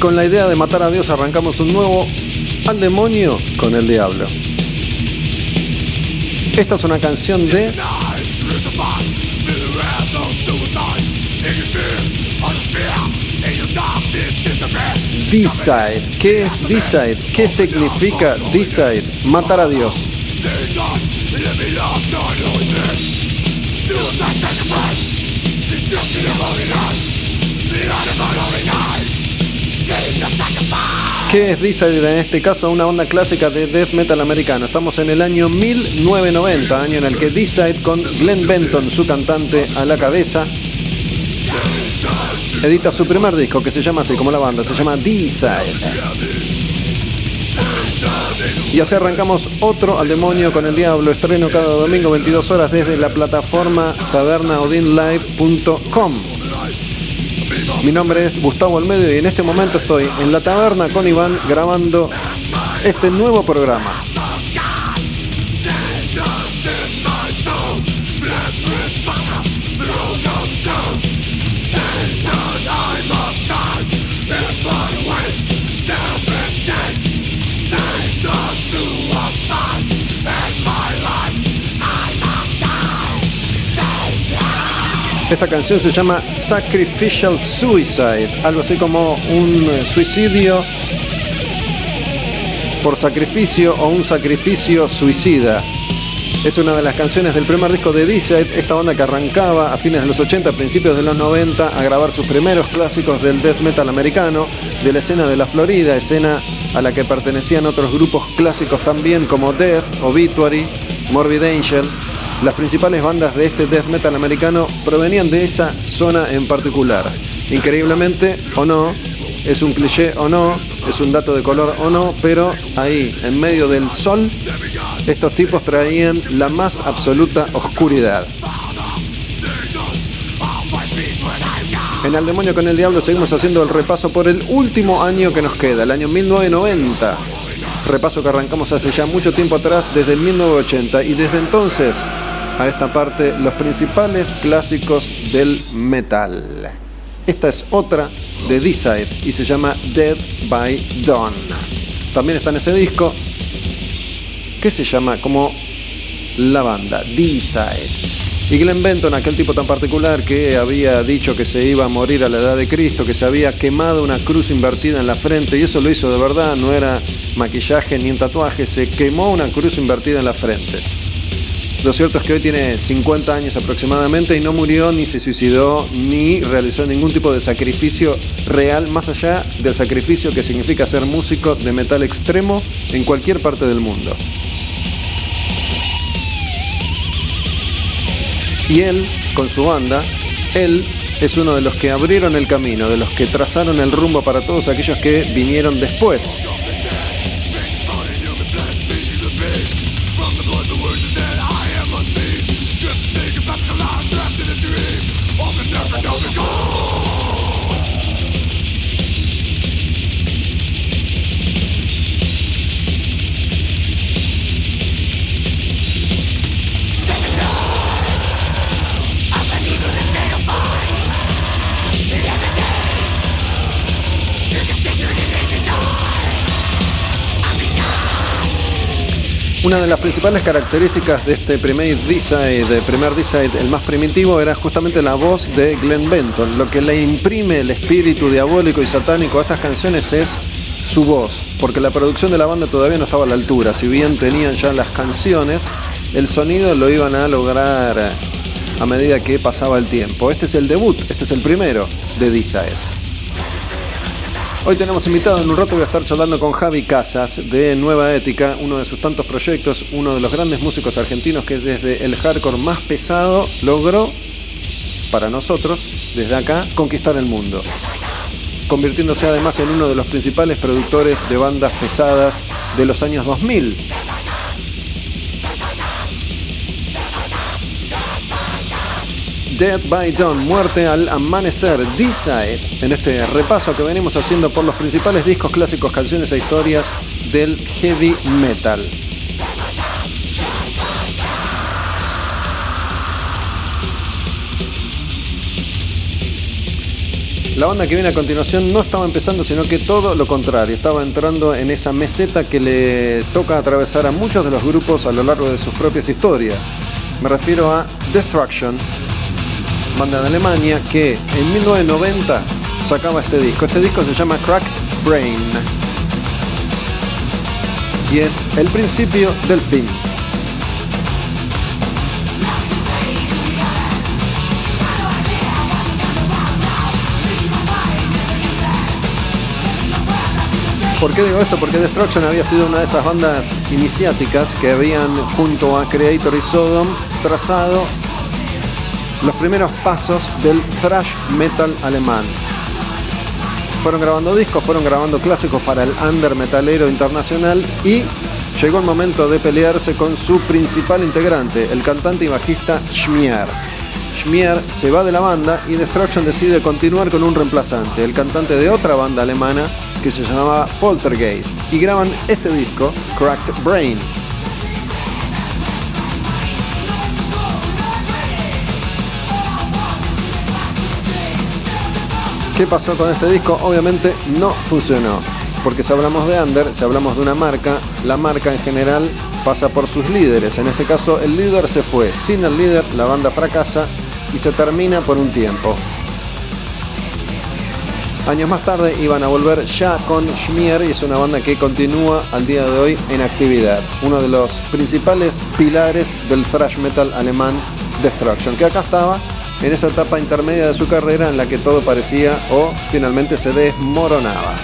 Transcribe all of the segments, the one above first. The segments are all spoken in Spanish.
Con la idea de matar a Dios arrancamos un nuevo al demonio con el diablo. Esta es una canción de Decide. ¿Qué es Decide? ¿Qué significa Decide? Matar a Dios. ¿Qué es Decide en este caso? Una banda clásica de death metal americano. Estamos en el año 1990, año en el que Decide con Glenn Benton, su cantante, a la cabeza, edita su primer disco que se llama así como la banda, se llama Decide. Y así arrancamos otro al demonio con el diablo, estreno cada domingo 22 horas desde la plataforma tabernaodinlive.com. Mi nombre es Gustavo Almedio y en este momento estoy en la taberna con Iván grabando este nuevo programa. Esta canción se llama Sacrificial Suicide, algo así como un suicidio por sacrificio o un sacrificio suicida. Es una de las canciones del primer disco de Decide, esta banda que arrancaba a fines de los 80, principios de los 90 a grabar sus primeros clásicos del death metal americano, de la escena de la Florida, escena a la que pertenecían otros grupos clásicos también como Death, Obituary, Morbid Angel, las principales bandas de este death metal americano provenían de esa zona en particular. Increíblemente o no, es un cliché o no, es un dato de color o no, pero ahí, en medio del sol, estos tipos traían la más absoluta oscuridad. En Al Demonio con el Diablo seguimos haciendo el repaso por el último año que nos queda, el año 1990. Repaso que arrancamos hace ya mucho tiempo atrás, desde el 1980, y desde entonces a esta parte los principales clásicos del metal. Esta es otra de D-Side y se llama Dead by Dawn. También está en ese disco que se llama como la banda D-Side. Y Glenn Benton, aquel tipo tan particular que había dicho que se iba a morir a la edad de Cristo, que se había quemado una cruz invertida en la frente, y eso lo hizo de verdad, no era maquillaje ni un tatuaje, se quemó una cruz invertida en la frente. Lo cierto es que hoy tiene 50 años aproximadamente y no murió, ni se suicidó, ni realizó ningún tipo de sacrificio real, más allá del sacrificio que significa ser músico de metal extremo en cualquier parte del mundo. Y él, con su banda, él es uno de los que abrieron el camino, de los que trazaron el rumbo para todos aquellos que vinieron después. Una de las principales características de este primer D-side, primer D-side, el más primitivo, era justamente la voz de Glenn Benton. Lo que le imprime el espíritu diabólico y satánico a estas canciones es su voz, porque la producción de la banda todavía no estaba a la altura. Si bien tenían ya las canciones, el sonido lo iban a lograr a medida que pasaba el tiempo. Este es el debut, este es el primero de D-side. Hoy tenemos invitado en un rato, voy a estar charlando con Javi Casas de Nueva Ética, uno de sus tantos proyectos, uno de los grandes músicos argentinos que desde el hardcore más pesado logró, para nosotros, desde acá, conquistar el mundo. Convirtiéndose además en uno de los principales productores de bandas pesadas de los años 2000 Dead by Dawn, Muerte al Amanecer, D-Side, en este repaso que venimos haciendo por los principales discos clásicos, canciones e historias del heavy metal. La banda que viene a continuación no estaba empezando, sino que todo lo contrario, estaba entrando en esa meseta que le toca atravesar a muchos de los grupos a lo largo de sus propias historias. Me refiero a Destruction, banda de Alemania que en 1990 sacaba este disco. Este disco se llama Cracked Brain. Y es el principio del fin. ¿Por qué digo esto? Porque Destruction había sido una de esas bandas iniciáticas que habían junto a Creator y Sodom trazado los primeros pasos del thrash metal alemán. Fueron grabando discos, fueron grabando clásicos para el under metalero internacional y llegó el momento de pelearse con su principal integrante, el cantante y bajista Schmier. Schmier se va de la banda y Destruction decide continuar con un reemplazante, el cantante de otra banda alemana que se llamaba Poltergeist, y graban este disco, Cracked Brain, ¿Qué pasó con este disco? Obviamente no funcionó. Porque si hablamos de Under, si hablamos de una marca, la marca en general pasa por sus líderes. En este caso, el líder se fue. Sin el líder, la banda fracasa y se termina por un tiempo. Años más tarde iban a volver ya con Schmier y es una banda que continúa al día de hoy en actividad. Uno de los principales pilares del thrash metal alemán Destruction, que acá estaba en esa etapa intermedia de su carrera en la que todo parecía o finalmente se desmoronaba.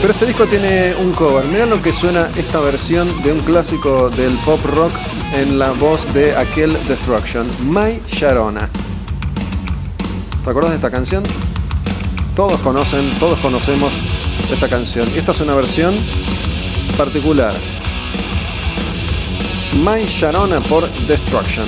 Pero este disco tiene un cover. Mirá lo que suena esta versión de un clásico del pop rock en la voz de aquel Destruction, My Sharona. ¿Te acuerdas de esta canción? Todos conocen, todos conocemos esta canción. Y esta es una versión particular. My Sharona por Destruction.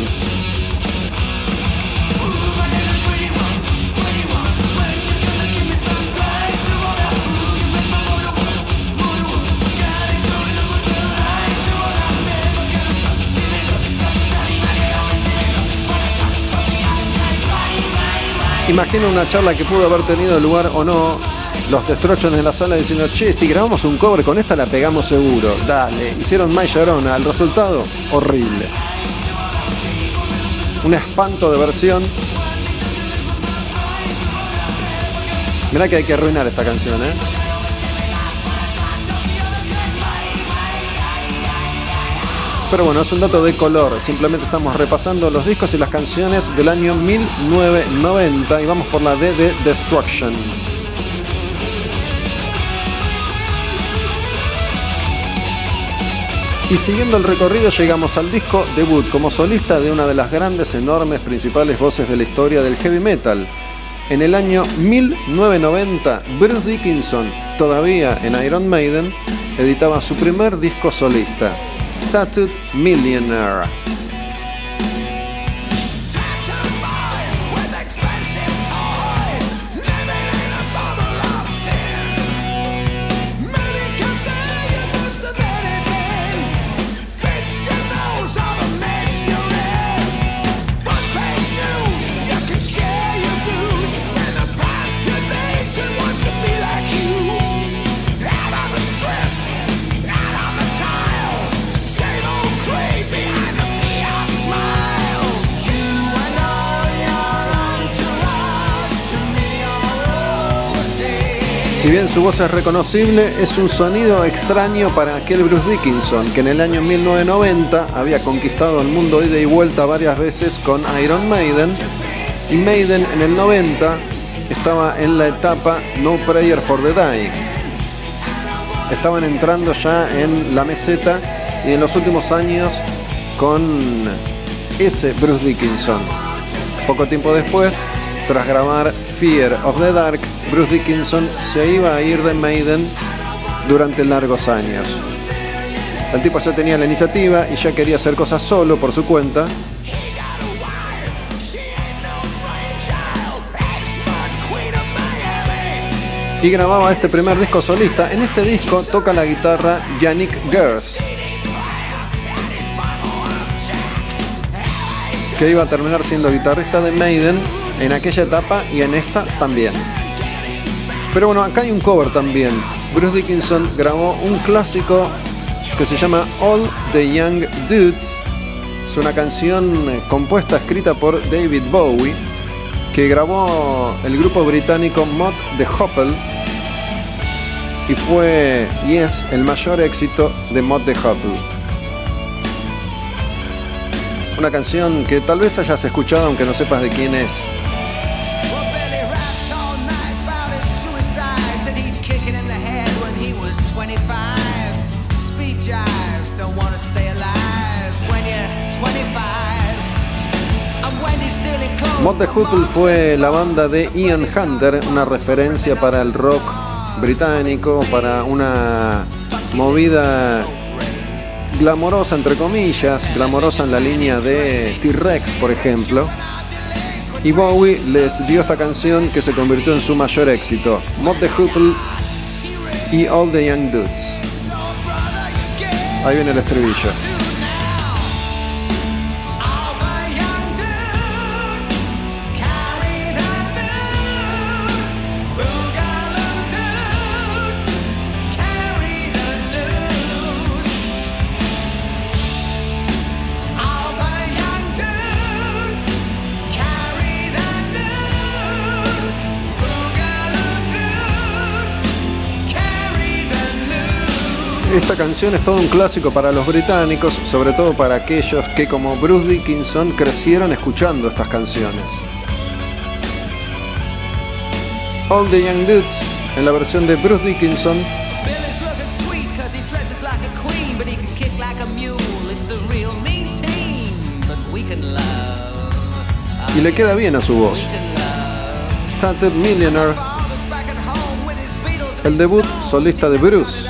Imagino una charla que pudo haber tenido lugar o no los Destruction en la sala diciendo, che, si grabamos un cover con esta la pegamos seguro. Dale, hicieron My Sharona. El resultado, horrible. Un espanto de versión. Mirá que hay que arruinar esta canción, ¿eh? Pero bueno, es un dato de color. Simplemente estamos repasando los discos y las canciones del año 1990 y vamos por la D de Destruction. Y siguiendo el recorrido llegamos al disco debut como solista de una de las grandes, enormes, principales voces de la historia del heavy metal. En el año 1990, Bruce Dickinson, todavía en Iron Maiden, editaba su primer disco solista, Tattooed Millionaire. Si bien su voz es reconocible, es un sonido extraño para aquel Bruce Dickinson que en el año 1990 había conquistado el mundo ida y vuelta varias veces con Iron Maiden y Maiden en el 90 estaba en la etapa No Prayer for the Dying. Estaban entrando ya en la meseta y en los últimos años con ese Bruce Dickinson. Poco tiempo después, tras grabar Fear of the Dark, Bruce Dickinson se iba a ir de Maiden durante largos años. El tipo ya tenía la iniciativa y ya quería hacer cosas solo por su cuenta. Y grababa este primer disco solista. En este disco toca la guitarra Yannick Gers, que iba a terminar siendo guitarrista de Maiden en aquella etapa y en esta también. Pero bueno, acá hay un cover también. Bruce Dickinson grabó un clásico que se llama All the Young Dudes. Es una canción eh, compuesta, escrita por David Bowie, que grabó el grupo británico Mod the Hopple y fue y es el mayor éxito de Mod the Hopple. Una canción que tal vez hayas escuchado aunque no sepas de quién es. Mod the Hoople fue la banda de Ian Hunter, una referencia para el rock británico, para una movida glamorosa entre comillas, glamorosa en la línea de T-Rex, por ejemplo. Y Bowie les dio esta canción que se convirtió en su mayor éxito, Mod the Hoople y All the Young Dudes. Ahí viene el estribillo. Esta canción es todo un clásico para los británicos, sobre todo para aquellos que como Bruce Dickinson crecieron escuchando estas canciones. All the Young Dudes, en la versión de Bruce Dickinson, y le queda bien a su voz. Tattooed Millionaire, el debut solista de Bruce.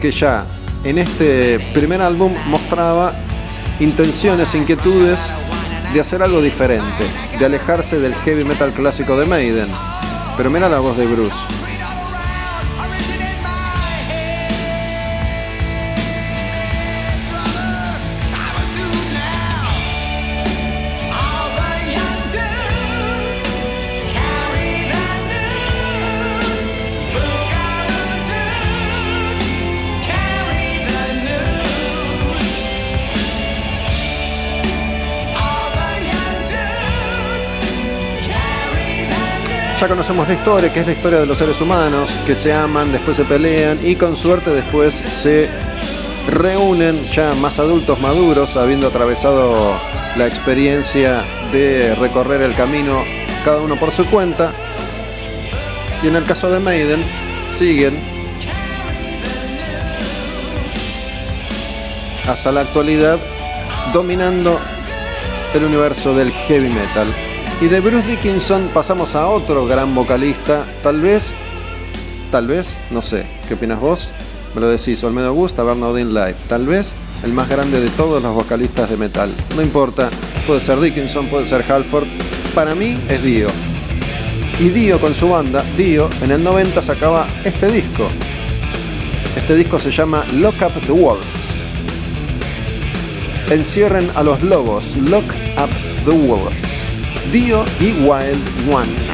Que ya en este primer álbum mostraba intenciones, inquietudes de hacer algo diferente, de alejarse del heavy metal clásico de Maiden. Pero mira la voz de Bruce. Ya conocemos la historia, que es la historia de los seres humanos, que se aman, después se pelean y con suerte después se reúnen ya más adultos maduros, habiendo atravesado la experiencia de recorrer el camino cada uno por su cuenta. Y en el caso de Maiden, siguen hasta la actualidad dominando el universo del heavy metal. Y de Bruce Dickinson pasamos a otro gran vocalista, tal vez, tal vez, no sé, ¿qué opinas vos? Me lo decís, Olmedo Gusta, Bernardine Live, tal vez el más grande de todos los vocalistas de metal. No importa, puede ser Dickinson, puede ser Halford, para mí es Dio. Y Dio con su banda, Dio, en el 90 sacaba este disco. Este disco se llama Lock Up the Wolves. Encierren a los lobos, Lock Up the Wolves. Dio y Wild One.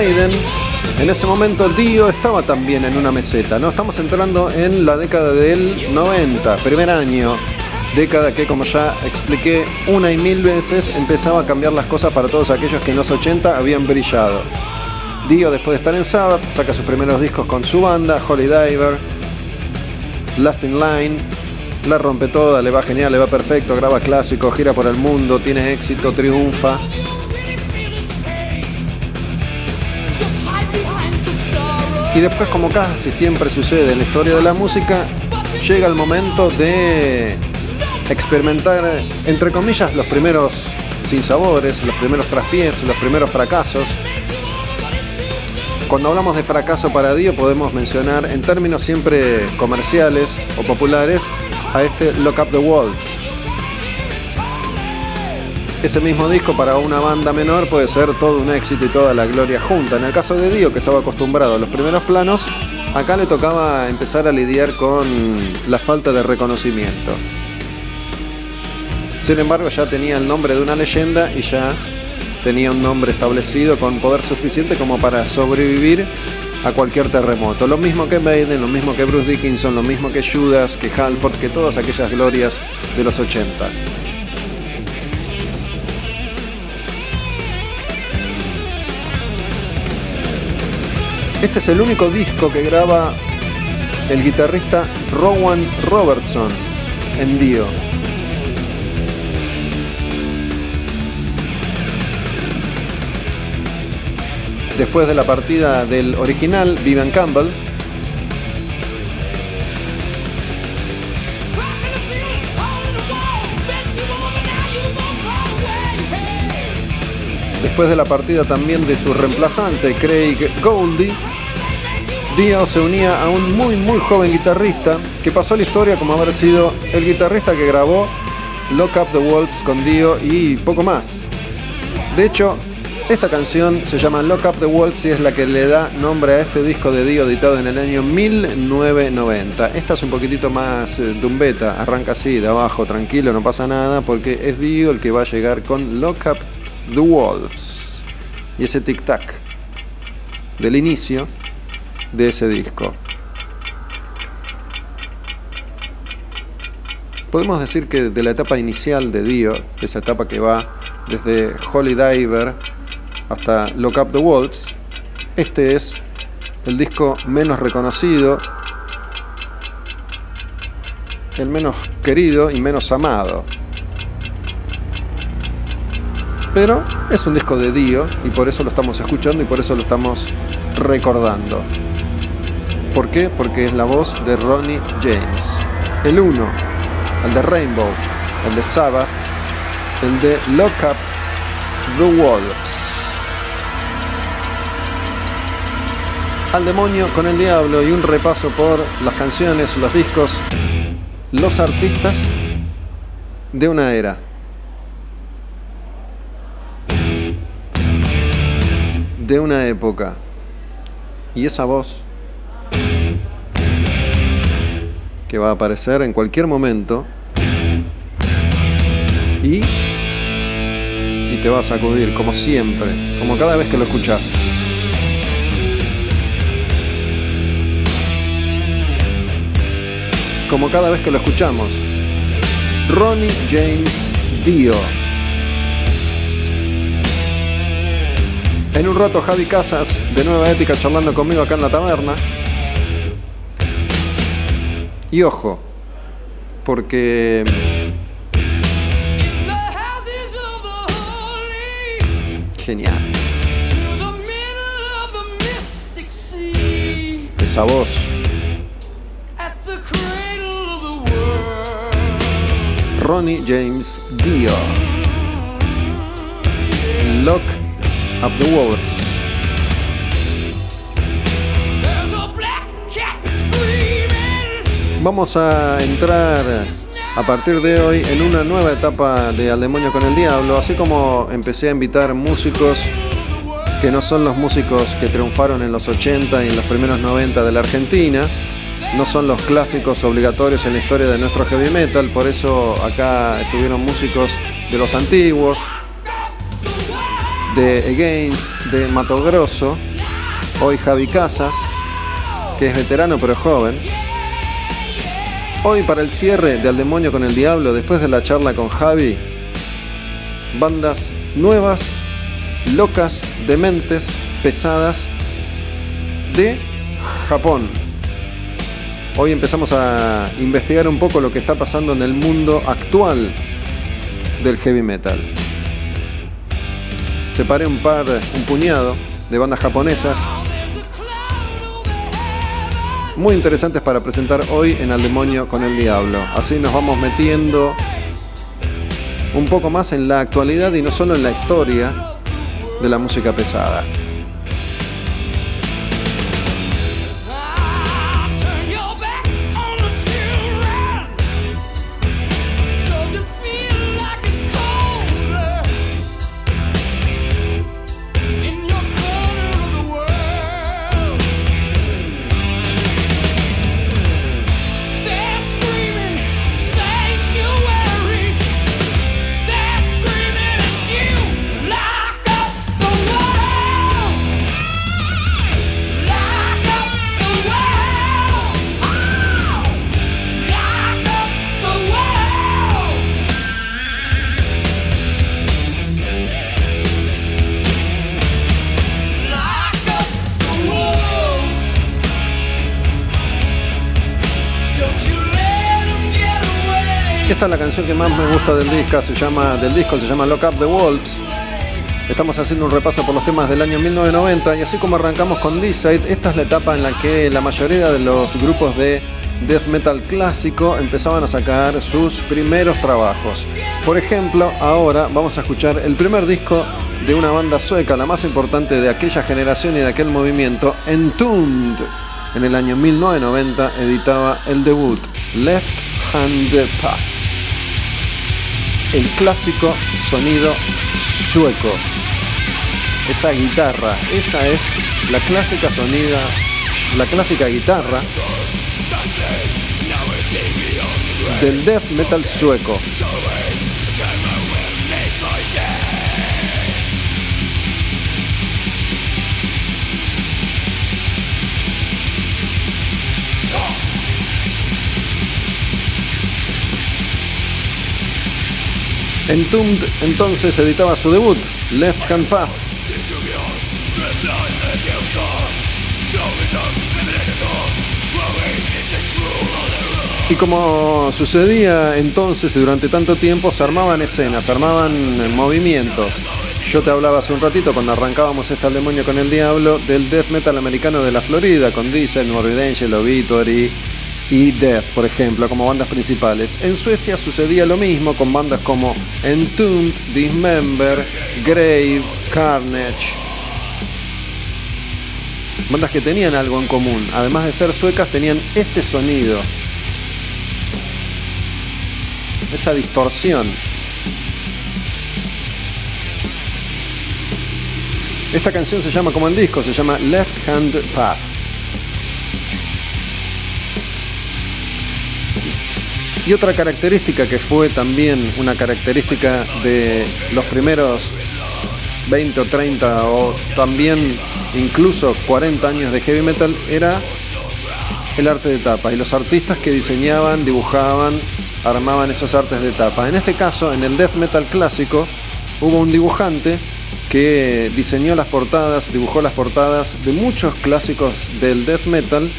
En ese momento Dio estaba también en una meseta, ¿no? Estamos entrando en la década del 90, primer año, década que como ya expliqué una y mil veces empezaba a cambiar las cosas para todos aquellos que en los 80 habían brillado. Dio después de estar en Sabbath saca sus primeros discos con su banda, Holy Diver, Line, la rompe toda, le va genial, le va perfecto, graba clásico, gira por el mundo, tiene éxito, triunfa. Y después, como casi siempre sucede en la historia de la música, llega el momento de experimentar, entre comillas, los primeros sinsabores, los primeros traspiés, los primeros fracasos. Cuando hablamos de fracaso para Dio podemos mencionar en términos siempre comerciales o populares a este Lock Up the Walls. Ese mismo disco para una banda menor puede ser todo un éxito y toda la gloria junta. En el caso de Dio, que estaba acostumbrado a los primeros planos, acá le tocaba empezar a lidiar con la falta de reconocimiento. Sin embargo, ya tenía el nombre de una leyenda y ya tenía un nombre establecido con poder suficiente como para sobrevivir a cualquier terremoto. Lo mismo que Maiden, lo mismo que Bruce Dickinson, lo mismo que Judas, que Halford, que todas aquellas glorias de los 80. Este es el único disco que graba el guitarrista Rowan Robertson en Dio. después de la partida del original, Vivian Campbell. Después de la partida también de su reemplazante, Craig Goldie, Dio se unía a un muy muy joven guitarrista que pasó a la historia como haber sido el guitarrista que grabó Lock Up the Wolves con Dio y poco más. De hecho, esta canción se llama Lock Up the Wolves y es la que le da nombre a este disco de Dio editado en el año 1990. Esta es un poquitito más eh, dumbeta, arranca así, de abajo, tranquilo, no pasa nada, porque es Dio el que va a llegar con Lock Up the Wolves. Y ese tic-tac del inicio de ese disco. Podemos decir que de la etapa inicial de Dio, esa etapa que va desde Holy Diver hasta Lock Up the Wolves, este es el disco menos reconocido, el menos querido y menos amado. Pero es un disco de Dio y por eso lo estamos escuchando y por eso lo estamos recordando. ¿Por qué? Porque es la voz de Ronnie James. El uno, el de Rainbow, el de Sabbath, el de Lock Up the Wolves. al demonio con el diablo y un repaso por las canciones, los discos, los artistas de una era. De una época. Y esa voz que va a aparecer en cualquier momento y, y te va a sacudir como siempre, como cada vez que lo escuchas. como cada vez que lo escuchamos. Ronnie James Dio. En un rato Javi Casas, de Nueva Ética, charlando conmigo acá en la taberna. Y ojo, porque... Genial. Esa voz Ronnie James Dio. Lock Up the Wolves. Vamos a entrar a partir de hoy en una nueva etapa de Al Demonio con el Diablo, así como empecé a invitar músicos que no son los músicos que triunfaron en los 80 y en los primeros 90 de la Argentina, no son los clásicos obligatorios en la historia de nuestro heavy metal, por eso acá estuvieron músicos de los antiguos, de Against, de Mato Grosso, hoy Javi Casas, que es veterano pero joven. Hoy para el cierre de Al Demonio con el Diablo, después de la charla con Javi, bandas nuevas, locas, dementes, pesadas de Japón. Hoy empezamos a investigar un poco lo que está pasando en el mundo actual del heavy metal. Separé un par, un puñado de bandas japonesas muy interesantes para presentar hoy en Al Demonio con el Diablo. Así nos vamos metiendo un poco más en la actualidad y no solo en la historia de la música pesada. Esta es la canción que más me gusta del disco, se llama, del disco se llama Lock Up the Wolves. Estamos haciendo un repaso por los temas del año 1990 y así como arrancamos con D-Side, esta es la etapa en la que la mayoría de los grupos de death metal clásico empezaban a sacar sus primeros trabajos. Por ejemplo, ahora vamos a escuchar el primer disco de una banda sueca, la más importante de aquella generación y de aquel movimiento, Entombed. En el año 1990 editaba el debut Left Hand Path el clásico sonido sueco. Esa guitarra, esa es la clásica sonida, la clásica guitarra del death metal sueco. Entombed entonces editaba su debut, Left Hand Path. Y como sucedía entonces y durante tanto tiempo, se armaban escenas, se armaban movimientos. Yo te hablaba hace un ratito cuando arrancábamos este demonio con el diablo del death metal americano de la Florida, con Diesel, Morbid Angel, Obituary, y Death, por ejemplo, como bandas principales. En Suecia sucedía lo mismo con bandas como Entombed, Dismember, Grave, Carnage. Bandas que tenían algo en común. Además de ser suecas, tenían este sonido. Esa distorsión. Esta canción se llama como en disco, se llama Left Hand Path. Y otra característica que fue también una característica de los primeros 20 o 30 o también incluso 40 años de heavy metal era el arte de tapa y los artistas que diseñaban, dibujaban, armaban esos artes de tapa. En este caso, en el death metal clásico, hubo un dibujante que diseñó las portadas, dibujó las portadas de muchos clásicos del death metal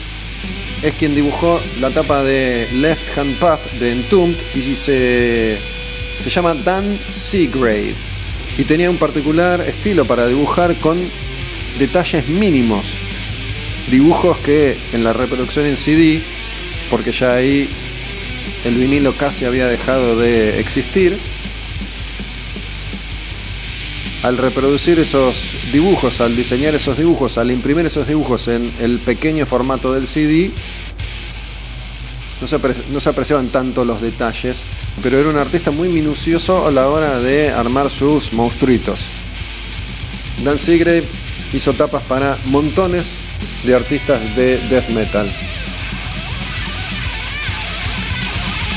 es quien dibujó la tapa de Left Hand Path de Entombed y se, se llama Dan Seagrave. Y tenía un particular estilo para dibujar con detalles mínimos. Dibujos que en la reproducción en CD, porque ya ahí el vinilo casi había dejado de existir, al reproducir esos dibujos, al diseñar esos dibujos, al imprimir esos dibujos en el pequeño formato del CD, no se, apreciaban tanto los detalles, pero era un artista muy minucioso a la hora de armar sus monstruitos. Dan Seagrave hizo tapas para montones de artistas de death metal.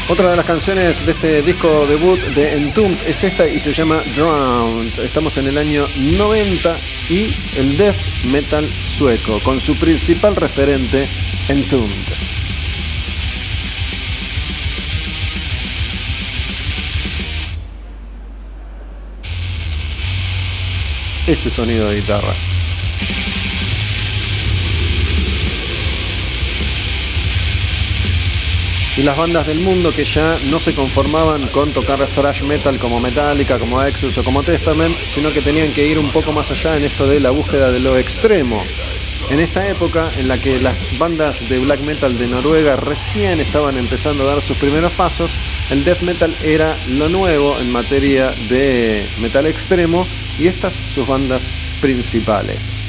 Otra de las canciones de este disco debut de Entombed es esta y se llama Drowned. Estamos en el año 90 y el death metal sueco, con su principal referente Entombed. Ese sonido de guitarra. Y las bandas del mundo que ya no se conformaban con tocar thrash metal como Metallica, como Exodus o como Testament, sino que tenían que ir un poco más allá en esto de la búsqueda de lo extremo. En esta época en la que las bandas de black metal de Noruega recién estaban empezando a dar sus primeros pasos, el death metal era lo nuevo en materia de metal extremo y estas sus bandas principales.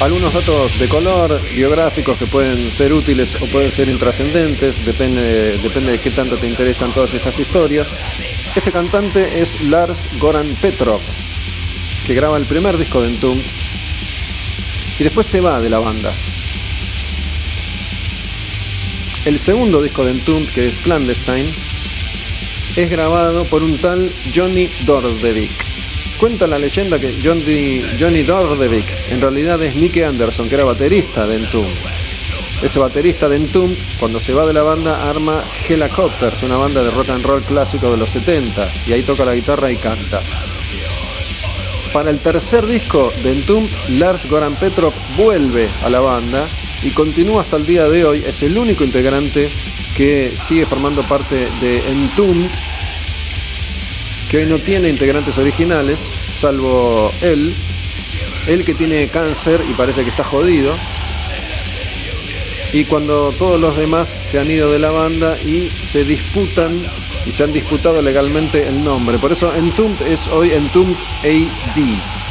Algunos datos de color biográficos que pueden ser útiles o pueden ser intrascendentes, depende, depende de qué tanto te interesan todas estas historias. Este cantante es Lars Goran Petrov, que graba el primer disco de Entombed y después se va de la banda. El segundo disco de Entombed, que es Clandestine, es grabado por un tal Johnny Dordevik Cuenta la leyenda que Johnny, Johnny Dordevik en realidad es Nicky Anderson, que era baterista de Entombed. Ese baterista de Entombed, cuando se va de la banda, arma Helicopters, una banda de rock and roll clásico de los 70, y ahí toca la guitarra y canta. Para el tercer disco de Entombed, Lars Goran Petrov vuelve a la banda y continúa hasta el día de hoy. Es el único integrante que sigue formando parte de Entombed que hoy no tiene integrantes originales, salvo él, él que tiene cáncer y parece que está jodido. Y cuando todos los demás se han ido de la banda y se disputan y se han disputado legalmente el nombre. Por eso Entombed es hoy Entombed AD.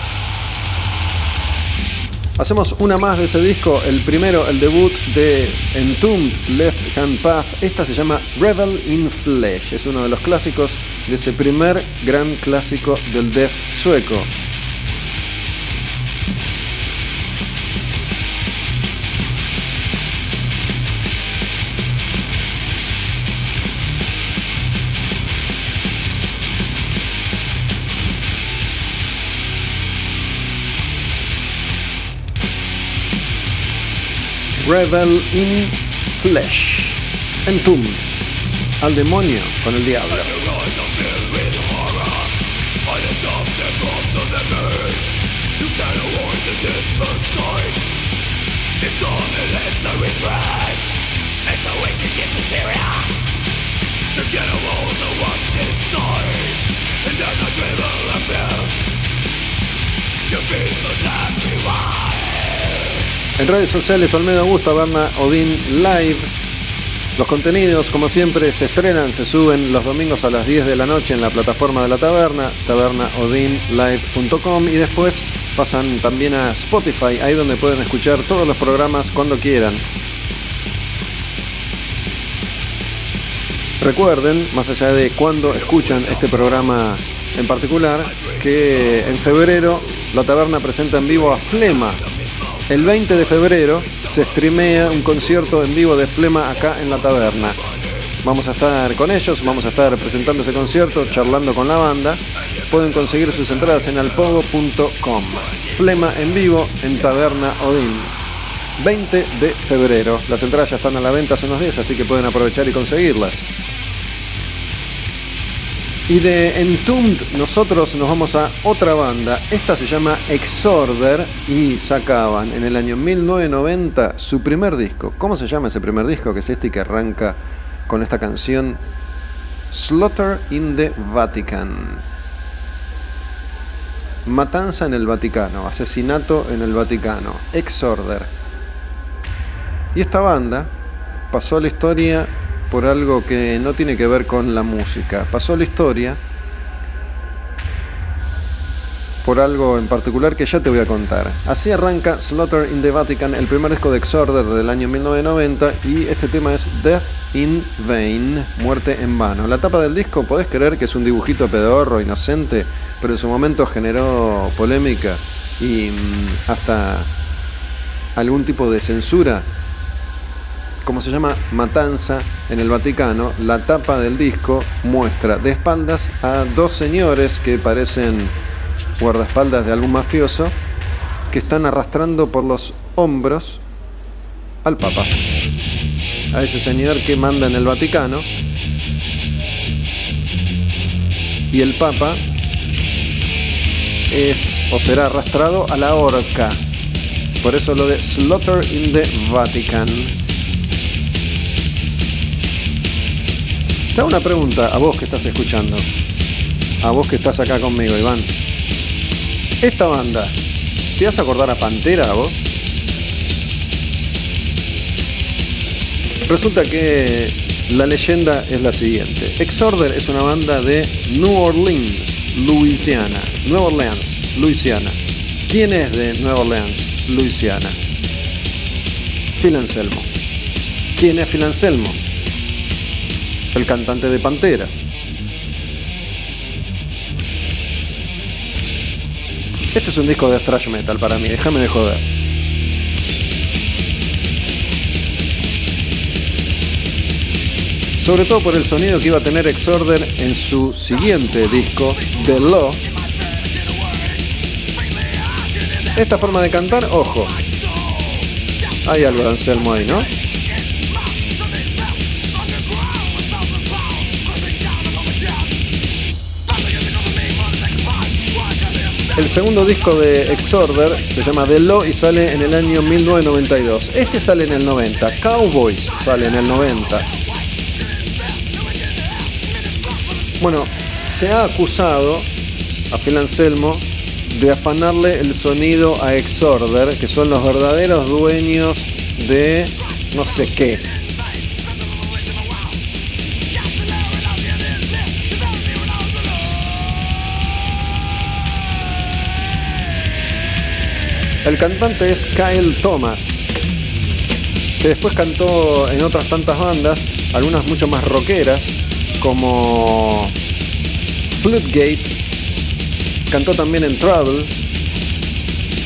Hacemos una más de ese disco, el primero, el debut de Entombed Left Hand Path. Esta se llama Rebel in Flesh. Es uno de los clásicos de ese primer gran clásico del death sueco. Rebel in Flesh. Entombed. Al demonio con el diablo. En redes sociales Olmedo Augusto, Berna Odin Live. Los contenidos, como siempre, se estrenan, se suben los domingos a las 10 de la noche en la plataforma de la taberna, tabernaodinlive.com y después pasan también a Spotify, ahí donde pueden escuchar todos los programas cuando quieran. Recuerden, más allá de cuando escuchan este programa en particular, que en febrero la taberna presenta en vivo a Flema, el 20 de febrero se streamea un concierto en vivo de Flema acá en la taberna. Vamos a estar con ellos, vamos a estar presentando ese concierto, charlando con la banda. Pueden conseguir sus entradas en alpogo.com. Flema en vivo en Taberna Odín. 20 de febrero. Las entradas ya están a la venta hace unos días, así que pueden aprovechar y conseguirlas. Y de Entombed nosotros nos vamos a otra banda. Esta se llama Exorder y sacaban en el año 1990 su primer disco. ¿Cómo se llama ese primer disco? Que es este que arranca con esta canción Slaughter in the Vatican. Matanza en el Vaticano, asesinato en el Vaticano, Exorder. Y esta banda pasó a la historia por algo que no tiene que ver con la música. Pasó la historia por algo en particular que ya te voy a contar. Así arranca Slaughter in the Vatican, el primer disco de Exorder del año 1990 y este tema es Death in Vain, muerte en vano. La tapa del disco, podés creer que es un dibujito pedorro, inocente, pero en su momento generó polémica y mm, hasta algún tipo de censura como se llama Matanza en el Vaticano, la tapa del disco muestra de espaldas a dos señores que parecen guardaespaldas de algún mafioso que están arrastrando por los hombros al Papa. A ese señor que manda en el Vaticano. Y el Papa es o será arrastrado a la horca. Por eso lo de Slaughter in the Vatican. Te una pregunta a vos que estás escuchando. A vos que estás acá conmigo, Iván. Esta banda, ¿te vas a acordar a Pantera a vos? Resulta que la leyenda es la siguiente. Exorder es una banda de New Orleans, Louisiana. Nueva Orleans, Louisiana. ¿Quién es de Nueva Orleans, Louisiana? Phil Anselmo. ¿Quién es Phil Anselmo? El cantante de Pantera. Este es un disco de thrash metal para mí, déjame de joder. Sobre todo por el sonido que iba a tener Exorder en su siguiente disco, The Law. Esta forma de cantar, ojo. Hay algo de Anselmo ahí, ¿no? El segundo disco de Exorder se llama The Law y sale en el año 1992. Este sale en el 90. Cowboys sale en el 90. Bueno, se ha acusado a Phil Anselmo de afanarle el sonido a Exorder, que son los verdaderos dueños de no sé qué. El cantante es Kyle Thomas, que después cantó en otras tantas bandas, algunas mucho más rockeras, como Floodgate, cantó también en Trouble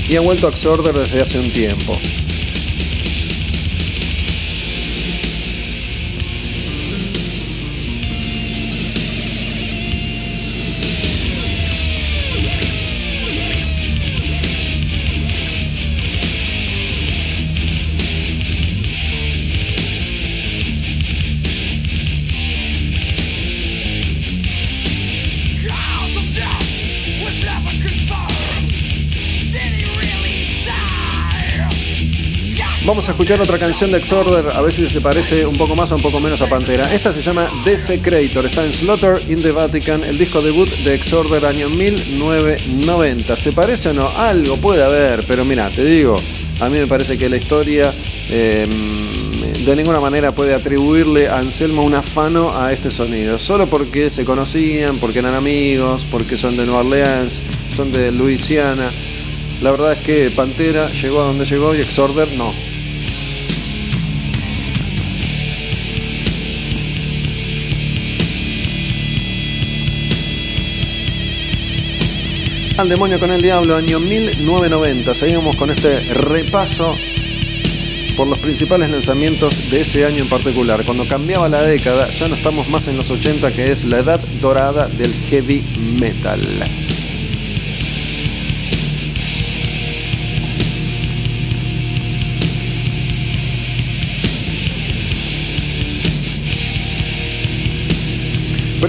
y ha vuelto a Exorder desde hace un tiempo. Vamos a escuchar otra canción de Exorder, a ver si se parece un poco más o un poco menos a Pantera. Esta se llama Desecrator, está en Slaughter in the Vatican, el disco debut de Exorder año 1990. ¿Se parece o no? Algo puede haber, pero mira, te digo, a mí me parece que la historia em, de ninguna manera puede atribuirle a Anselmo un afano a este sonido, solo porque se conocían, porque eran amigos, porque son de Nueva Orleans, son de Luisiana. La verdad es que Pantera llegó a donde llegó y Exorder no. Al demonio con el diablo, año 1990. Seguimos con este repaso por los principales lanzamientos de ese año en particular. Cuando cambiaba la década, ya no estamos más en los 80, que es la edad dorada del heavy metal.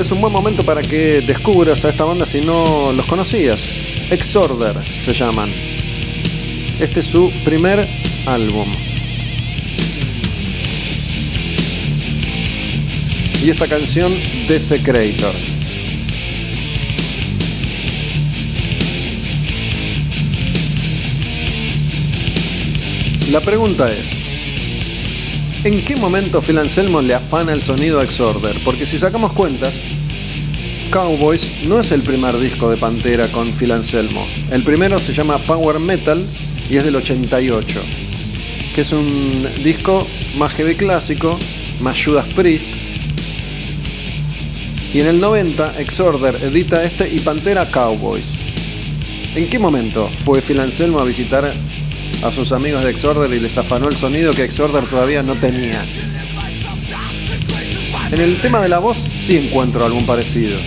Es un buen momento para que descubras a esta banda si no los conocías. Exorder se llaman. Este es su primer álbum. Y esta canción, Desecrator. La pregunta es, ¿En qué momento Phil Anselmo le afana el sonido a Exorder? Porque si sacamos cuentas, Cowboys no es el primer disco de Pantera con Phil Anselmo. El primero se llama Power Metal y es del 88, que es un disco más heavy clásico, más Judas Priest. Y en el 90 Exorder edita este y Pantera Cowboys. ¿En qué momento fue Phil Anselmo a visitar a sus amigos de Exorder y les afanó el sonido que Exorder todavía no tenía? En el tema de la voz sí encuentro algún parecido.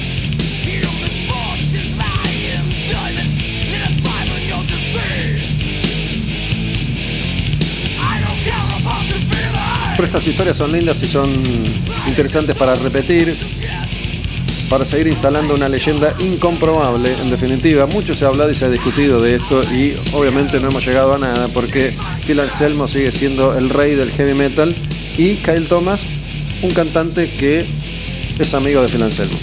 Estas historias son lindas y son interesantes para repetir, para seguir instalando una leyenda incomprobable, en definitiva. Mucho se ha hablado y se ha discutido de esto y obviamente no hemos llegado a nada porque Phil Anselmo sigue siendo el rey del heavy metal y Kyle Thomas un cantante que es amigo de Phil Anselmo.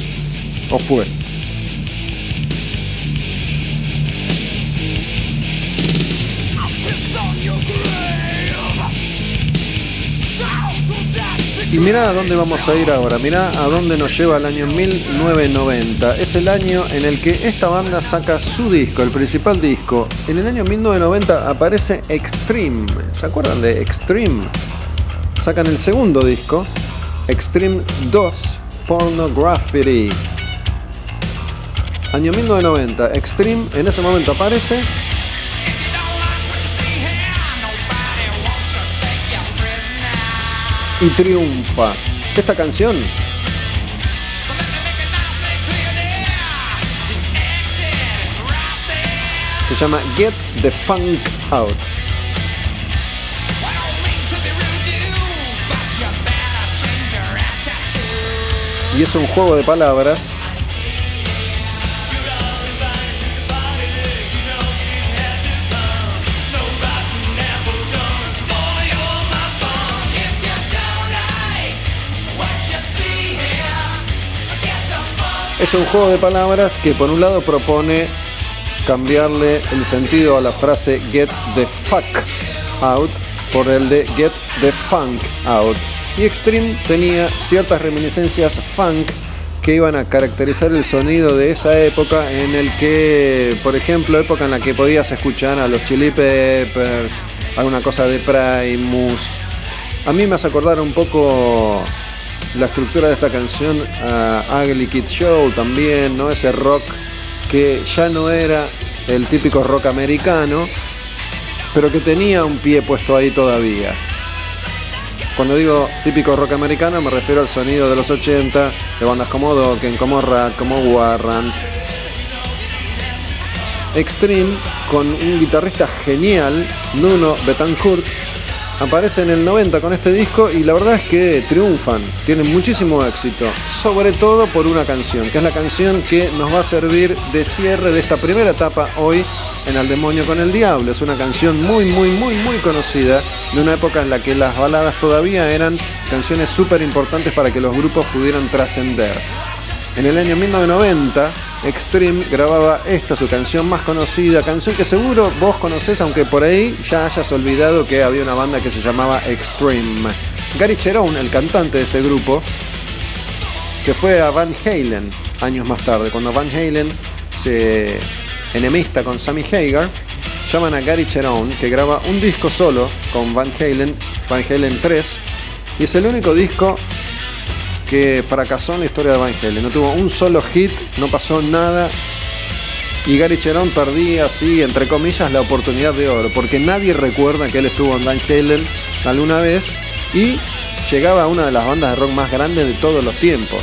O fue. Y mira a dónde vamos a ir ahora, mira a dónde nos lleva el año 1990. Es el año en el que esta banda saca su disco, el principal disco. En el año 1990 aparece Extreme. ¿Se acuerdan de Extreme? Sacan el segundo disco, Extreme 2 Pornography. Año 1990, Extreme en ese momento aparece. Y triunfa. Esta canción se llama Get the Funk Out. y es un juego de palabras. Es un juego de palabras que por un lado propone cambiarle el sentido a la frase get the fuck out por el de get the funk out y Extreme tenía ciertas reminiscencias funk que iban a caracterizar el sonido de esa época en el que, por ejemplo, época en la que podías escuchar a los Chili Peppers, alguna cosa de Primus. A mí me hace acordar un poco la estructura de esta canción a Ugly Kid Show también, ¿no? Ese rock que ya no era el típico rock americano, pero que tenía un pie puesto ahí todavía. Cuando digo típico rock americano me refiero al sonido de los 80 de bandas como Dokken, como Rat, como Warrant. Extreme, con un guitarrista genial, Nuno Betancourt, aparece en el 90 con este disco y la verdad es que triunfan, tienen muchísimo éxito, sobre todo por una canción, que es la canción que nos va a servir de cierre de esta primera etapa hoy en Al Demonio con el Diablo. Es una canción muy, muy, muy, muy conocida de una época en la que las baladas todavía eran canciones súper importantes para que los grupos pudieran trascender. En el año 1990, Extreme grababa esta, su canción más conocida, canción que seguro vos conocés, aunque por ahí ya hayas olvidado que había una banda que se llamaba Extreme. Gary Cherone, el cantante de este grupo, se fue a Van Halen años más tarde, cuando Van Halen se enemista con Sammy Hagar, llaman a Gary Cherone, que graba un disco solo con Van Halen, Van Halen 3, y es el único disco que fracasó en la historia de Van Halen. No tuvo un solo hit, no pasó nada. Y Gary Cherone perdía así, entre comillas, la oportunidad de oro, porque nadie recuerda que él estuvo en Van Halen alguna vez y llegaba a una de las bandas de rock más grandes de todos los tiempos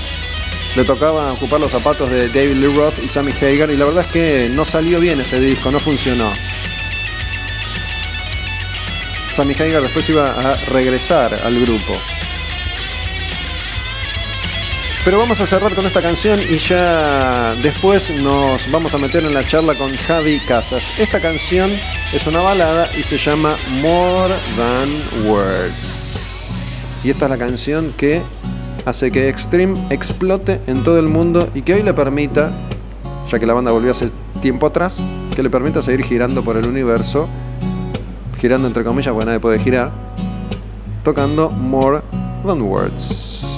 le tocaba ocupar los zapatos de David Lee Roth y Sammy Hagar y la verdad es que no salió bien ese disco, no funcionó. Sammy Hagar después iba a regresar al grupo. Pero vamos a cerrar con esta canción y ya después nos vamos a meter en la charla con Javi Casas. Esta canción es una balada y se llama More Than Words. Y esta es la canción que hace que Extreme explote en todo el mundo y que hoy le permita, ya que la banda volvió hace tiempo atrás, que le permita seguir girando por el universo, girando entre comillas, porque nadie puede girar, tocando More Than Words.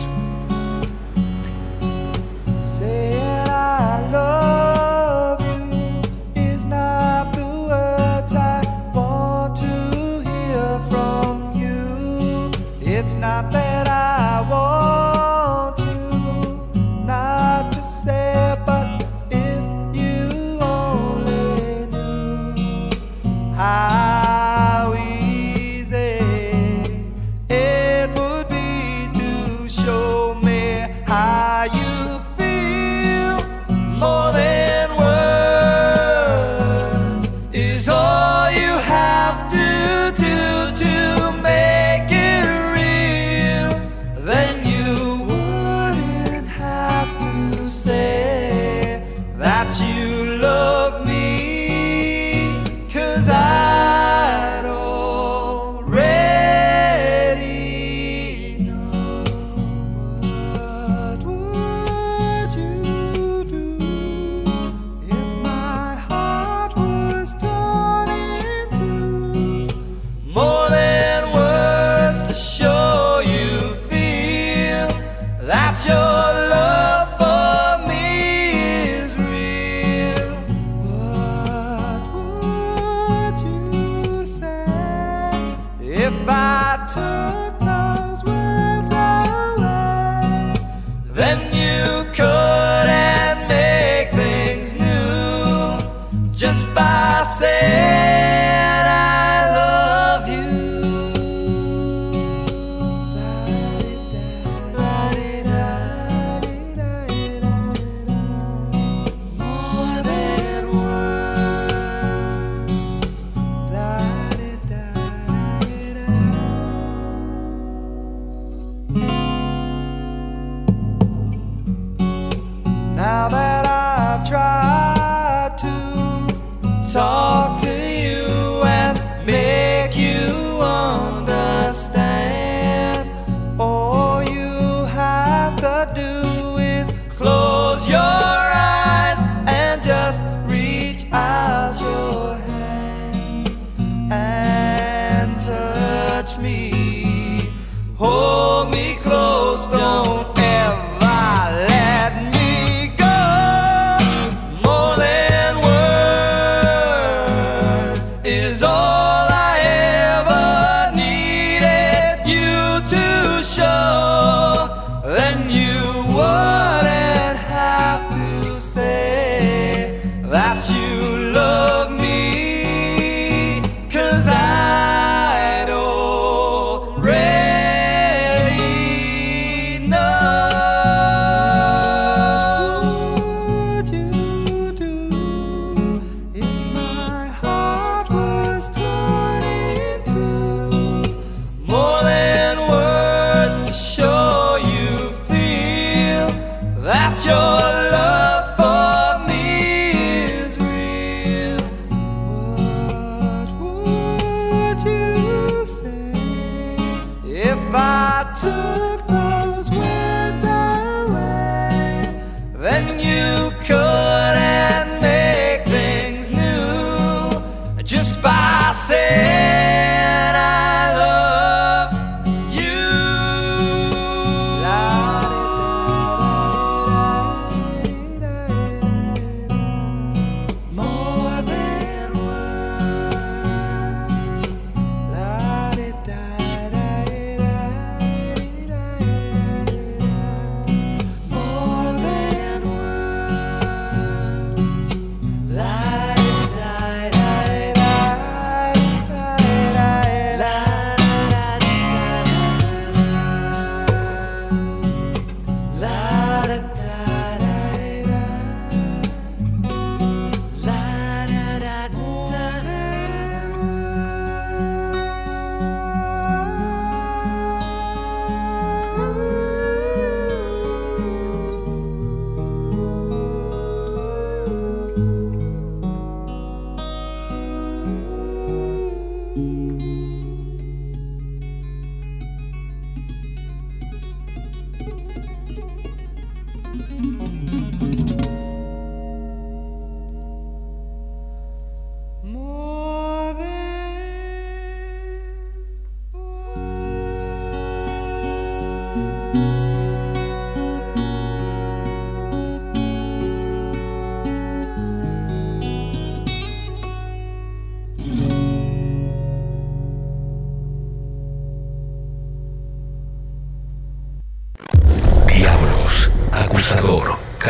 side.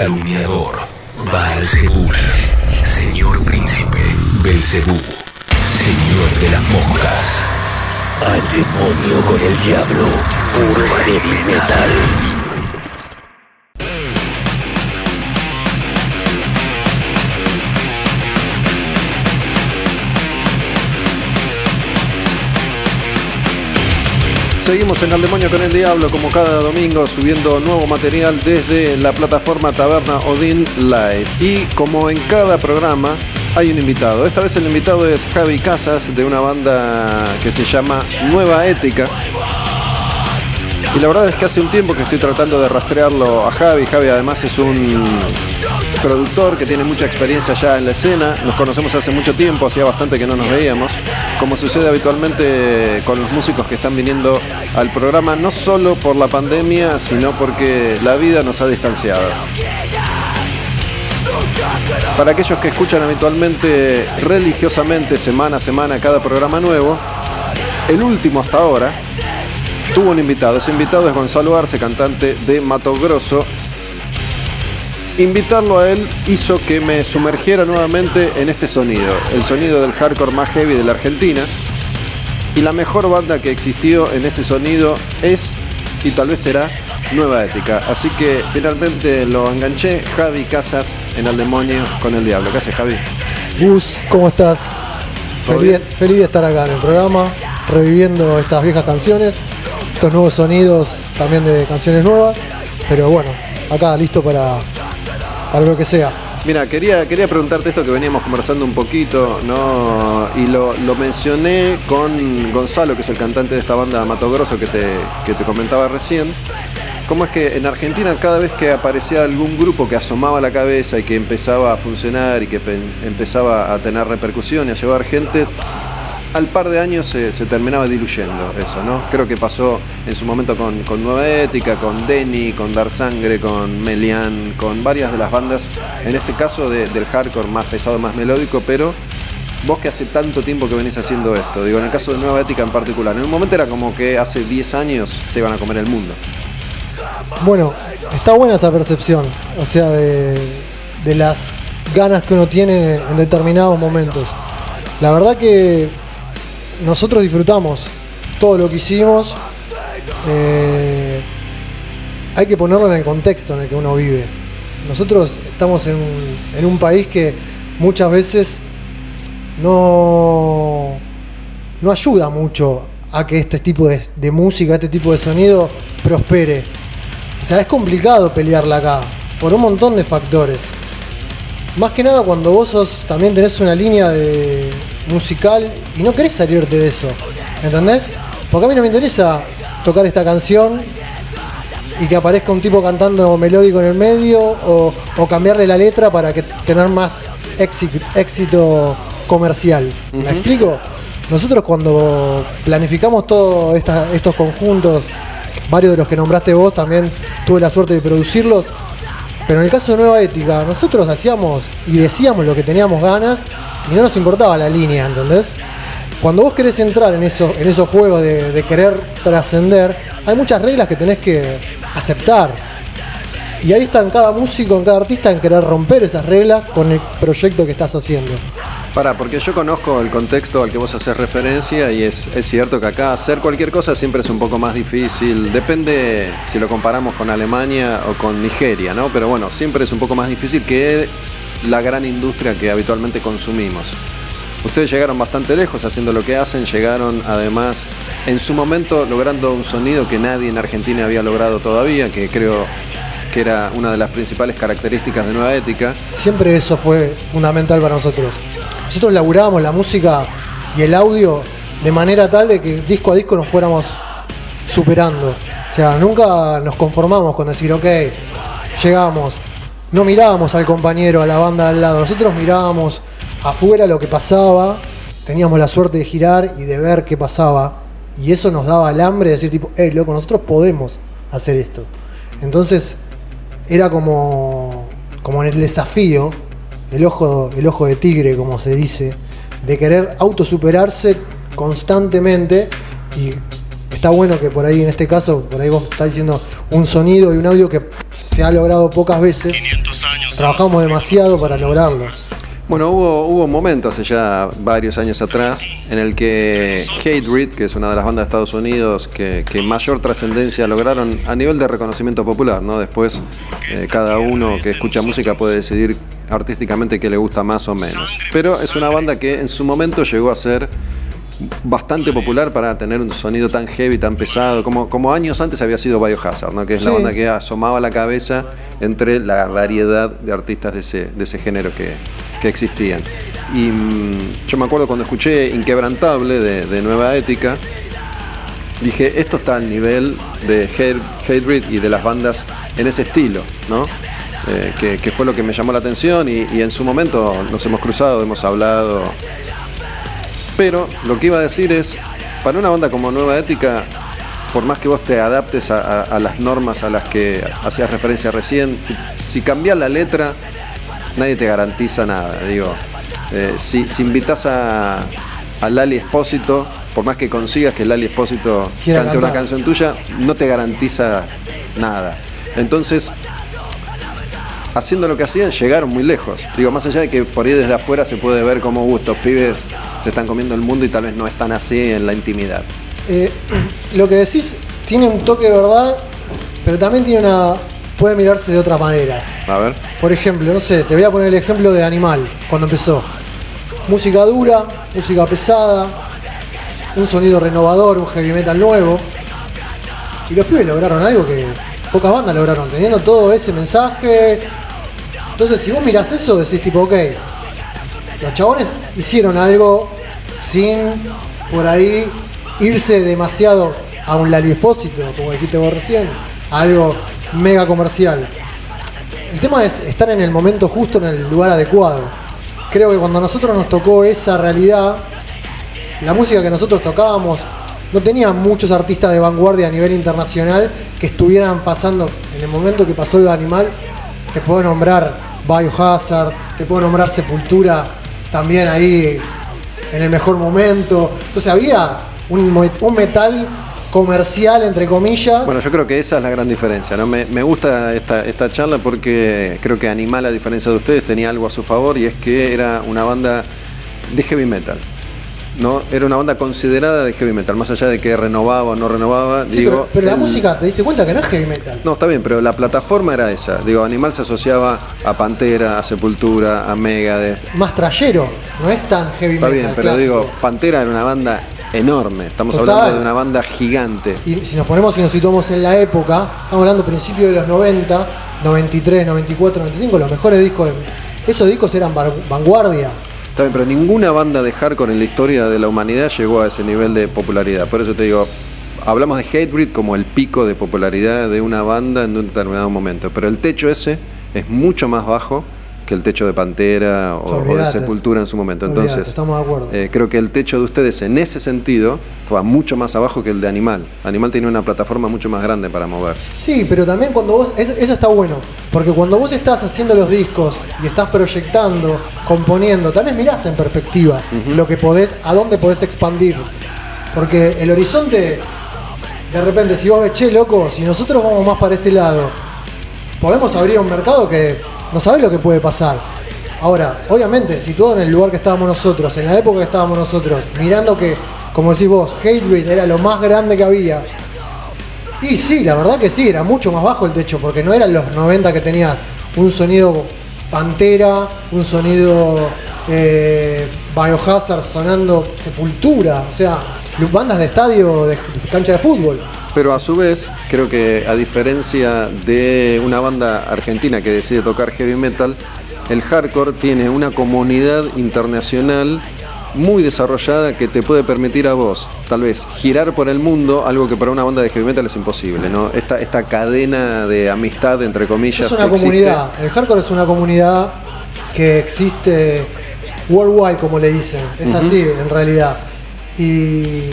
Calumniador, Baal señor príncipe, Belcebú, Seguimos en Al Demonio con el Diablo como cada domingo subiendo nuevo material desde la plataforma Taberna Odin Live. Y como en cada programa hay un invitado. Esta vez el invitado es Javi Casas de una banda que se llama Nueva Ética. Y la verdad es que hace un tiempo que estoy tratando de rastrearlo a Javi. Javi además es un productor que tiene mucha experiencia ya en la escena. Nos conocemos hace mucho tiempo, hacía bastante que no nos veíamos. Como sucede habitualmente con los músicos que están viniendo al programa, no solo por la pandemia, sino porque la vida nos ha distanciado. Para aquellos que escuchan habitualmente, religiosamente, semana a semana, cada programa nuevo, el último hasta ahora tuvo un invitado. Ese invitado es Gonzalo Arce, cantante de Mato Grosso, invitarlo a él hizo que me sumergiera nuevamente en este sonido, el sonido del hardcore más heavy de la Argentina. Y la mejor banda que existió en ese sonido es, y tal vez será, Nueva Ética. Así que finalmente lo enganché, Javi Casas en El Demonio con el Diablo. ¿Qué haces, Javi? Gus, ¿cómo estás? Feliz, feliz de estar acá en el programa, reviviendo estas viejas canciones, estos nuevos sonidos también de canciones nuevas. Pero bueno, acá listo para para lo que sea. Mira, quería, quería preguntarte esto que veníamos conversando un poquito, ¿no? Y lo, mencioné con Gonzalo, que es el cantante de esta banda Mato Grosso que te, que te comentaba recién. ¿Cómo es que en Argentina cada vez que aparecía algún grupo que asomaba la cabeza y que empezaba a funcionar y que empezaba a tener repercusión y a llevar gente, al par de años se, terminaba diluyendo eso, ¿no? Creo que pasó en su momento con, Nueva Ética, con Denny, con Dar Sangre, con Melian, con varias de las bandas, en este caso del hardcore más pesado, más melódico, pero vos que hace tanto tiempo que venís haciendo esto, digo, en el caso de Nueva Ética en particular, en un momento era como que hace 10 años se iban a comer el mundo. Bueno, está buena esa percepción, o sea, de, de las ganas que uno tiene en determinados momentos. La verdad que nosotros disfrutamos todo lo que hicimos. Eh, hay que ponerlo en el contexto en el que uno vive. Nosotros estamos en, un país que muchas veces no, no ayuda mucho a que este tipo de, de, música, este tipo de sonido prospere. O sea, es complicado pelearla acá, por un montón de factores. Más que nada cuando vos sos, también tenés una línea de, musical y no querés salirte de eso. ¿Entendés? Porque a mí no me interesa tocar esta canción y que aparezca un tipo cantando melódico en el medio o, cambiarle la letra para que tener más éxito, comercial. ¿Me explico? Nosotros cuando planificamos todos estos conjuntos, varios de los que nombraste vos también tuve la suerte de producirlos, pero en el caso de Nueva Ética, nosotros hacíamos y decíamos lo que teníamos ganas y no nos importaba la línea, ¿entendés? Cuando vos querés entrar en, eso, en esos juegos de, querer trascender, hay muchas reglas que tenés que aceptar. Y ahí está en cada músico, en cada artista, en querer romper esas reglas con el proyecto que estás haciendo. Para, porque yo conozco el contexto al que vos haces referencia y es, es, cierto que acá hacer cualquier cosa siempre es un poco más difícil. Depende si lo comparamos con Alemania o con Nigeria, ¿no? Pero bueno, siempre es un poco más difícil que la gran industria que habitualmente consumimos. Ustedes llegaron bastante lejos haciendo lo que hacen, llegaron además en su momento logrando un sonido que nadie en Argentina había logrado todavía, que creo que era una de las principales características de Nueva Ética. Siempre eso fue fundamental para nosotros. Nosotros laburábamos la música y el audio de manera tal de que disco a disco nos fuéramos superando. O sea, nunca nos conformamos con decir, ok, llegamos, no mirábamos al compañero, a la banda al lado, nosotros mirábamos afuera lo que pasaba, teníamos la suerte de girar y de ver qué pasaba, y eso nos daba el hambre de decir tipo, hey, loco, nosotros podemos hacer esto. Entonces, era como, como en el desafío, el ojo, el ojo de tigre, como se dice, de querer autosuperarse constantemente. Y está bueno que por ahí en este caso, por ahí vos estás diciendo un sonido y un audio que se ha logrado pocas veces. Trabajamos demasiado para lograrlo. Bueno, hubo, hubo un momento hace ya varios años atrás en el que Hatebreed, que es una de las bandas de Estados Unidos que, que mayor trascendencia lograron a nivel de reconocimiento popular, ¿no? Después eh, cada uno que escucha música puede decidir artísticamente qué le gusta más o menos. Pero es una banda que en su momento llegó a ser bastante popular para tener un sonido tan heavy, tan pesado, como, como años antes había sido Biohazard, ¿no? que es la banda que asomaba la cabeza entre la variedad de artistas de ese, de ese género que, que existían. Y mm, yo me acuerdo cuando escuché Inquebrantable de, de Nueva Ética, dije, esto está al nivel de Hate- Hatebreed y de las bandas en ese estilo, ¿no? Eh, que, que fue lo que me llamó la atención y, y en su momento nos hemos cruzado, hemos hablado. Pero lo que iba a decir es, para una banda como Nueva Ética, por más que vos te adaptes a, a- a las normas a las que hacías referencia recién, si cambias la letra, nadie te garantiza nada. Digo, Eh, si, si invitas a, a Lali Espósito, por más que consigas que Lali Espósito cante una canción tuya, no te garantiza nada. Entonces, haciendo lo que hacían, llegaron muy lejos. Digo, más allá de que por ahí desde afuera se puede ver cómo uh, estos pibes se están comiendo el mundo y tal vez no están así en la intimidad. Eh, lo que decís tiene un toque de verdad, pero también tiene una. puede mirarse de otra manera. A ver. Por ejemplo, no sé, te voy a poner el ejemplo de Animal, cuando empezó. Música dura, música pesada, un sonido renovador, un heavy metal nuevo. Y los pibes lograron algo que pocas bandas lograron, teniendo todo ese mensaje. Entonces, si vos mirás eso, decís tipo, ok, los chabones hicieron algo sin por ahí irse demasiado a un Lali Espósito, como dijiste vos recién, a algo mega comercial. El tema es estar en el momento justo, en el lugar adecuado. Creo que cuando a nosotros nos tocó esa realidad, la música que nosotros tocábamos no tenía muchos artistas de vanguardia a nivel internacional que estuvieran pasando en el momento que pasó el animal. Te puedo nombrar Biohazard, te puedo nombrar Sepultura también ahí en el mejor momento. Entonces había un, un metal comercial, entre comillas. Bueno, yo creo que esa es la gran diferencia. ¿no? Me, me gusta esta, esta charla porque creo que Animal, a diferencia de ustedes, tenía algo a su favor y es que era una banda de heavy metal. ¿No? Era una banda considerada de heavy metal, más allá de que renovaba o no renovaba. Sí, digo, pero, pero la el- música, ¿te diste cuenta que no es heavy metal? No, está bien, pero la plataforma era esa. Digo, Animal se asociaba a Pantera, a Sepultura, a Megadeth. Más trayero, no es tan heavy Está metal. bien, pero clásico. digo, Pantera era una banda enorme. Estamos Total. hablando de una banda gigante. Y si nos ponemos y nos situamos en la época, estamos hablando principios de los 90, 93, 94, 95, los mejores discos. de- esos discos eran vanguardia. Pero ninguna banda de hardcore en la historia de la humanidad llegó a ese nivel de popularidad. Por eso te digo, hablamos de Hatebreed como el pico de popularidad de una banda en un determinado momento. Pero el techo ese es mucho más bajo que el techo de Pantera o, o de. Sepultura en su momento. Entonces, estamos de acuerdo. eh, creo que el techo de ustedes en ese sentido va mucho más abajo que el de Animal. Animal tiene una plataforma mucho más grande para moverse. Sí, pero también cuando vos, eso, eso está bueno, porque cuando vos estás haciendo los discos y estás proyectando, componiendo, también mirás en perspectiva lo que podés, a dónde podés expandir. Porque el horizonte, de repente, si vos ves, che, loco, si nosotros vamos más para este lado, podemos abrir un mercado que no sabés lo que puede pasar. Ahora, obviamente, situado en el lugar que estábamos nosotros, en la época que estábamos nosotros, mirando que, como decís vos, Hatebreed era lo más grande que había, y sí, la verdad que sí, era mucho más bajo el techo, porque no eran los 90 que tenías un sonido pantera, un sonido eh, biohazard sonando sepultura, o sea, bandas de estadio, de cancha de fútbol. Pero a su vez, creo que a diferencia de una banda argentina que decide tocar heavy metal, el hardcore tiene una comunidad internacional muy desarrollada que te puede permitir a vos, tal vez, girar por el mundo, algo que para una banda de heavy metal es imposible, ¿no? Esta, esta cadena de amistad, entre comillas, Es una que existe. comunidad, el hardcore es una comunidad que existe worldwide, como le dicen, es así en realidad. Y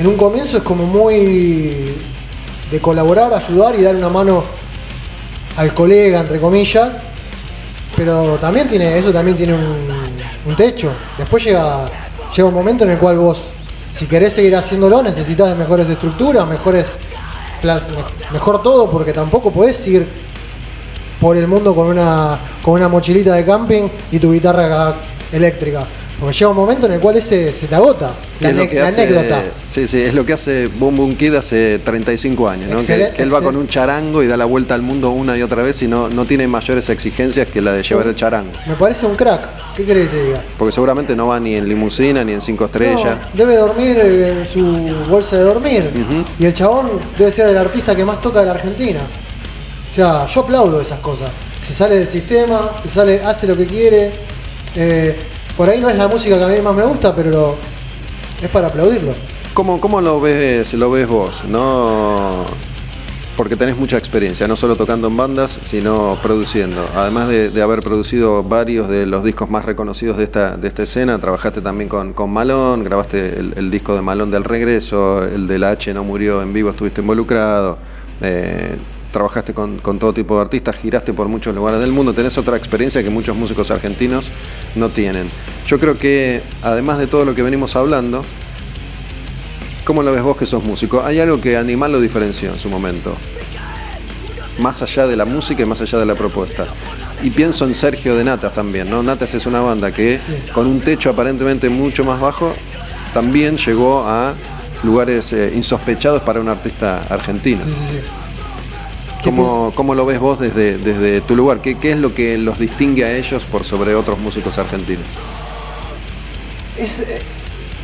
en un comienzo es como muy de colaborar, ayudar y dar una mano al colega, entre comillas, pero también tiene, eso también tiene un, techo. Después llega, llega un momento en el cual vos, si querés seguir haciéndolo, necesitas mejores estructuras, mejores mejor todo, porque tampoco podés ir por el mundo con una, con una mochilita de camping y tu guitarra eléctrica. Porque llega un momento en el cual ese se te agota. La, hace- anécdota. Sí, sí, es lo que hace Boom Boom Kid hace 35 años, ¿no? Que, él va con un charango y da la vuelta al mundo una y otra vez y no, no tiene mayores exigencias que la de llevar el charango. Me parece un crack. ¿Qué querés que te diga? Porque seguramente no va ni en limusina ni en cinco estrellas. No, debe dormir en su bolsa de dormir. Y el chabón debe ser el artista que más toca de la Argentina. O sea, yo aplaudo esas cosas. Se sale del sistema, se sale, hace lo que quiere. Eh, por ahí no es la música que a mí más me gusta, pero es para aplaudirlo. ¿Cómo, cómo lo ves lo ves vos? No porque tenés mucha experiencia, no solo tocando en bandas, sino produciendo. Además de, haber producido varios de los discos más reconocidos de esta, de esta escena, trabajaste también con, con Malón, grabaste el, disco de Malón del Regreso, el de La H no murió en vivo, estuviste involucrado. eh, trabajaste con, todo tipo de artistas, giraste por muchos lugares del mundo, tenés otra experiencia que muchos músicos argentinos no tienen. Yo creo que, además de todo lo que venimos hablando, ¿cómo lo ves vos que sos músico? Hay algo que Animal lo diferenció en su momento, más allá de la música y más allá de la propuesta. Y pienso en Sergio de Natas también, ¿no? Natas es una banda que con un techo aparentemente mucho más bajo, también llegó a lugares eh, insospechados para un artista argentino. ¿Qué ¿Cómo, cómo lo ves vos desde, desde tu lugar? ¿Qué, ¿Qué es lo que los distingue a ellos por sobre otros músicos argentinos? Es, eh,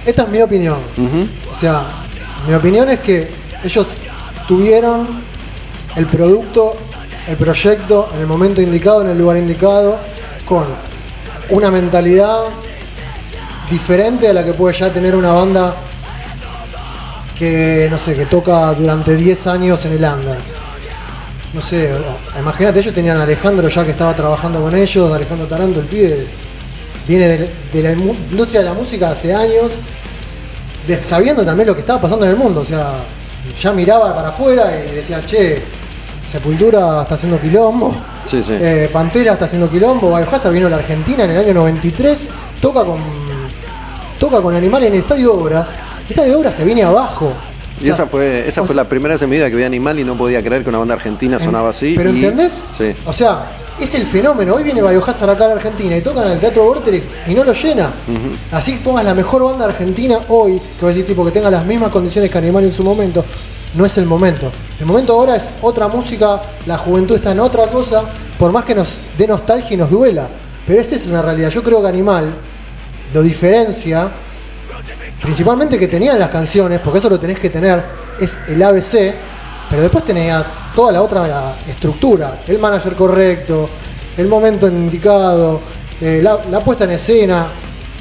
esta es mi opinión. O sea, mi opinión es que ellos tuvieron el producto, el proyecto en el momento indicado, en el lugar indicado, con una mentalidad diferente a la que puede ya tener una banda que, no sé, que toca durante 10 años en el under. No sé, imagínate, ellos tenían a Alejandro ya que estaba trabajando con ellos, Alejandro Taranto, el pibe, viene de, de la industria de la música hace años, de- sabiendo también lo que estaba pasando en el mundo, o sea, ya miraba para afuera y decía, che, Sepultura está haciendo quilombo, Sí, sí. eh, Pantera está haciendo quilombo, Biohazard vino a la Argentina en el año 93, toca con toca con Animal en el Estadio Obras, el Estadio Obras se viene abajo. Y O sea, esa fue, esa fue la primera vez en mi vida que vi Animal y no podía creer que una banda argentina sonaba así. ¿Pero y- entendés? Sí. O sea, es el fenómeno. Hoy viene Biohazard acá a la Argentina y tocan en el Teatro Vorterix y no lo llena. Así que pongas la mejor banda argentina hoy, que va a decir tipo que tenga las mismas condiciones que Animal en su momento. No es el momento. El momento ahora es otra música, la juventud está en otra cosa, por más que nos dé nostalgia y nos duela. Pero esa es una realidad. Yo creo que Animal lo diferencia principalmente que tenían las canciones, porque eso lo tenés que tener, es el ABC, pero después tenía toda la otra estructura, el manager correcto, el momento indicado, eh, la, puesta en escena.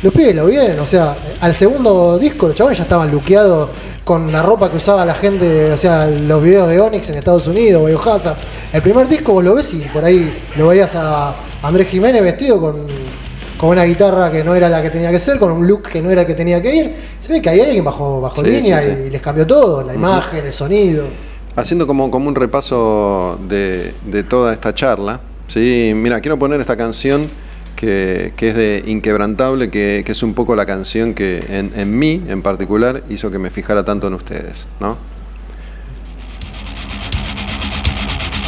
Los pibes lo vieron, o sea, al segundo disco los chabones ya estaban luqueados con la ropa que usaba la gente, o sea, los videos de Onyx en Estados Unidos, Biohazard. El primer disco vos lo ves y por ahí lo veías a Andrés Jiménez vestido con con una guitarra que no era la que tenía que ser, con un look que no era el que tenía que ir. Se ve que hay alguien bajo, bajo Sí, línea sí, y- sí. Y, les cambió todo, la imagen, el sonido. Haciendo como, como un repaso de, de toda esta charla, ¿sí? mira, quiero poner esta canción que, que es de Inquebrantable, que, que es un poco la canción que en, en mí en particular hizo que me fijara tanto en ustedes. ¿no?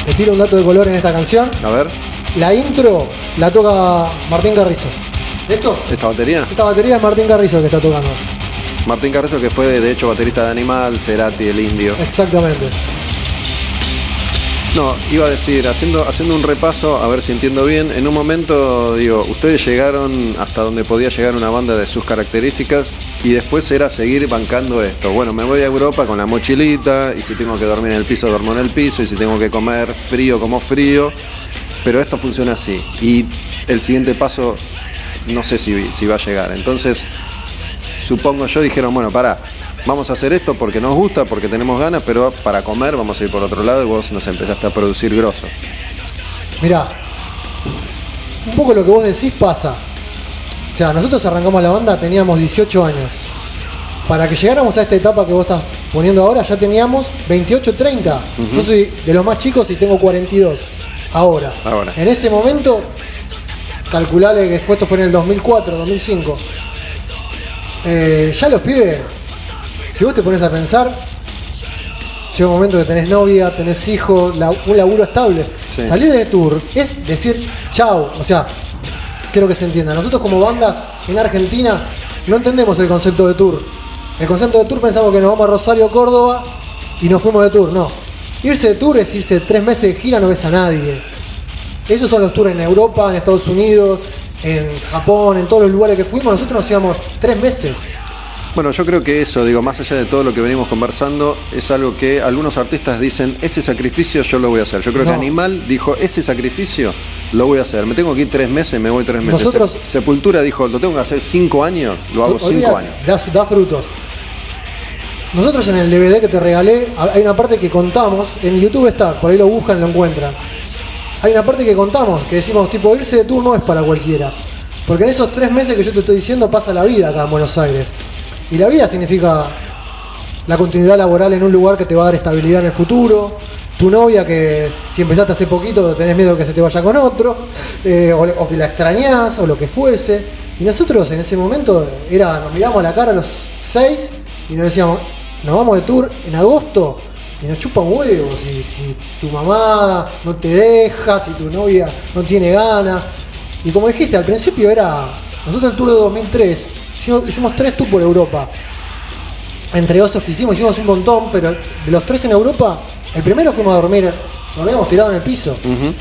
Te tiro un dato de color en esta canción. A ver, La intro la toca Martín Carrizo. ¿Esto? esta batería. Esta batería es Martín Carrizo el que está tocando. Martín Carrezo, que fue de hecho baterista de Animal, Cerati, el Indio. Exactamente. No, iba a decir, haciendo, haciendo un repaso, a ver si entiendo bien, en un momento, digo, ustedes llegaron hasta donde podía llegar una banda de sus características y después era seguir bancando esto. Bueno, me voy a Europa con la mochilita y si tengo que dormir en el piso, duermo en el piso y si tengo que comer frío, como frío, pero esto funciona así. Y el siguiente paso, no sé si, si va a llegar. Entonces, supongo yo, dijeron, bueno, pará, vamos a hacer esto porque nos gusta, porque tenemos ganas, pero para comer vamos a ir por otro lado y vos nos empezaste a producir grosso. Mirá, un poco lo que vos decís pasa. O sea, nosotros arrancamos la banda, teníamos 18 años. Para que llegáramos a esta etapa que vos estás poniendo ahora, ya teníamos 28, 30. Yo soy de los más chicos y tengo 42. Ahora. Ahora. En ese momento, calculale que esto fue en el 2004, 2005. Eh, ya los pibes, si vos te pones a pensar, llega un momento que tenés novia, tenés hijos, la- un laburo estable. Sí. Salir de tour es decir chao. O sea, quiero que se entienda. Nosotros como bandas en Argentina no entendemos el concepto de tour. El concepto de tour pensamos que nos vamos a Rosario, Córdoba y nos fuimos de tour. No. Irse de tour es irse tres meses de gira, no ves a nadie. Esos son los tours en Europa, en Estados Unidos, en Japón, en todos los lugares que fuimos. Nosotros nos íbamos tres meses. Bueno, yo creo que eso, digo, más allá de todo lo que venimos conversando, es algo que algunos artistas dicen, ese sacrificio yo lo voy a hacer. Yo creo que. Animal dijo, ese sacrificio lo voy a hacer. Me tengo que ir tres meses, me voy tres meses. Nosotros- Se- Sepultura dijo, lo tengo que hacer cinco años, lo hago cinco años. Da, da frutos. Nosotros en el DVD que te regalé, hay una parte que contamos, en YouTube está, por ahí lo buscan y lo encuentran. Hay una parte que contamos, que decimos, tipo, irse de tour no es para cualquiera. Porque en esos tres meses que yo te estoy diciendo pasa la vida acá en Buenos Aires. Y la vida significa la continuidad laboral en un lugar que te va a dar estabilidad en el futuro, tu novia que si empezaste hace poquito tenés miedo que se te vaya con otro, eh, o, o que la extrañás, o lo que fuese. Y nosotros en ese momento era, nos miramos a la cara a los seis y nos decíamos, nos vamos de tour en agosto y nos chupan huevos, si, si tu mamá no te deja, si tu novia no tiene ganas. Y como dijiste, al principio era, nosotros el tour de 2003, hicimos, hicimos tres tours por Europa entre osos que hicimos, hicimos un montón, pero de los tres en Europa, el primero fuimos a dormir, dormíamos tirados en el piso.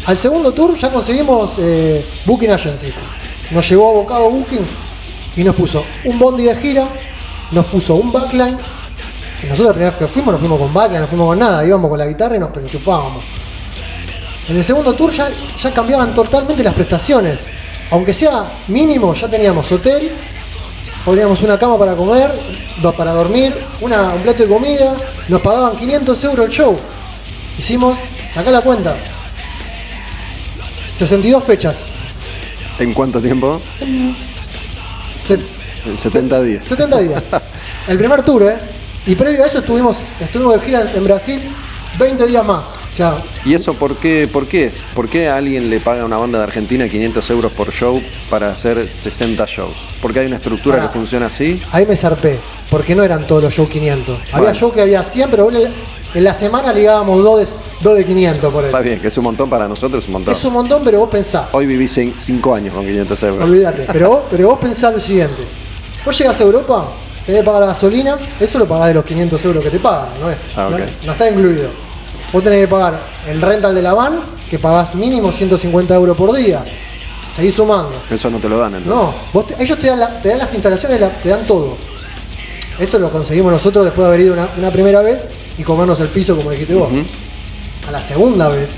Al segundo tour ya conseguimos eh, Booking Agency. Nos llevó a Bocado Bookings y nos puso un bondi de gira, nos puso un backline. Que nosotros la primera vez que fuimos no fuimos con backline, no fuimos con nada, íbamos con la guitarra y nos enchufábamos. En el segundo tour ya, ya cambiaban totalmente las prestaciones. Aunque sea mínimo, ya teníamos hotel, poníamos una cama para comer, dos para dormir, una, un plato de comida, nos pagaban 500 euros el show. Hicimos, acá la cuenta, 62 fechas, ¿En cuánto tiempo? En 70 días. 70 días. El primer tour, ¿eh? Y previo a eso estuvimos, estuvimos de gira en Brasil 20 días más. O sea, ¿Y eso por qué, por qué es? ¿Por qué a alguien le paga a una banda de Argentina 500 euros por show para hacer 60 shows? ¿Porque hay una estructura que funciona así? ahí me zarpé, porque no eran todos los shows 500. Había shows que había 100, pero en la semana ligábamos dos de, dos de 500 por él. Está bien, que es un montón para nosotros, es un montón. Es un montón, pero vos pensás. Hoy viví 5 años con 500 euros. Olvídate, pero vos, pero vos pensás lo siguiente. Vos llegás a Europa, tenés que pagar la gasolina, eso lo pagás de los 500 euros que te pagan, ¿no? es? Ah, no, está incluido. Vos tenés que pagar el rental de la van, que pagás mínimo 150 euros por día. Seguís sumando. Eso no te lo dan entonces. No, vos te- ellos te dan, la- te dan las instalaciones, la- te dan todo. Esto lo conseguimos nosotros después de haber ido una, una primera vez y comernos el piso, como dijiste vos. A la segunda vez,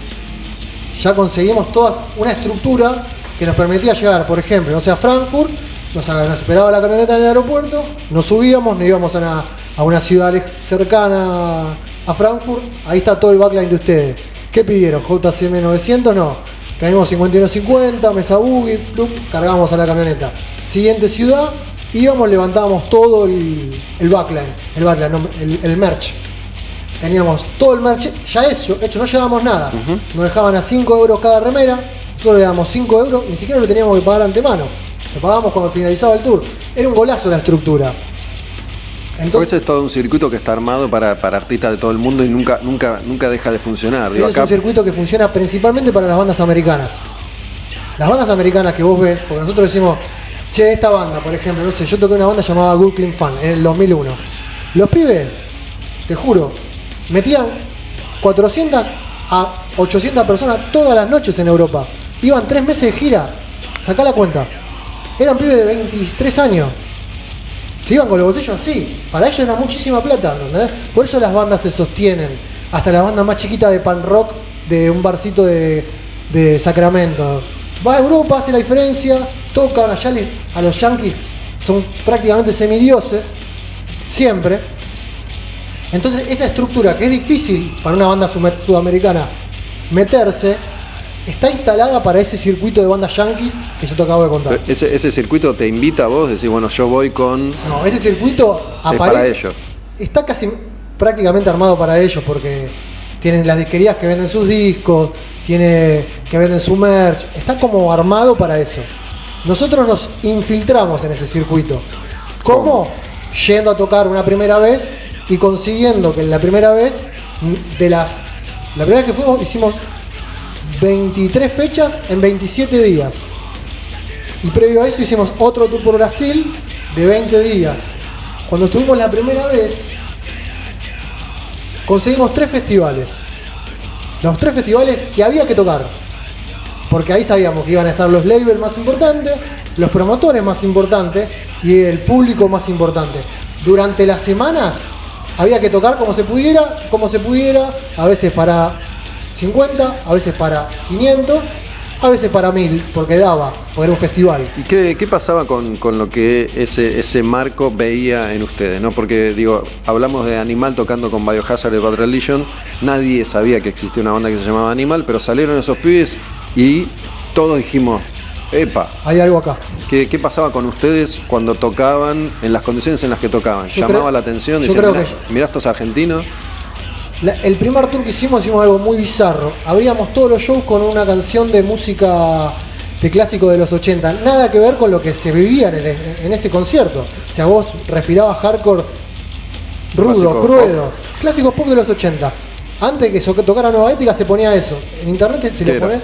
ya conseguimos todas una estructura que nos permitía llegar, por ejemplo, no sé, a Frankfurt, nos, nos esperaba la camioneta en el aeropuerto, nos subíamos, nos íbamos a una, a una ciudad cercana a Frankfurt, ahí está todo el backline de ustedes. ¿Qué pidieron? ¿JCM 900? No. Tenemos 5150, mesa buggy, plup, cargamos a la camioneta. Siguiente ciudad, íbamos, levantábamos todo el, el backline, el backline, no, el, el merch. Teníamos todo el merch ya hecho, hecho no llevábamos nada. Nos dejaban a 5 euros cada remera, nosotros le damos 5 euros, ni siquiera lo teníamos que pagar antemano. Lo pagábamos cuando finalizaba el tour. Era un golazo la estructura. Entonces, es todo un circuito que está armado para, para artistas de todo el mundo y nunca, nunca, nunca deja de funcionar. Digo, es acá, un circuito que funciona principalmente para las bandas americanas. Las bandas americanas que vos ves, porque nosotros decimos, che, esta banda, por ejemplo, no sé, yo toqué una banda llamada Good Clean Fun en el 2001. Los pibes, te juro, metían 400 a 800 personas todas las noches en Europa. Iban tres meses de gira. Sacá la cuenta. Eran pibes de 23 años. Se iban con los bolsillos así. Para ellos era muchísima plata, ¿entendés? Por eso las bandas se sostienen. Hasta la banda más chiquita de pan rock de un barcito de, Sacramento. Va a Europa, hace la diferencia, tocan a los Yankees, son prácticamente semidioses, siempre. Entonces esa estructura que es difícil para una banda sudamericana meterse, está instalada para ese circuito de bandas yankees que yo te acabo de contar. ese, ese circuito te invita a vos, decís, bueno, yo voy con... No, ese circuito Es apare- para ellos. Está casi prácticamente armado para ellos porque tienen las disquerías que venden sus discos, tiene que venden su merch, está como armado para eso. Nosotros nos infiltramos en ese circuito. ¿Cómo? Yendo a tocar una primera vez y consiguiendo que en la primera vez, de las. La primera vez que fuimos hicimos 23 fechas en 27 días. Y previo a eso hicimos otro tour por Brasil de 20 días. Cuando estuvimos la primera vez, conseguimos tres festivales. Los tres festivales que había que tocar. Porque ahí sabíamos que iban a estar los labels más importantes, los promotores más importantes y el público más importante. Durante las semanas había que tocar como se pudiera, como se pudiera, a veces para 50, a veces para 500, a veces para 1000, porque daba, porque era un festival. ¿Y qué, qué pasaba con, con, lo que ese, ese marco veía en ustedes? ¿no? Porque digo, hablamos de Animal tocando con Biohazard de Bad Religion, nadie sabía que existía una banda que se llamaba Animal, pero salieron esos pibes y todos dijimos, Epa. Hay algo acá. ¿Qué, ¿Qué, pasaba con ustedes cuando tocaban, en las condiciones en las que tocaban? ¿Llamaba la atención? Decían, mirá, mirá, estos argentinos. La, el primer tour que hicimos hicimos algo muy bizarro. Abríamos todos los shows con una canción de música de clásico de los 80. Nada que ver con lo que se vivía en, el, en ese concierto. O sea, vos respirabas hardcore rudo, Clásico crudo. Pop. Clásicos pop de los 80. Antes que tocara Nueva Ética se ponía eso. En internet si lo pones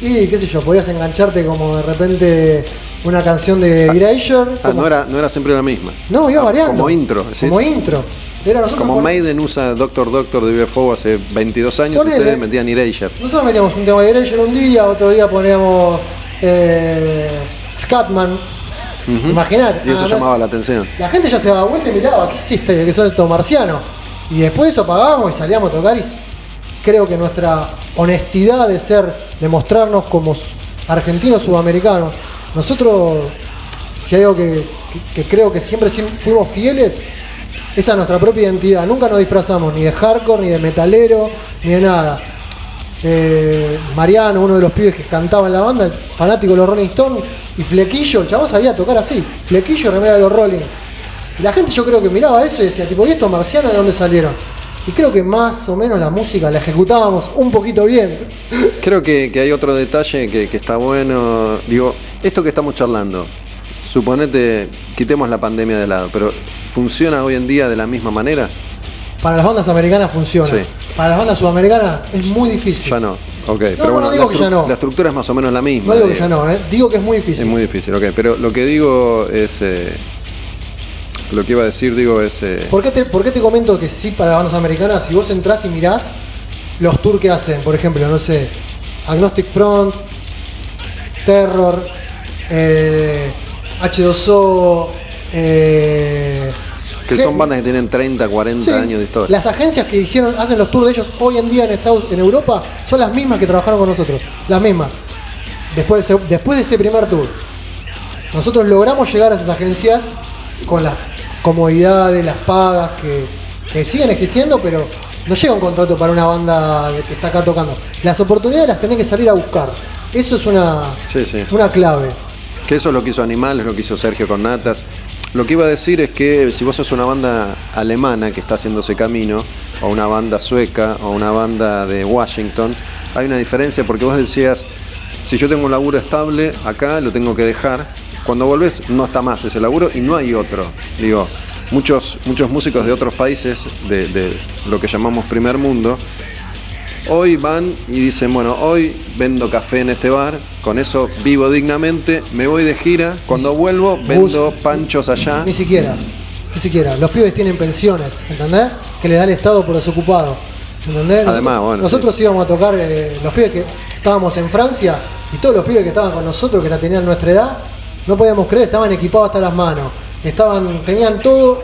y qué sé yo, podías engancharte como de repente una canción de Erasure. Ah, no, era, no era siempre la misma. No, iba variando. Como intro. Como intro. Como por... Maiden usa Doctor Doctor de UFO hace 22 años, Ponele. ustedes metían Erasure. Nosotros metíamos un tema de Erasure un día, otro día poníamos eh, Scatman. Uh -huh. Imagínate. Y eso ah, llamaba la atención. La gente ya se daba vuelta y miraba, ¿qué hiciste? ¿Qué son estos marcianos? Y después de eso pagábamos y salíamos a tocar y creo que nuestra honestidad de ser, de mostrarnos como argentinos sudamericanos, nosotros, si hay algo que, que, que creo que siempre fuimos fieles, es a nuestra propia identidad. Nunca nos disfrazamos ni de hardcore, ni de metalero, ni de nada. Eh, Mariano, uno de los pibes que cantaba en la banda, fanático de los Rolling Stones, y Flequillo, el chabón sabía tocar así, Flequillo remera de los Rolling. Y la gente yo creo que miraba eso y decía, tipo, ¿y estos marcianos de dónde salieron? Y creo que más o menos la música la ejecutábamos un poquito bien. Creo que, que hay otro detalle que, que, está bueno. Digo, esto que estamos charlando, suponete, quitemos la pandemia de lado, pero ¿funciona hoy en día de la misma manera? Para las bandas americanas funciona. Sí. Para las bandas sudamericanas es muy difícil. Ya no. Ok, no, pero no, bueno, no digo que ya no. la estructura es más o menos la misma. No digo que ya no, ¿eh? digo que es muy difícil. Es muy difícil, ok. Pero lo que digo es. Eh, lo que iba a decir, digo, es. Eh... ¿Por, qué te, ¿Por qué te comento que sí para las bandas americanas? Si vos entrás y mirás los tours que hacen, por ejemplo, no sé, Agnostic Front, Terror, eh, H2O, eh, que son bandas que tienen 30, 40 sí, años de historia. Las agencias que hicieron, hacen los tours de ellos hoy en día en Estados en Europa son las mismas que trabajaron con nosotros. Las mismas. Después de ese, después de ese primer tour. Nosotros logramos llegar a esas agencias con las comodidades, las pagas que, que siguen existiendo, pero no llega un contrato para una banda que está acá tocando. Las oportunidades las tenés que salir a buscar. Eso es una, sí, sí. una clave. Que eso es lo que hizo Animal, es lo que hizo Sergio con Natas. Lo que iba a decir es que si vos sos una banda alemana que está haciendo ese camino, o una banda sueca, o una banda de Washington, hay una diferencia porque vos decías, si yo tengo un laburo estable acá, lo tengo que dejar. Cuando volvés no está más ese laburo y no hay otro. Digo, muchos, muchos músicos de otros países, de, de lo que llamamos primer mundo, hoy van y dicen, bueno, hoy vendo café en este bar, con eso vivo dignamente, me voy de gira, cuando vuelvo vendo panchos allá. Ni siquiera, ni siquiera. Los pibes tienen pensiones, ¿entendés? Que le da el Estado por desocupado. ¿Entendés? Además, bueno. Nosotros sí. íbamos a tocar, eh, los pibes que estábamos en Francia, y todos los pibes que estaban con nosotros, que la tenían nuestra edad, no podíamos creer, estaban equipados hasta las manos. Estaban, tenían todo,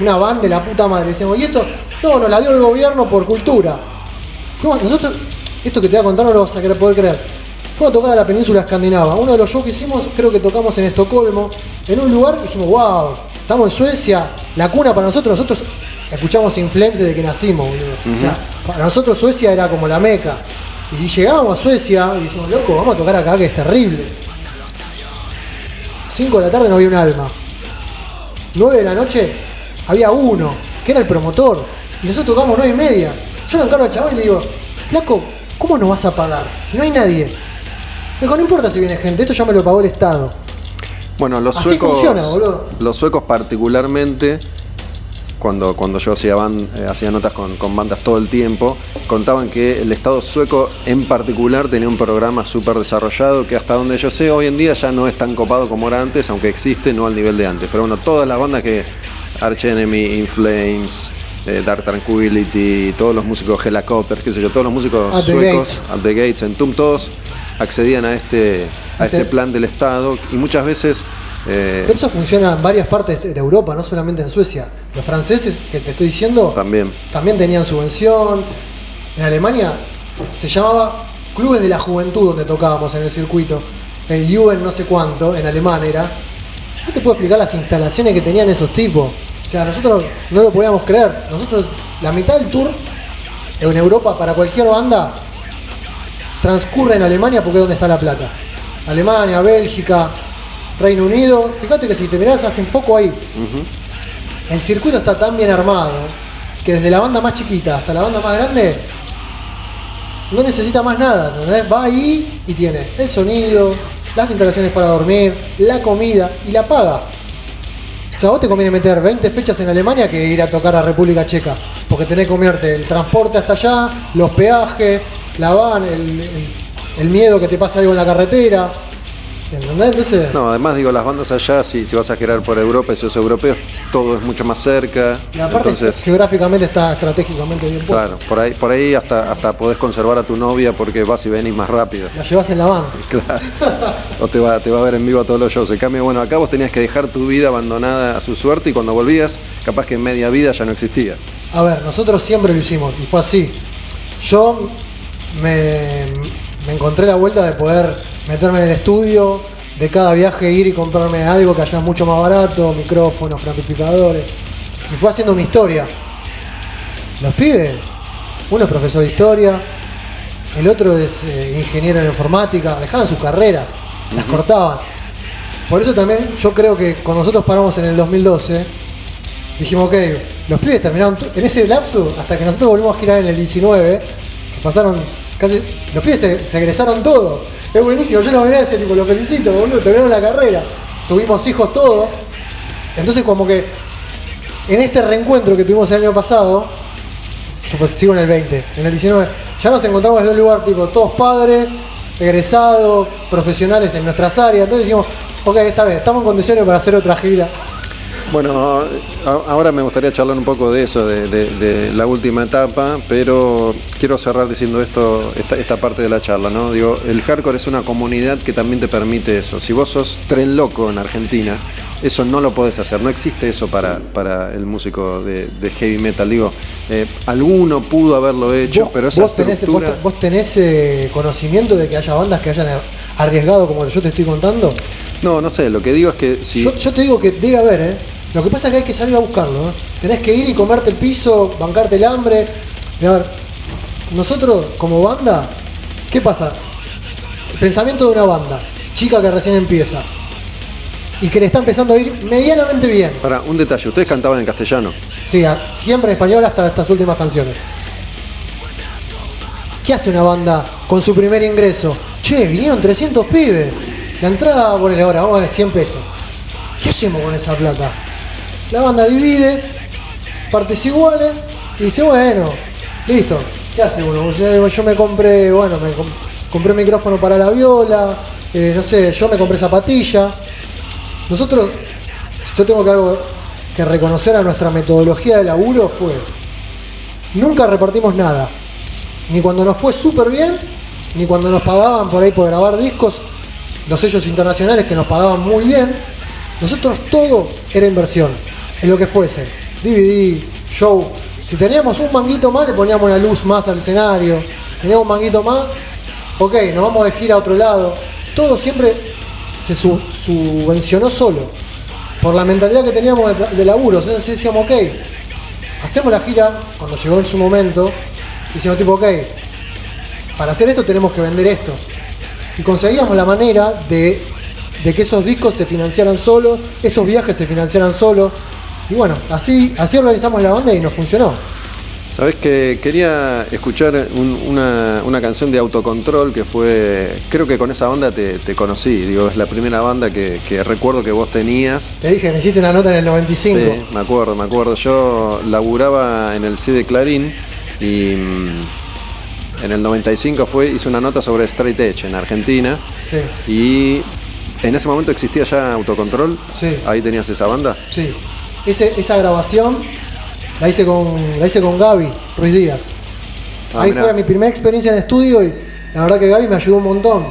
una van de la puta madre. Decíamos, ¿y esto? No, nos la dio el gobierno por cultura. Fuimos, nosotros, esto que te voy a contar no lo vas a poder creer. Fuimos a tocar a la península escandinava. Uno de los shows que hicimos, creo que tocamos en Estocolmo, en un lugar, dijimos, wow, estamos en Suecia, la cuna para nosotros, nosotros escuchamos Inflames desde que nacimos, uh -huh. o sea, para nosotros Suecia era como la meca. Y llegábamos a Suecia y decimos, loco, vamos a tocar acá que es terrible. 5 de la tarde no había un alma. 9 de la noche había uno, que era el promotor. Y nosotros tocamos 9 y media. Yo lo encargo al chaval y le digo, flaco, ¿cómo nos vas a pagar? Si no hay nadie. Dijo, no importa si viene gente, esto ya me lo pagó el Estado. Bueno, los Así suecos. funciona. Los suecos particularmente cuando, cuando yo hacía, ban- eh, hacía notas con, con bandas todo el tiempo, contaban que el Estado sueco en particular tenía un programa súper desarrollado que hasta donde yo sé hoy en día ya no es tan copado como era antes, aunque existe, no al nivel de antes. Pero bueno, todas las bandas que Arch Enemy, In Flames, eh, Dark Tranquility, todos los músicos Helicopters, qué sé yo, todos los músicos At the suecos, Gates. At the Gates, Entomb, todos accedían a este, a Este- este plan del Estado y muchas veces... eh, Pero eso funciona en varias partes de Europa, no solamente en Suecia. Los franceses, que te estoy diciendo, También. también tenían subvención. En Alemania se llamaba Clubes de la Juventud donde tocábamos en el circuito. El Juven no sé cuánto, en alemán era. No te puedo explicar las instalaciones que tenían esos tipos. O sea, nosotros no lo podíamos creer. Nosotros, la mitad del tour en Europa para cualquier banda transcurre en Alemania porque es donde está la plata. Alemania, Bélgica, Reino Unido. Fíjate que si te mirás hacen foco ahí. El circuito está tan bien armado que desde la banda más chiquita hasta la banda más grande no necesita más nada. Va ahí y tiene el sonido, las instalaciones para dormir, la comida y la paga. O sea, vos te conviene meter 20 fechas en Alemania que ir a tocar a República Checa, porque tenés que comerte el transporte hasta allá, los peajes, la van, el, el- el miedo que te pase algo en la carretera. ¿Entendés? Entonces, No, además digo, las bandas allá, si, si vas a girar por Europa y sos europeos, todo es mucho más cerca. y aparte Entonces, geográficamente está estratégicamente bien puesto. claro, por ahí, por ahí hasta, hasta podés conservar a tu novia porque vas y venís más rápido. La llevas en la van. Claro. O te va, te va a ver en vivo a todos los shows. En cambio, bueno, acá vos tenías que dejar tu vida abandonada a su suerte y cuando volvías, capaz que en media vida ya no existía. A ver, nosotros siempre lo hicimos y fue así. Yo me, me encontré la vuelta de poder meterme en el estudio, de cada viaje ir y comprarme algo que haya mucho más barato, micrófonos, amplificadores. Y fue haciendo mi historia. Los pibes, uno es profesor de historia, el otro es eh, ingeniero en informática, dejaban sus carreras, las cortaban. Por eso también yo creo que cuando nosotros paramos en el 2012, dijimos, ok, los pibes terminaron en ese lapso, hasta que nosotros volvimos a girar en el 19, que pasaron casi. Los pibes se, egresaron todos. Es buenísimo, yo lo miré y decía, tipo, los felicito, boludo, terminaron la carrera. Tuvimos hijos todos. Entonces, como que en este reencuentro que tuvimos el año pasado, yo pues sigo en el 20, en el 19, ya nos encontramos desde un lugar tipo, todos padres, egresados, profesionales en nuestras áreas. Entonces dijimos, ok, está bien, estamos en condiciones para hacer otra gira. Bueno, ahora me gustaría charlar un poco de eso, de, de- de la última etapa, pero quiero cerrar diciendo esto, esta, esta parte de la charla, ¿no? Digo, el hardcore es una comunidad que también te permite eso. Si vos sos tren loco en Argentina, eso no lo podés hacer, no existe eso para, para el músico de, de heavy metal. Digo, eh, alguno pudo haberlo hecho, Vos- pero esa vos tenés, estructura... vos- vos tenés, eh, conocimiento de que haya bandas que hayan arriesgado como yo te estoy contando. No, no sé, lo que digo es que si... Yo, yo te digo que debe haber, ¿eh? Lo que pasa es que hay que salir a buscarlo, ¿eh? Tenés que ir y comerte el piso, bancarte el hambre. Y a ver, nosotros como banda, ¿qué pasa? El pensamiento de una banda, chica que recién empieza, y que le está empezando a ir medianamente bien. Para, un detalle, ustedes cantaban en castellano. Sí, a- siempre en español hasta estas últimas canciones. ¿Qué hace una banda con su primer ingreso? Che, vinieron 300 pibes. La entrada, ponele ahora, vamos a ver 100 pesos. ¿Qué hacemos con esa plata? La banda divide, partes iguales, y dice, bueno, listo. ¿Qué hace uno? Yo me compré, bueno, me com- compré un micrófono para la viola, eh, no sé, yo me compré zapatilla. Nosotros, yo tengo que algo que reconocer a nuestra metodología de laburo fue, nunca repartimos nada. Ni cuando nos fue súper bien, ni cuando nos pagaban por ahí por grabar discos, los sellos internacionales que nos pagaban muy bien. Nosotros todo era inversión, en lo que fuese. DVD, show. Si teníamos un manguito más, le poníamos una luz más al escenario. Teníamos un manguito más, ok, nos vamos de gira a otro lado. Todo siempre se su- subvencionó solo. Por la mentalidad que teníamos de, laburo. Entonces decíamos, ok, hacemos la gira cuando llegó en su momento. Decíamos tipo, ok, para hacer esto tenemos que vender esto. Y conseguíamos la manera de, de que esos discos se financiaran solos, esos viajes se financiaran solos. Y bueno, así, así organizamos la banda y nos funcionó. Sabes que quería escuchar un- una, una canción de autocontrol que fue. Creo que con esa banda te, te conocí. Digo, es la primera banda que, que recuerdo que vos tenías. Te dije, me hiciste una nota en el 95. Sí, me acuerdo, me acuerdo. Yo laburaba en el C de Clarín y mm, en el 95 fue, hice una nota sobre Straight Edge en Argentina Sí, y en ese momento existía ya autocontrol. Sí. Ahí tenías esa banda. sí. Ese- esa grabación la hice con, la hice con Gaby Ruiz Díaz. Ah, Ahí mirá. fue mi primera experiencia en estudio y la verdad que Gaby me ayudó un montón.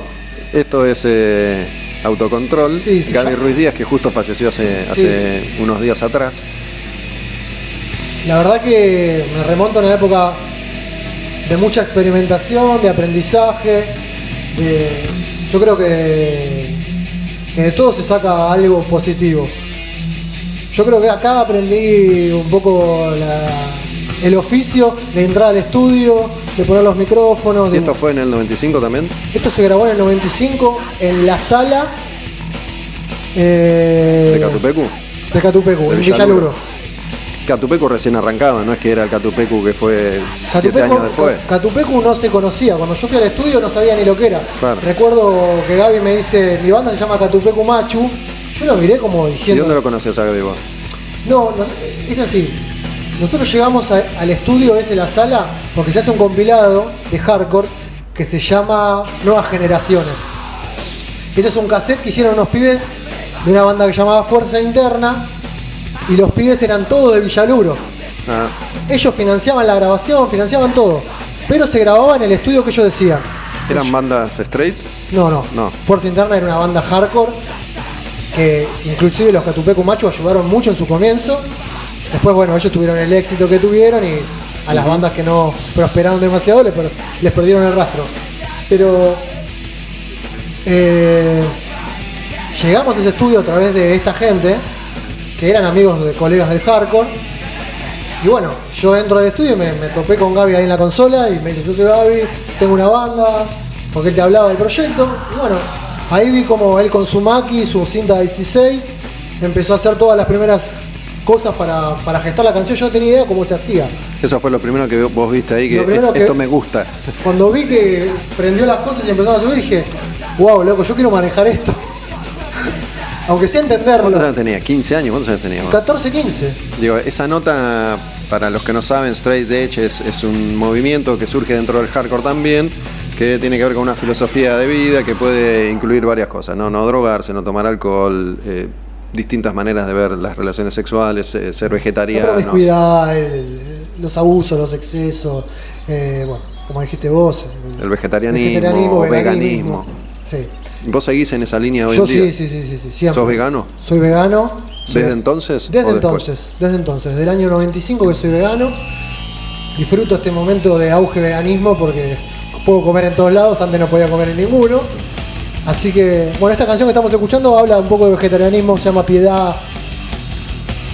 Esto es eh, autocontrol. Sí, Gaby Ruiz Díaz, que justo falleció hace, hace unos días atrás. La verdad que me remonto a una época de mucha experimentación, de aprendizaje, de, yo creo que, que de todo se saca algo positivo. Yo creo que acá aprendí un poco la- el oficio de entrar al estudio, de poner los micrófonos. ¿Y esto fue en el 95 también? esto se grabó en el 95 en la sala eh, ¿De Catupecu? de Catupecu, De en Villaluro. Catupecu recién arrancaba, no es que era el Catupecu que fue siete Catupecu, años después. Ca- Catupecu no se conocía. Cuando yo fui al estudio no sabía ni lo que era. Claro. Recuerdo que Gaby me dice, mi banda se llama Catupecu Machu. Yo lo miré como ¿Y diciendo. dónde lo conocías a Gaby vos? No, es así. Nosotros llegamos a- al estudio ese, la sala, porque se hace un compilado de hardcore que se llama Nuevas Generaciones. Ese es un cassette que hicieron unos pibes de una banda que llamaba Fuerza Interna y los pibes eran todos de Villaluro. Ah, Ellos financiaban la grabación, financiaban todo, pero se grababa en el estudio que ellos decían. ¿Eran bandas straight? No, no. No. Fuerza Interna era una banda hardcore que inclusive los Catupecu Macho ayudaron mucho en su comienzo. Después, bueno, ellos tuvieron el éxito que tuvieron y a las bandas que no prosperaron demasiado les, per- les perdieron el rastro. Pero eh, llegamos a ese estudio a través de esta gente, que eran amigos de colegas del hardcore. Y bueno, yo entro al estudio y me, me topé con Gaby ahí en la consola y me dice, yo soy Gaby, tengo una banda, porque él te hablaba del proyecto. Y bueno, ahí vi como él con su Maki, su cinta 16, empezó a hacer todas las primeras cosas para, para gestar la canción. Yo no tenía idea cómo se hacía. Eso fue lo primero que vos viste ahí, que esto me gusta. Cuando vi que prendió las cosas y empezaron a subir, dije, wow, loco, yo quiero manejar esto. Aunque sea entenderlo. ¿Cuántos años tenía? ¿15 años? ¿Cuántos años tenía? vos? 14, 15. Digo, esa nota, para los que no saben, Straight Edge es, es un movimiento que surge dentro del hardcore también, que tiene que ver con una filosofía de vida que puede incluir varias cosas, ¿no? No drogarse, no tomar alcohol, eh, distintas maneras de ver las relaciones sexuales, eh, ser promiscuidad, el- los abusos, los excesos, eh, bueno, como dijiste vos. El vegetarianismo, veganismo. Sí. ¿Vos seguís en esa línea hoy Yo en día? sí, sí, sí, sí, sí, siempre. ¿Sos vegano? Soy vegano. ¿Desde Soy- entonces Desde entonces, desde entonces, desde el año 95 que soy vegano. Disfruto este momento de auge veganismo porque puedo comer en todos lados, antes no podía comer en ninguno. Así que, bueno, esta canción que estamos escuchando habla un poco de vegetarianismo, se llama Piedad.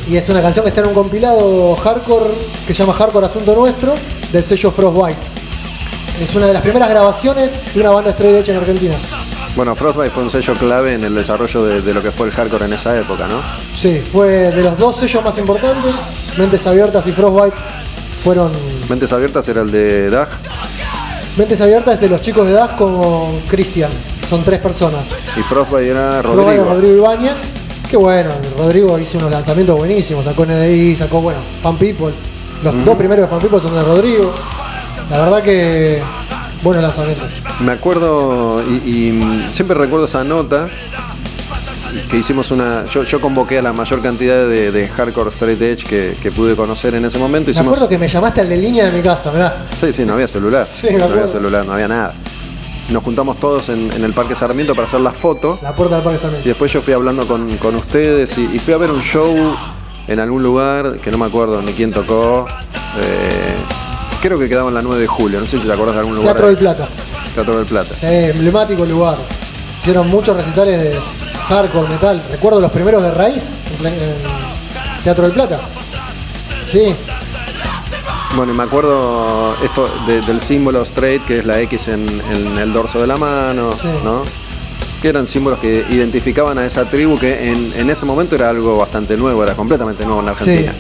Y es una canción que está en un compilado hardcore que se llama Hardcore Asunto Nuestro, del sello Frostbite. Es una de las primeras grabaciones de una banda straight edge en Argentina. Bueno, Frostbite fue un sello clave en el desarrollo de, de lo que fue el hardcore en esa época, ¿no? Sí, fue de los dos sellos más importantes. Mentes Abiertas y Frostbite fueron. Mentes Abiertas era el de Dag. Mentes Abiertas es de los chicos de DAS con Cristian. Son tres personas. Y Frostbite era Rodrigo. Rodrigo Ibáñez. Que bueno, Rodrigo hizo unos lanzamientos buenísimos. Sacó NDI, sacó, bueno, Fan People. Los dos primeros de Fan People son de Rodrigo. La verdad que. Buenos lanzamientos. Me acuerdo y, y, siempre recuerdo esa nota que hicimos una. Yo, yo convoqué a la mayor cantidad de, de hardcore straight edge que, que pude conocer en ese momento. Me Hicimos, acuerdo que me llamaste al de línea de mi casa, mirá. Sí, sí, no había celular. Sí, me no había celular, no había nada. Nos juntamos todos en, en el Parque Sarmiento para hacer las fotos. La puerta del Parque Y Sarmiento. después yo fui hablando con, con ustedes y, y fui a ver un show en algún lugar que no me acuerdo ni quién tocó. Eh, creo que quedaba en la 9 de julio, no sé si te acordás de algún lugar. Teatro del Plata. Teatro del Plata. Eh, emblemático lugar. Hicieron muchos recitales de hardcore, metal. Recuerdo los primeros de Raíz en, Teatro del Plata. Sí, Bueno, y me acuerdo esto de- del símbolo straight, que es la X en, en el dorso de la mano, Sí. ¿no? Que eran símbolos que identificaban a esa tribu que en, en ese momento era algo bastante nuevo, era completamente nuevo en la Argentina.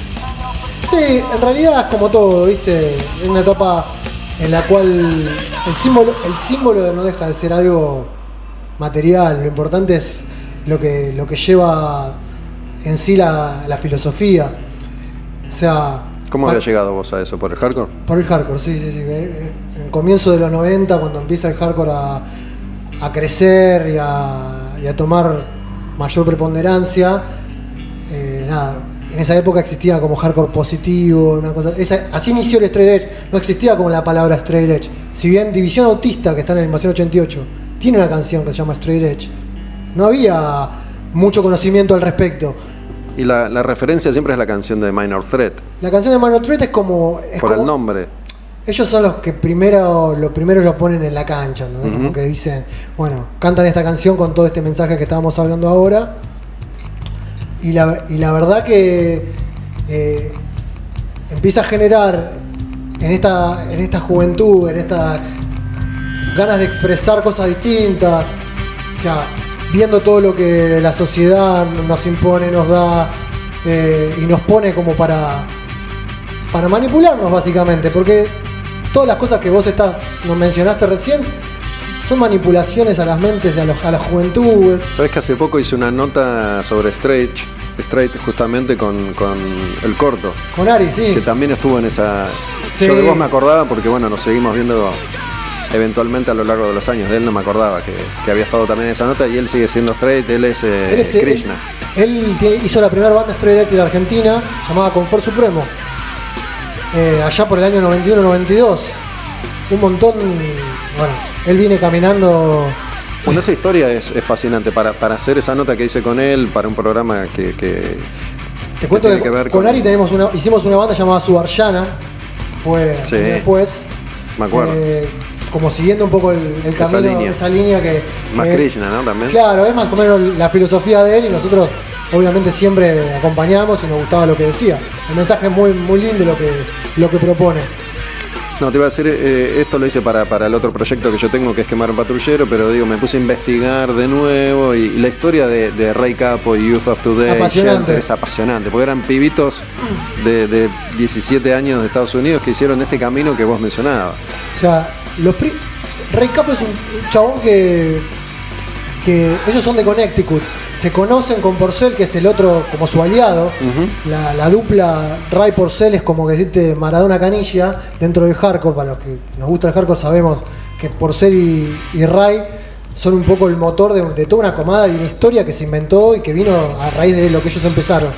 Sí, en realidad es como todo, ¿viste? Es una etapa en la cual el símbolo, el símbolo no deja de ser algo material, lo importante es lo que, lo que lleva en sí la, la filosofía. O sea, ¿Cómo pa- había llegado vos a eso? ¿Por el hardcore? Por el hardcore, sí, sí, sí. En el comienzo de los 90, cuando empieza el hardcore a, a crecer y a, y a tomar mayor preponderancia, eh, nada, en esa época existía como hardcore positivo, una cosa. esa- así inició el straight edge, no existía como la palabra straight edge. Si bien División Autista, que está en la Invasión 88, tiene una canción que se llama Straight Edge, no había mucho conocimiento al respecto. Y la, la referencia siempre es la canción de Minor Threat, La canción de Minor Threat es como. es por como- el nombre. ellos son los que primero, los primeros lo ponen en la cancha, ¿entendés? Como que dicen, bueno, cantan esta canción con todo este mensaje que estábamos hablando ahora. Y la, y la verdad que eh, empieza a generar en esta, en esta juventud, en estas ganas de expresar cosas distintas, o sea, viendo todo lo que la sociedad nos impone, nos da eh, y nos pone como para, para manipularnos básicamente, porque todas las cosas que vos estás, nos mencionaste recién, son manipulaciones a las mentes, a, los, a la juventud. Sabes que hace poco hice una nota sobre Straight justamente con, con el corto, Con Ari, sí. que también estuvo en esa... Sí. Yo de vos me acordaba porque bueno, nos seguimos viendo eventualmente a lo largo de los años. De él no me acordaba que, que había estado también en esa nota y él sigue siendo straight, él es, eh, Él, es- él- Krishna. él hizo la primera banda straight edge de Argentina, llamada Confort Supremo. Eh, allá por el año 91-92. Un montón. Bueno, él viene caminando. Bueno, esa historia es, es fascinante para, para hacer esa nota que hice con él para un programa que, que- Te cuento que, que ver con con- Ari tenemos una, hicimos una banda llamada Subarshana. Fue Sí. después. Me acuerdo. eh, como siguiendo un poco el, el Esa camino, línea. esa línea que. más Krishna, ¿no? También. Claro, es más o menos la filosofía de él y nosotros obviamente siempre acompañamos y nos gustaba lo que decía. El mensaje es muy, muy lindo lo que, lo que propone. No, te iba a decir, eh, esto lo hice para, para el otro proyecto que yo tengo, que es Quemar un Patrullero, pero digo, me puse a investigar de nuevo y, y la historia de, de Ray Capo y Youth of Today, Apasionante. Shelter, es apasionante, porque eran pibitos de, de 17 años de Estados Unidos que hicieron este camino que vos mencionabas. O sea, los pri- Ray Capo es un, chabón que, que ellos son de Connecticut. Se conocen con Porcel, que es el otro como su aliado. la, la dupla Ray Porcel es como que decirte Maradona Canilla dentro del hardcore. Para los que nos gusta el hardcore sabemos que Porcel y, y Ray son un poco el motor de, de toda una comada y una historia que se inventó y que vino a raíz de lo que ellos empezaron.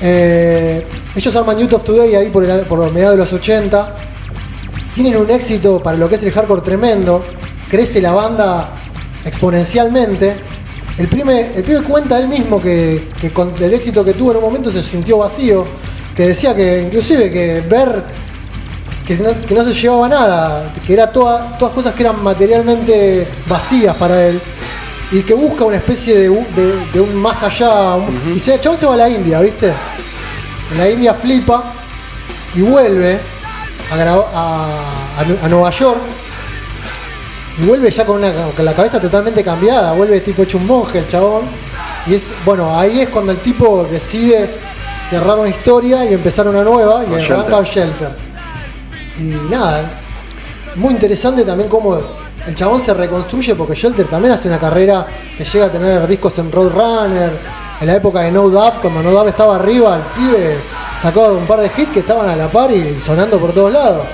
Eh, ellos arman Youth of Today ahí por, el, por mediados de los 80 tienen un éxito para lo que es el hardcore tremendo, crece la banda exponencialmente. El pibe, el pibe cuenta él mismo que, que con el éxito que tuvo en un momento se sintió vacío, que decía que inclusive que ver que no, que no se llevaba nada, que era toda- todas cosas que eran materialmente vacías para él y que busca una especie de, u- de- de un más allá. un- Y se, el chabón se va a la India, ¿viste? En la India flipa y vuelve a, Nueva York y vuelve ya con, una, con la cabeza totalmente cambiada, vuelve tipo hecho un monje el chabón. Y es, bueno, ahí es cuando el tipo decide cerrar una historia y empezar una nueva y arranca Shelter. Y nada, muy interesante también cómo el chabón se reconstruye porque Shelter también hace una carrera que llega a tener discos en Roadrunner. En la época de No Doubt, cuando No Doubt estaba arriba, el pibe sacó un par de hits que estaban a la par y sonando por todos lados.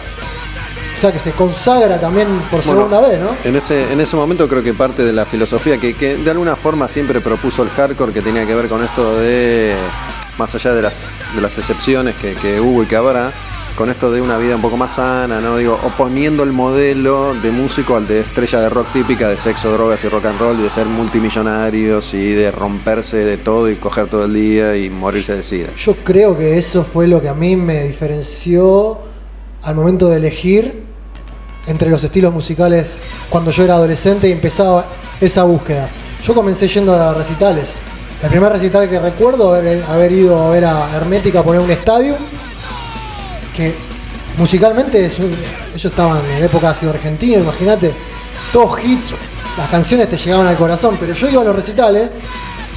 O sea que se consagra también por Bueno, segunda vez, ¿no? En ese, en ese momento creo que parte de la filosofía que, que de alguna forma siempre propuso el hardcore, que tenía que ver con esto de, más allá de las, de las excepciones que, que hubo y que habrá, con esto de una vida un poco más sana, ¿no? Digo, oponiendo el modelo de músico al de estrella de rock típica, de sexo, drogas y rock and roll, de ser multimillonarios y de romperse de todo y coger todo el día y morirse de sida. Yo creo que eso fue lo que a mí me diferenció al momento de elegir entre los estilos musicales cuando yo era adolescente y empezaba esa búsqueda. Yo comencé yendo a recitales. El primer recital que recuerdo haber, haber ido a ver a Hermética a poner un estadio, que musicalmente es un- ellos estaban en época ácido argentino, imagínate, todos hits, las canciones te llegaban al corazón, pero yo iba a los recitales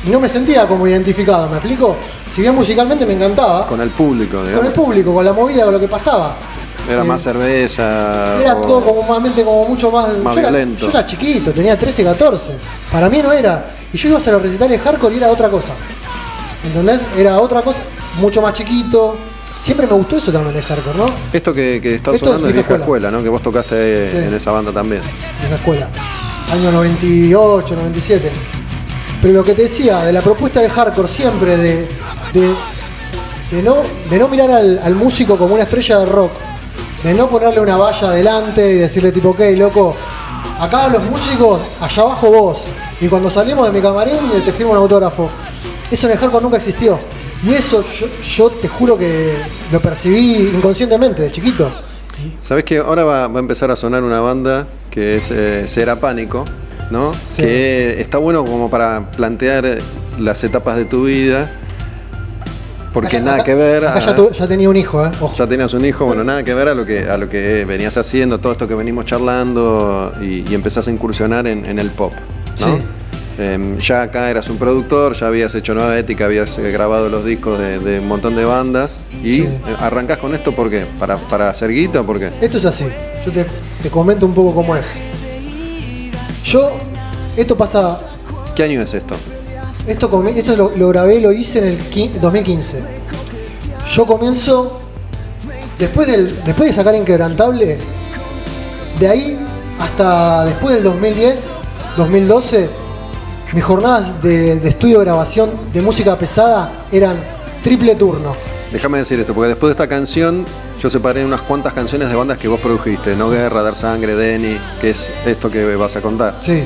y no me sentía como identificado, ¿me explico? Si bien musicalmente me encantaba, Con el público, con digamos. el público, con la movida, con lo que pasaba. Era Eh, más cerveza. Era o- todo como como mucho más. Más yo, era, yo era chiquito, tenía 13, 14. Para mí no era. Y yo iba a hacer los recitales hardcore y era otra cosa. ¿Entendés? Era otra cosa, mucho más chiquito. Siempre me gustó eso también del hardcore, ¿no? Esto que, que está Esto sonando es vieja vieja escuela, ¿no? Que vos tocaste Sí. en esa banda también. En la escuela. Año 98, 97. Pero lo que te decía, de la propuesta del hardcore siempre, de, de, de no, de no mirar al, al músico como una estrella de rock, de no ponerle una valla adelante y decirle tipo, ok, loco, acá los músicos, allá abajo vos. Y cuando salimos de mi camarín te firmo un autógrafo. Eso en el hardcore nunca existió. Y eso yo, yo te juro que lo percibí inconscientemente, de chiquito. Sabés que ahora va, va a empezar a sonar una banda que es eh, Será Pánico, ¿no? Sí. Que está bueno como para plantear las etapas de tu vida. Porque Acá- nada acá- que ver. Acá a- ya, tu- ya tenía un hijo, ¿eh? Ojo. Ya tenías un hijo, bueno, nada que ver a lo que, a lo que venías haciendo, todo esto que venimos charlando y, y empezás a incursionar en, en el pop, ¿no? Sí. Em, ya acá eras un productor, ya habías hecho Nueva Ética, habías eh, grabado los discos de, de un montón de bandas y Sí. eh, arrancás con esto ¿por qué? ¿Para, para hacer guita o por qué? Esto es así. Yo te, te comento un poco cómo es. Yo, esto pasa, ¿Qué año es esto? esto, esto lo, lo grabé, lo hice en el qui- 2015. Yo comienzo, después, del, después de sacar Inquebrantable, de ahí hasta después del 2010, 2012, mis jornadas de, de estudio de grabación de música pesada eran triple turno. Déjame decir esto, porque después de esta canción yo separé unas cuantas canciones de bandas que vos produjiste, No Guerra, Dar Sangre, Denny, que es esto que vas a contar. Sí.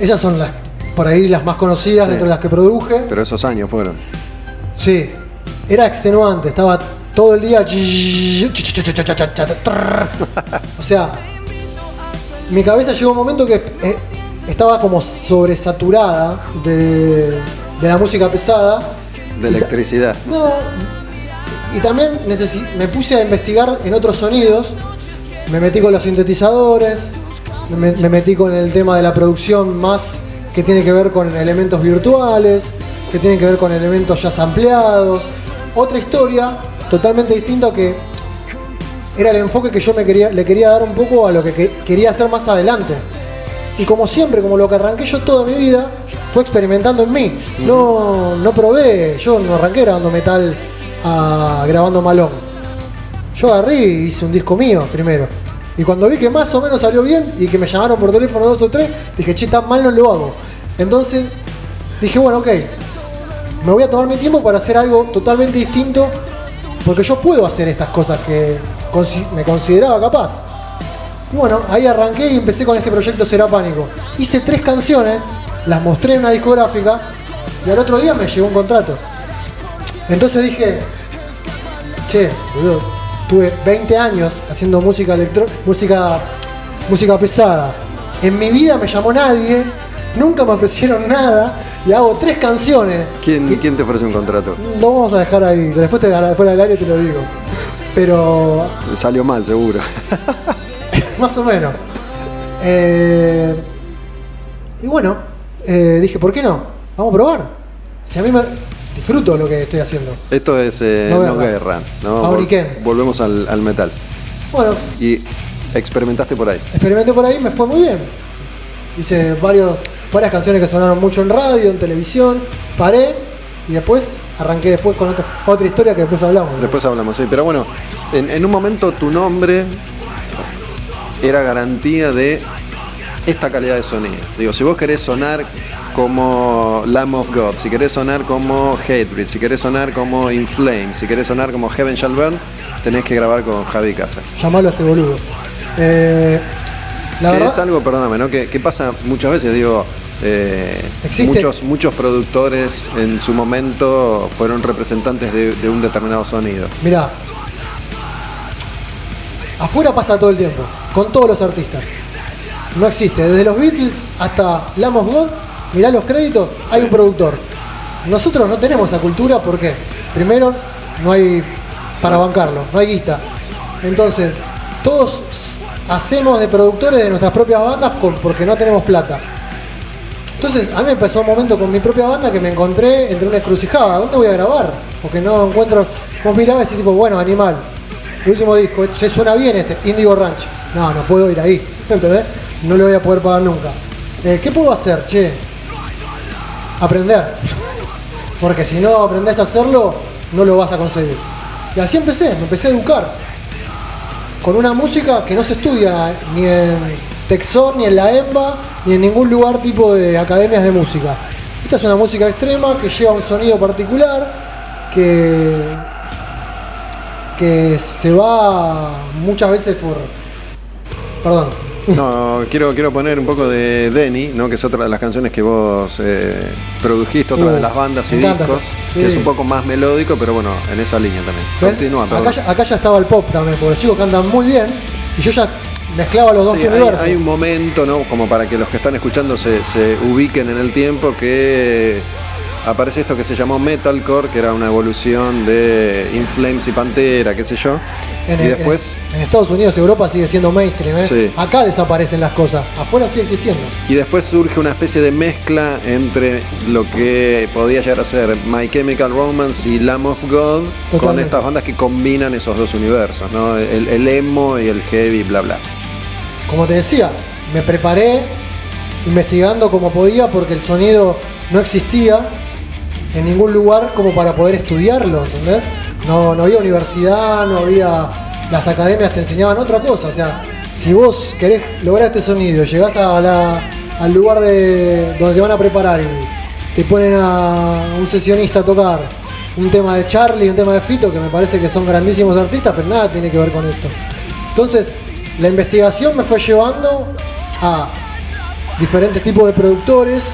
Ellas son las, por ahí las más conocidas Sí. dentro de las que produje. Pero esos años fueron. Sí, era extenuante, estaba todo el día. O sea, mi cabeza llegó un momento que eh, estaba como sobresaturada de, de la música pesada. De electricidad. No, y también me puse a investigar en otros sonidos. Me metí con los sintetizadores, me, me metí con el tema de la producción más que tiene que ver con elementos virtuales, que tiene que ver con elementos ya ampliados. Otra historia totalmente distinta que era el enfoque que yo me quería, le quería dar un poco a lo que que- quería hacer más adelante. Y como siempre, como lo que arranqué yo toda mi vida, fue experimentando en mí. No, no probé, yo no arranqué grabando metal a- grabando malón. Yo agarré y hice un disco mío primero. Y cuando vi que más o menos salió bien y que me llamaron por teléfono dos o tres, dije, che, tan mal no lo hago. Entonces dije, bueno, ok, me voy a tomar mi tiempo para hacer algo totalmente distinto, porque yo puedo hacer estas cosas que me consideraba capaz. Y bueno, ahí arranqué y empecé con este proyecto Será Pánico. Hice tres canciones, las mostré en una discográfica y al otro día me llegó un contrato. Entonces dije, che, boludo, tuve 20 años haciendo música electro música, música pesada. En mi vida me llamó nadie, nunca me ofrecieron nada y hago tres canciones. ¿Quién, Y- ¿Quién te ofreció un contrato? lo vamos a dejar ahí, después te, fuera del aire te lo digo. Pero Salió mal, seguro. más o menos. Eh, y bueno, eh, dije, ¿por qué no? Vamos a probar. Si a mí me disfruto lo que estoy haciendo. Esto es eh, No No, Guerra. ¿no? Vol- Volvemos al, al metal. Bueno, Y experimentaste por ahí. experimenté por ahí, me fue muy bien. Hice varios, varias canciones que sonaron mucho en radio, en televisión, paré y después arranqué después con otra, otra historia que después hablamos. Después hablamos, sí. Pero bueno, en, en un momento tu nombre era garantía de esta calidad de sonido. Digo, si vos querés sonar como Lamb of God, si querés sonar como Hatebreed, si querés sonar como In Flames, si querés sonar como Heaven Shall Burn, tenés que grabar con Javi Casas. Llamalo a este boludo. Eh, la que verdad, es algo, perdóname, ¿no? Que, que pasa muchas veces, digo, eh, muchos, muchos productores en su momento fueron representantes de, de un determinado sonido. Mirá, afuera pasa todo el tiempo, con todos los artistas. No existe, desde los Beatles hasta Lamb of God, mirá los créditos, hay un productor. Nosotros no tenemos esa cultura, ¿por qué? Primero, no hay para bancarlo, no hay guita. Entonces, todos hacemos de productores de nuestras propias bandas porque no tenemos plata. Entonces, a mí me pasó un momento con mi propia banda que me encontré entre una encrucijada. ¿Dónde voy a grabar? Porque no encuentro. Vos mirabas ese tipo, bueno, animal. Último disco, se suena bien este, Indigo Ranch. No, no puedo ir ahí. ¿Entendés? No le voy a poder pagar nunca. Eh, ¿Qué puedo hacer, che? Aprender. Porque si no aprendés a hacerlo, no lo vas a conseguir. Y así empecé, me empecé a educar. Con una música que no se estudia ni en Texor, ni en la EMBA, ni en ningún lugar tipo de academias de música. Esta es una música extrema que lleva un sonido particular, que, que se va muchas veces por... Perdón, no, quiero, quiero poner un poco de Denny, ¿no? que es otra de las canciones que vos eh, produjiste, otra de uh, las bandas y discos, que es un poco más melódico, pero bueno, en esa línea también. Continúa, acá, ya, acá ya estaba el pop también, porque los chicos cantan muy bien y yo ya mezclaba los dos universos. Hay, un momento, ¿no? Como para que los que están escuchando se, se ubiquen en el tiempo que aparece esto que se llamó Metalcore, que era una evolución de Inflames y Pantera, qué sé yo. En, y después, en, Estados Unidos y Europa sigue siendo mainstream, ¿eh? acá desaparecen las cosas, afuera sigue existiendo. Y después surge una especie de mezcla entre lo que podría llegar a ser My Chemical Romance y Lamb of God, con estas bandas que combinan esos dos universos, ¿no? el, el emo y el heavy, bla bla. Como te decía, me preparé investigando como podía porque el sonido no existía en ningún lugar como para poder estudiarlo, ¿entendés? No, había universidad, no había. Las academias te enseñaban otra cosa. O sea, si vos querés lograr este sonido, llegás al lugar de donde te van a preparar y te ponen a un sesionista a tocar un tema de Charlie, un tema de Fito, que me parece que son grandísimos artistas, pero nada tiene que ver con esto. Entonces, la investigación me fue llevando a diferentes tipos de productores,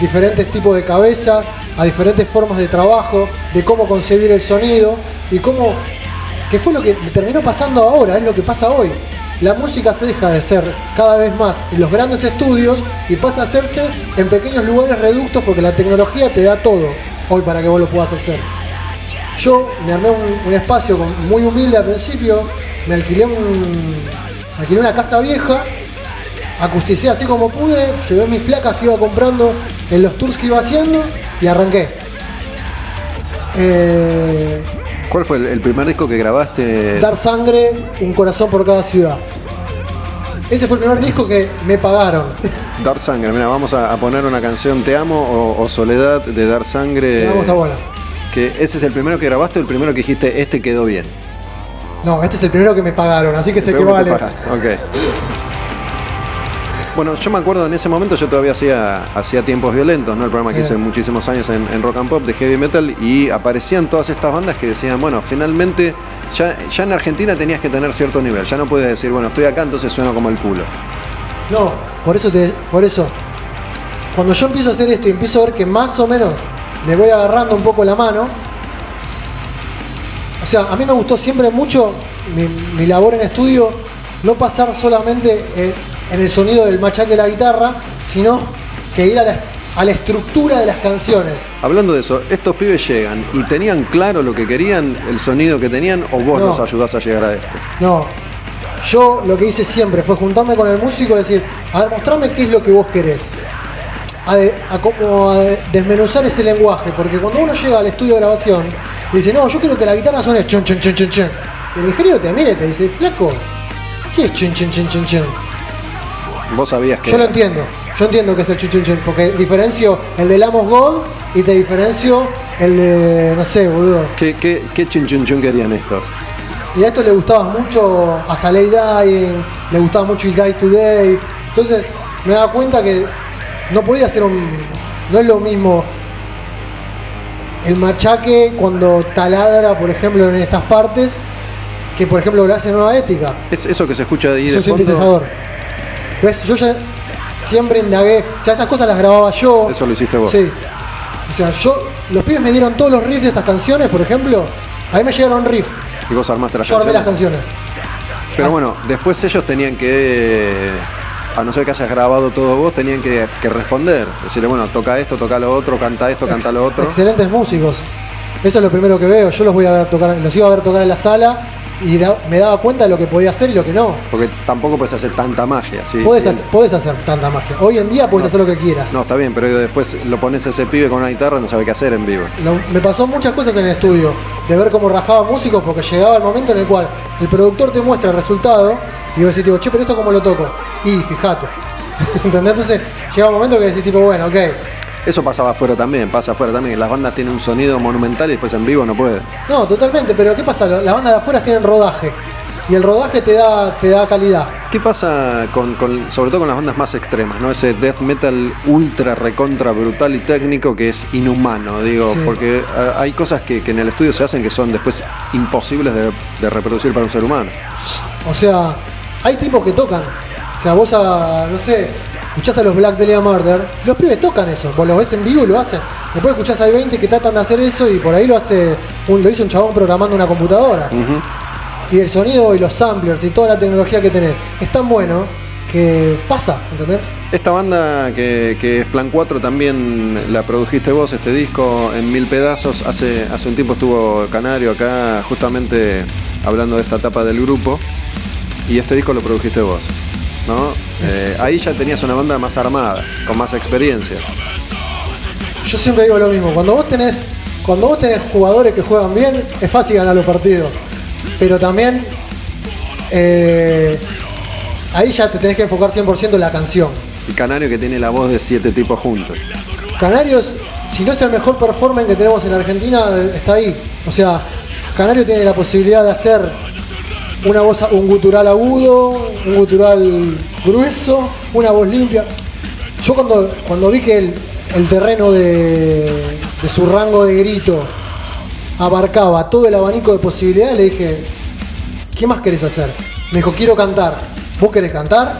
diferentes tipos de cabezas, a diferentes formas de trabajo, de cómo concebir el sonido y cómo, que fue lo que terminó pasando ahora, es lo que pasa hoy. La música se deja de ser cada vez más en los grandes estudios y pasa a hacerse en pequeños lugares reductos porque la tecnología te da todo hoy para que vos lo puedas hacer. Yo me armé un, espacio muy humilde al principio, me alquilé, un, me alquilé una casa vieja acusticé así como pude, llevé mis placas que iba comprando en los tours que iba haciendo y arranqué. Eh, ¿Cuál fue el, primer disco que grabaste? Dar sangre, un corazón por cada ciudad. Ese fue el primer disco que me pagaron. Dar sangre, mira, vamos a, poner una canción Te amo o, Soledad de Dar sangre. Te amo está buena. Que ese es el primero que grabaste o el primero que dijiste, este quedó bien. No, este es el primero que me pagaron, así que sé que vale. Ok. Bueno, yo me acuerdo en ese momento, yo todavía hacía, hacía tiempos violentos, ¿no? El programa que hice muchísimos años en, rock and pop de heavy metal y aparecían todas estas bandas que decían, bueno, finalmente ya, ya en Argentina tenías que tener cierto nivel, ya no puedes decir, bueno, estoy acá, entonces sueno como el culo. No, por eso te, por eso, cuando yo empiezo a hacer esto y empiezo a ver que más o menos le voy agarrando un poco la mano, o sea, a mí me gustó siempre mucho mi, labor en estudio, no pasar solamente eh, en el sonido del machaque de la guitarra, sino que ir a la, estructura de las canciones. Hablando de eso, estos pibes llegan y tenían claro lo que querían, el sonido que tenían, o vos los ayudás a llegar a esto. No. Yo lo que hice siempre fue juntarme con el músico y decir, a ver, mostrame qué es lo que vos querés. A, desmenuzar ese lenguaje, porque cuando uno llega al estudio de grabación y dice, no, yo quiero que la guitarra suene chon, chon, chon, chon, chon. El ingeniero te mira y te dice, flaco, ¿qué es chon, chon, chon, chon, chon? Vos sabías que. Yo lo entiendo. Yo entiendo que es el chuchunchen, porque diferencio el de Lamos Gold y te diferencio el de. no sé, boludo. ¿Qué, qué, qué querían estos? Y a esto le gustaba mucho a Saleh Dying, le gustaba mucho It Die Today. Entonces me daba cuenta que no podía ser un. No es lo mismo el machaque cuando taladra, por ejemplo, en estas partes, que por ejemplo lo hace Nueva Ética. Es eso que se escucha de ahí es un sintetizador. ¿Ves? Yo ya siempre indagué. O sea, esas cosas las grababa yo. Eso lo hiciste vos. Sí. O sea, yo. Los pibes me dieron todos los riffs de estas canciones, por ejemplo. A mí me llegaron riffs. Y vos armaste las yo canciones. Armé las canciones. Pero bueno, después ellos tenían que. A no ser que hayas grabado todo vos, tenían que, responder. Decirle, bueno, toca esto, toca lo otro, canta esto, canta lo otro. Excelentes músicos. Eso es lo primero que veo. Yo los voy a ver tocar, los iba a ver tocar en la sala y da- me daba cuenta de lo que podía hacer y lo que no. Porque tampoco puedes hacer tanta magia. ¿sí? Sí. hacer, hacer tanta magia. Hoy en día podés hacer lo que quieras. No, está bien, pero después lo pones a ese pibe con una guitarra y no sabe qué hacer en vivo. Lo- me pasó muchas cosas en el estudio, de ver cómo rajaban músicos, porque llegaba el momento en el cual el productor te muestra el resultado y vos decís, tipo, che, pero esto cómo lo toco. Y fíjate. ¿Entendés? Entonces llega un momento que decís, tipo, bueno, ok. Eso pasaba afuera también, pasa afuera también. Las bandas tienen un sonido monumental y después en vivo no puede. No, totalmente, pero ¿qué pasa? Las bandas de afuera tienen rodaje. Y el rodaje te da, te da calidad. ¿Qué pasa con, con- sobre todo con las bandas más extremas, ¿no? Ese death metal ultra recontra brutal y técnico que es inhumano, digo, Sí. porque eh, hay cosas que, que en el estudio se hacen que son después imposibles de, de reproducir para un ser humano. O sea, hay tipos que tocan. O sea, vos a, no sé, escuchás a los Black Dahlia Murder, los pibes tocan eso. Vos los ves en vivo y lo hacen. Después escuchás a 20 que tratan de hacer eso y por ahí lo hace, un, lo hizo un chabón programando una computadora. Y el sonido y los samplers y toda la tecnología que tenés es tan bueno que pasa, ¿entendés? Esta banda que, que es Plan 4 también la produjiste vos, este disco en mil pedazos. Hace, hace un tiempo estuvo Canario acá justamente hablando de esta etapa del grupo. Y este disco lo produjiste vos. ¿no? Eh, ahí ya tenías una banda más armada, con más experiencia. Yo siempre digo lo mismo, cuando vos tenés, cuando vos tenés jugadores que juegan bien, es fácil ganar los partidos. Pero también eh, ahí ya te tenés que enfocar 100% en la canción. Y Canario que tiene la voz de siete tipos juntos. Canarios, si no es el mejor performance que tenemos en Argentina, está ahí. O sea, Canario tiene la posibilidad de hacer una voz, un gutural agudo, un gutural grueso, una voz limpia. Yo cuando, cuando vi que el, el terreno de, de su rango de grito abarcaba todo el abanico de posibilidades, le dije, ¿qué más querés hacer? Me dijo, quiero cantar. ¿Vos querés cantar?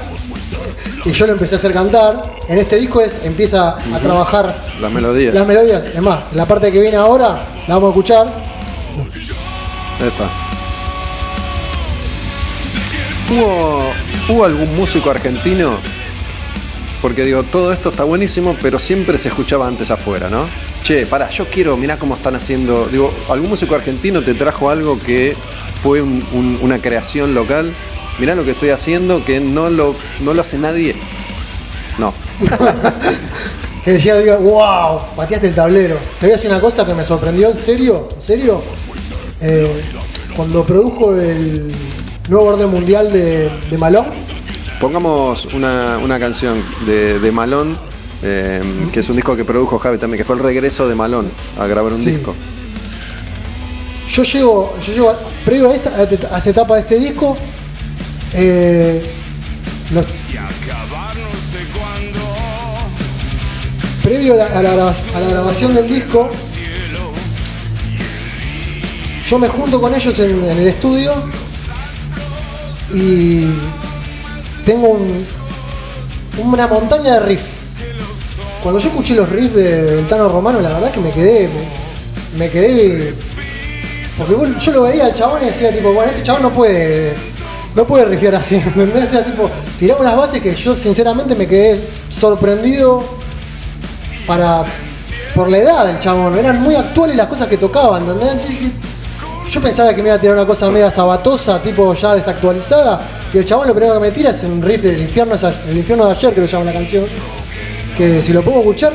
Y yo lo empecé a hacer cantar. En este disco es, empieza a trabajar Las melodías. las melodías. Es más, la parte que viene ahora, la vamos a escuchar. Esta. ¿Hubo, ¿Hubo algún músico argentino? Porque digo, todo esto está buenísimo, pero siempre se escuchaba antes afuera, ¿no? Che, pará, yo quiero, mirá cómo están haciendo. Digo, ¿algún músico argentino te trajo algo que fue un- un- una creación local? Mirá lo que estoy haciendo, que no lo, no lo hace nadie. No. Que decía, digo, wow, pateaste el tablero. Te voy a decir una cosa que me sorprendió, ¿en serio? ¿En serio? Eh, cuando produjo el nuevo orden mundial de, de Malón, Pongamos una, una canción de, de Malón, eh, que es un disco que produjo Javi también, que fue el regreso de Malón a grabar un Sí. disco. yo llego, yo llego, a- previo a esta, a esta- etapa de este disco, eh, los- previo a la, a la a la grabación del disco, yo me junto con ellos en, en el estudio y tengo un- una montaña de riff. Cuando yo escuché los riffs de, del Tano Romano, la verdad que me quedé, me, quedé porque yo lo veía al chabón y decía tipo, bueno, este chabón no puede, no puede rifear así, ¿entendés? O tipo, tiraba unas bases que yo sinceramente me quedé sorprendido para por la edad del chabón. Eran muy actuales las cosas que tocaban, ¿entendés? Yo pensaba que me iba a tirar una cosa media sabatosa, tipo ya desactualizada, y el chabón lo primero que me tira es un riff del infierno, el infierno de ayer, que lo llama la canción. Que si lo a escuchar,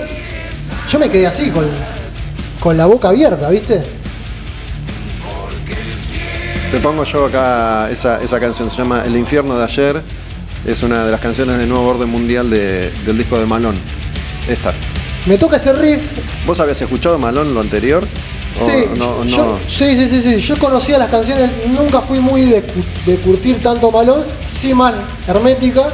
yo me quedé así, con, con la boca abierta, ¿viste? Te pongo yo acá esa, esa canción, se llama El infierno de ayer. Es una de las canciones del nuevo orden mundial de- del disco de Malón. Esta. Me toca ese riff, ¿Vos habías escuchado Malón lo anterior? ¿O Sí, no, no? yo, sí, sí, sí, sí. Yo conocía las canciones, nunca fui muy de, de curtir tanto malón, sí más hermética,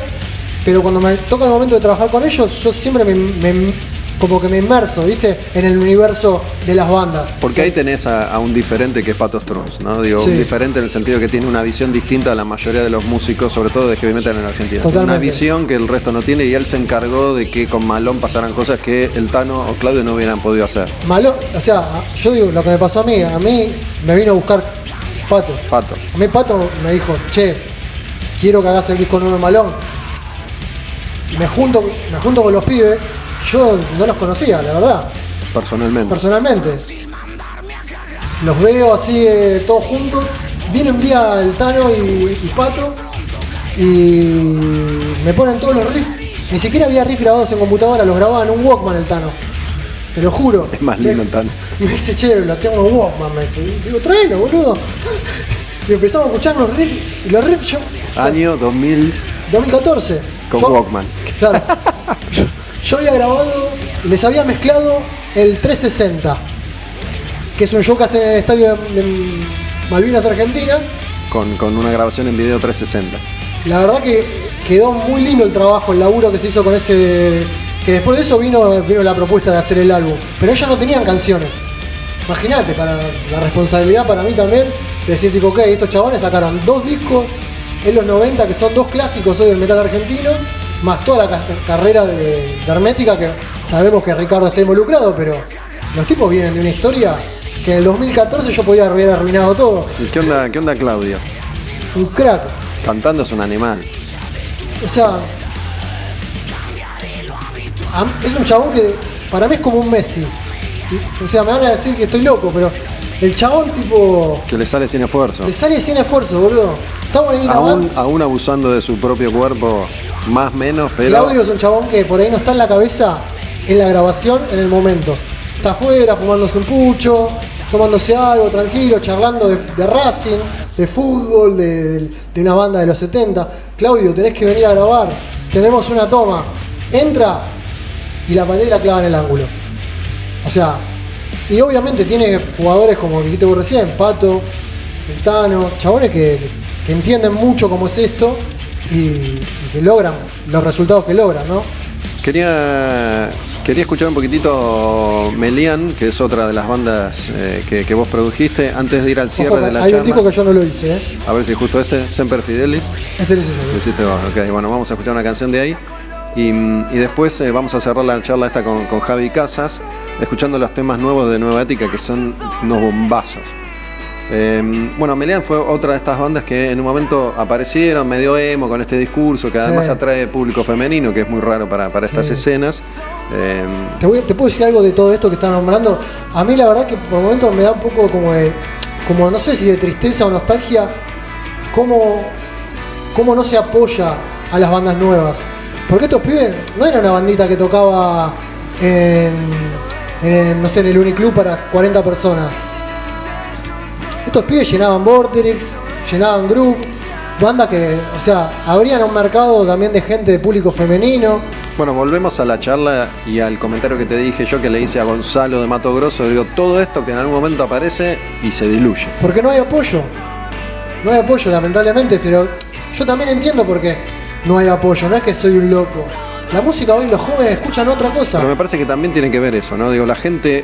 pero cuando me toca el momento de trabajar con ellos, yo siempre me, me- como que me inmerso, ¿viste? En el universo de las bandas. Porque ahí tenés a, a un diferente que es Pato Strunz, ¿no? Digo, Sí. un diferente en el sentido que tiene una visión distinta a la mayoría de los músicos, sobre todo de heavy metal en Argentina. Una visión que el resto no tiene y él se encargó de que con Malón pasaran cosas que el Tano o Claudio no hubieran podido hacer. Malón, o sea, yo digo, lo que me pasó a mí, a mí me vino a buscar Pato. Pato. A mí Pato me dijo, che, quiero que hagas el disco nuevo de Malón. Me junto, me junto con los pibes, yo no los conocía, la verdad. Personalmente. personalmente. Los veo así eh, todos juntos viene un día el Tano y, y Pato y me ponen todos los riffs. Ni siquiera había riffs grabados en computadora, los grababan en un Walkman el Tano. Te lo juro. Es más lindo el Tano. Y me dice, che, lo tengo en Walkman, me dice. Digo, tráelo, boludo. Y empezamos a escuchar los riffs. Y los riffs yo. Año 2000 2014. con Yo- Walkman. Claro. Yo, había grabado, les había mezclado el 360, que es un show que hacen en el estadio de, de Malvinas, Argentina. Con, con una grabación en video 360. La verdad que quedó muy lindo el trabajo, el laburo que se hizo con ese. Que después de eso vino, vino la propuesta de hacer el álbum. Pero ellos no tenían canciones. Imagínate, para la responsabilidad para mí también, de decir tipo, ok, estos chabones sacaron dos discos en los 90 que son dos clásicos hoy del metal argentino, más toda la ca- carrera de, de Hermética, que sabemos que Ricardo está involucrado, pero los tipos vienen de una historia que en el 2014 yo podía haber arruinado todo. ¿Y qué onda, qué onda Claudio? Un crack. Cantando es un animal. O sea, es un chabón que para mí es como un Messi. O sea, me van a decir que estoy loco, pero el chabón tipo Que le sale sin esfuerzo. le sale sin esfuerzo, boludo. Estamos ahí Aún, aún abusando de su propio cuerpo, más menos, pero. Claudio es un chabón que por ahí no está en la cabeza en la grabación en el momento. Está afuera fumándose un pucho, tomándose algo tranquilo, charlando de, de Racing, de fútbol, de, de una banda de los 70. Claudio, tenés que venir a grabar. Tenemos una toma. Entra y la patea y la clava en el ángulo. O sea, y obviamente tiene jugadores como dijiste vos recién, Pato, Tano, chabones que, que entienden mucho cómo es esto y que logran los resultados que logran, ¿no? Quería, quería escuchar un poquitito Melian, que es otra de las bandas eh, que, que vos produjiste, antes de ir al cierre Ojo, de la hay un charla. disco que yo no lo hice, ¿eh? A ver si justo este, Semper Fidelis. Ese lo hice yo. Lo hiciste vos, ok. Bueno, vamos a escuchar una canción de ahí. Y, y después eh, vamos a cerrar la charla esta con, con Javi Casas, escuchando los temas nuevos de Nueva Ética, que son unos bombazos. Eh, bueno, Melian fue otra de estas bandas que en un momento aparecieron medio emo con este discurso, que además Sí. atrae público femenino, que es muy raro para, para estas Sí. escenas. Eh, Te, voy- te puedo decir algo de todo esto que están nombrando. A mí la verdad que por momentos me da un poco como de, como no sé si de tristeza o nostalgia, cómo, cómo no se apoya a las bandas nuevas. Porque estos pibes no era una bandita que tocaba en, en, no sé, en el Uniclub para 40 personas. Estos pibes llenaban Vorterix, llenaban Group, bandas que, o sea, abrían un mercado también de gente de público femenino. Bueno, volvemos a la charla y al comentario que te dije yo que le hice a Gonzalo de Mato Grosso. Digo, todo esto que en algún momento aparece y se diluye. Porque no hay apoyo. No hay apoyo, lamentablemente, pero yo también entiendo por qué no hay apoyo. No es que soy un loco. La música hoy los jóvenes escuchan otra cosa. Pero me parece que también tiene que ver eso, ¿no? Digo, la gente eh,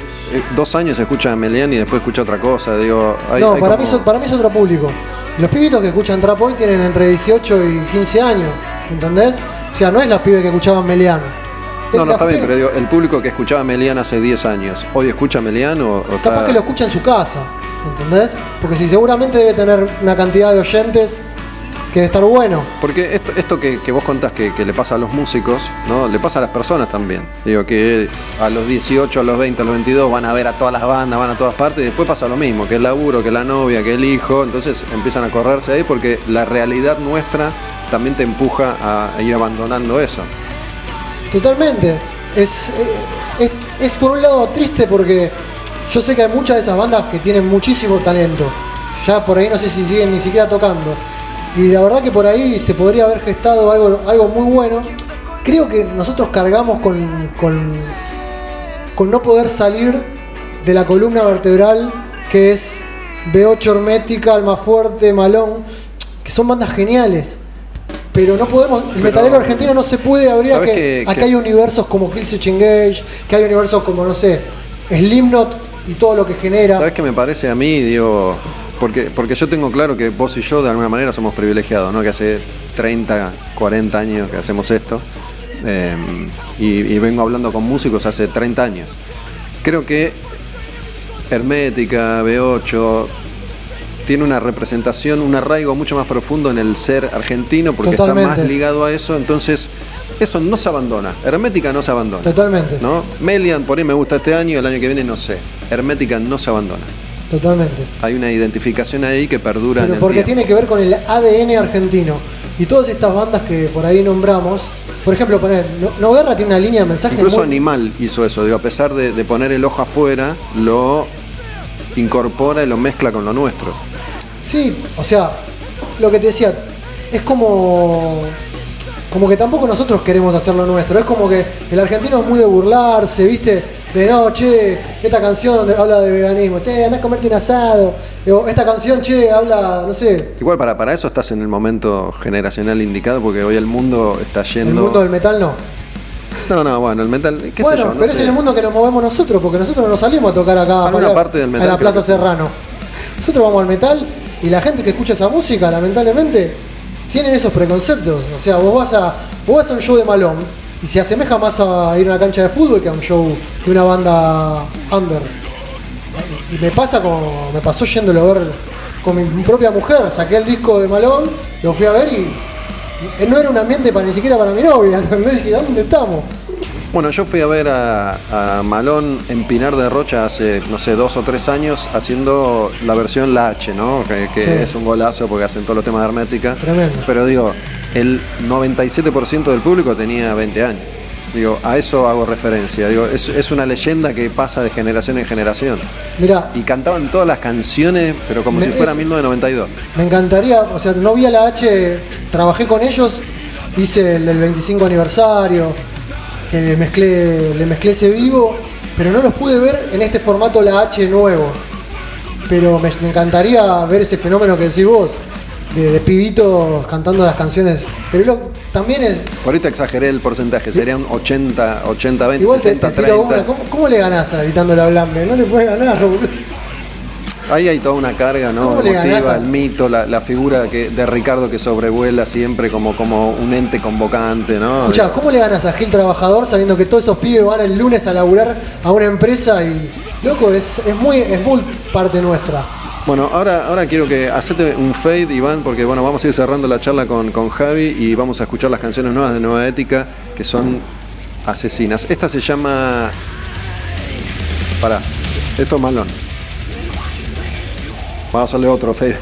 dos años escucha a Melian y después escucha otra cosa. Digo, hay, no, hay para, como- mí es, para mí es otro público. Los pibitos que escuchan trap hoy tienen entre 18 y 15 años. ¿Entendés? O sea, no es los pibes que escuchaban Meliano. Es No, no, las está bien, pero digo, el público que escuchaba a Melian hace 10 años, ¿hoy escucha a Melian o, o Capaz está- que lo escucha en su casa. ¿Entendés? Porque si seguramente debe tener una cantidad de oyentes que debe estar bueno. Porque esto, esto que, que vos contás que, que le pasa a los músicos, ¿no? Le pasa a las personas también. Digo que a los 18, a los 20, a los 22 van a ver a todas las bandas, van a todas partes y después pasa lo mismo, que el laburo, que la novia, que el hijo, entonces empiezan a correrse ahí porque la realidad nuestra también te empuja a, a ir abandonando eso. Totalmente. Es, eh, es, es por un lado triste porque yo sé que hay muchas de esas bandas que tienen muchísimo talento. Ya por ahí no sé si siguen ni siquiera tocando. Y la verdad que por ahí se podría haber gestado algo, algo muy bueno. Creo que nosotros cargamos con, con, con no poder salir de la columna vertebral que es B8 Hermética, Almafuerte, Malón, que son bandas geniales. Pero no podemos, el Pero- metalero argentino no se puede abrir a ¿Sabes que, que- acá que- hay universos como Killswitch Engage, que hay universos como, no sé, Slipknot y todo lo que genera. ¿Sabes qué me parece a mí? Digo, porque, porque yo tengo claro que vos y yo de alguna manera somos privilegiados, ¿no? Que hace 30, 40 años que hacemos esto. eh, y, y vengo hablando con músicos hace 30 años. Creo que Hermética, B8, tiene una representación, un arraigo mucho más profundo en el ser argentino porque está más ligado a eso. Entonces, eso no se abandona. Hermética no se abandona. Totalmente. ¿no? Melian por ahí me gusta este año, el año que viene no sé. Hermética no se abandona. Totalmente. Hay una identificación ahí que perdura en Pero el porque tiempo. tiene que ver con el ADN argentino. Y todas estas bandas que por ahí nombramos, por ejemplo, poner, no, No Guerra tiene una línea de mensaje Incluso muy- Animal hizo eso, digo, a pesar de, de poner el ojo afuera, lo incorpora y lo mezcla con lo nuestro. Sí, o sea, lo que te decía, es como. Como que tampoco nosotros queremos hacer lo nuestro. Es como que el argentino es muy de burlarse, ¿viste? De no, che, esta canción habla de veganismo. Che, andá a comerte un asado. O, esta canción, che, habla, no sé, Igual para, para eso estás en el momento generacional indicado, porque hoy el mundo está el yendo. mundo del metal no. No, no, bueno, el metal, qué bueno, sé yo, no pero es en el mundo que nos movemos nosotros, porque nosotros no salimos a tocar acá para- parte del metal a la Plaza. Serrano. Nosotros vamos al metal y la gente que escucha esa música, lamentablemente, tienen esos preconceptos. O sea, vos vas a, vos vas a un show de Malón y se asemeja más a ir a una cancha de fútbol que a un show de una banda under. Y me pasa como me pasó yéndolo a ver con mi propia mujer, saqué el disco de Malón, lo fui a ver y no era un ambiente para ni siquiera para mi novia, ¿entendés? Dije, ¿dónde estamos? Bueno, yo fui a ver a, a Malón en Pinar de Rocha hace, no sé, dos o tres años haciendo la versión La H, ¿no? Que, que Sí. es un golazo porque hacen todos los temas de Hermética. Tremendo. Pero digo, el 97% del público tenía 20 años. Digo, a eso hago referencia. Digo, es, es una leyenda que pasa de generación en generación. Mirá, Y cantaban todas las canciones, pero como si fuera es- 1992. Me encantaría, o sea, no vi a la H, trabajé con ellos, hice el del 25 aniversario, que le mezclé, le mezclé ese vivo, pero no los pude ver en este formato la H nuevo. Pero me, me encantaría ver ese fenómeno que decís vos, de, de pibitos cantando las canciones. Pero lo- también es, Ahorita exageré el porcentaje, sería un 80, 80, 20, igual te, 70, te tiro 30. una, ¿cómo, cómo le ganás a Gritando la Blande? No le puedes ganar. Ahí hay toda una carga, ¿no? ¿Cómo le ganás Emotiva, el mito, la, la figura que, de Ricardo que sobrevuela siempre como, como un ente convocante, ¿no? Escuchá, ¿cómo le ganas a Gil Trabajador sabiendo que todos esos pibes van el lunes a laburar a una empresa y. Loco, es, es muy, es muy parte nuestra. Bueno, ahora, ahora quiero que hacete un fade, Iván, porque bueno, vamos a ir cerrando la charla con, con Javi y vamos a escuchar las canciones nuevas de Nueva Ética que son asesinas. Esta se llama. Pará, esto es malón. Vamos a hacerle otro fade.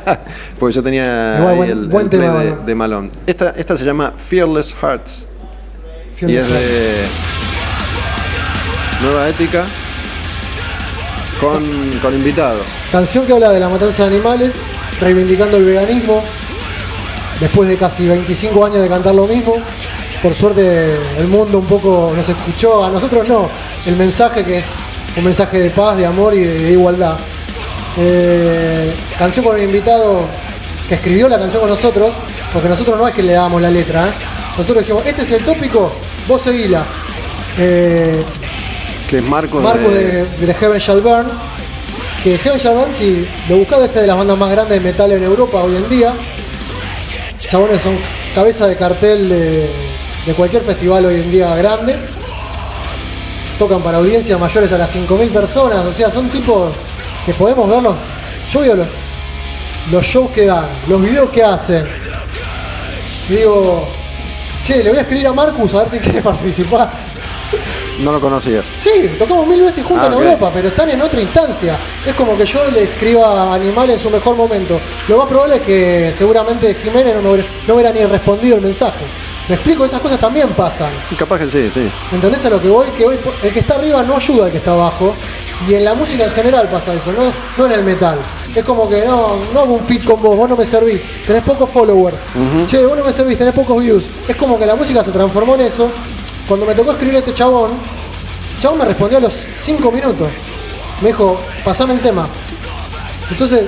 porque yo tenía ahí buen- el, buen el tema, play de, Malón. de malón. Esta, esta se llama Fearless Hearts. Y es de Nueva Ética con, invitados. Canción que habla de la matanza de animales, reivindicando el veganismo, después de casi 25 años de cantar lo mismo. Por suerte el mundo un poco nos escuchó, a nosotros no. El mensaje que es un mensaje de paz, de amor y de, de igualdad. Eh, canción con el invitado que escribió la canción con nosotros, porque nosotros no es que le damos la letra, ¿eh? nosotros dijimos, este es el tópico, vos seguila. Eh, Que es Marco, Marcos de, Heaven Shall Burn. Que Heaven Shall Burn, si lo buscás, es de las bandas más grandes de metal en Europa hoy en día. Chabones son cabeza de cartel de, cualquier festival hoy en día grande. Tocan para audiencias mayores a las 5.000 personas. O sea, son tipos que podemos verlos. Yo veo los, los shows que dan, los videos que hacen. Digo, che, le voy a escribir a Marcus a ver si quiere participar. No lo conocías. Sí, tocamos mil veces juntos Ah, en. Europa, pero están en otra instancia. Es como que yo le escriba Animal en su mejor momento. Lo más probable es que seguramente Jiménez no me no hubiera ni respondido el mensaje. Me explico, esas cosas también pasan. Y capaz que sí, sí. ¿Entendés a lo que voy? Que hoy el que está arriba no ayuda al que está abajo. Y en la música en general pasa eso, no, no en el metal. Es como que no, no hago un fit con vos, vos no me servís, tenés pocos followers. Che, vos no me servís, tenés pocos views. Es como que la música se transformó en eso. Cuando me tocó escribir a este chabón, el chabón me respondió a los 5 minutos. Me dijo, pasame el tema. Entonces,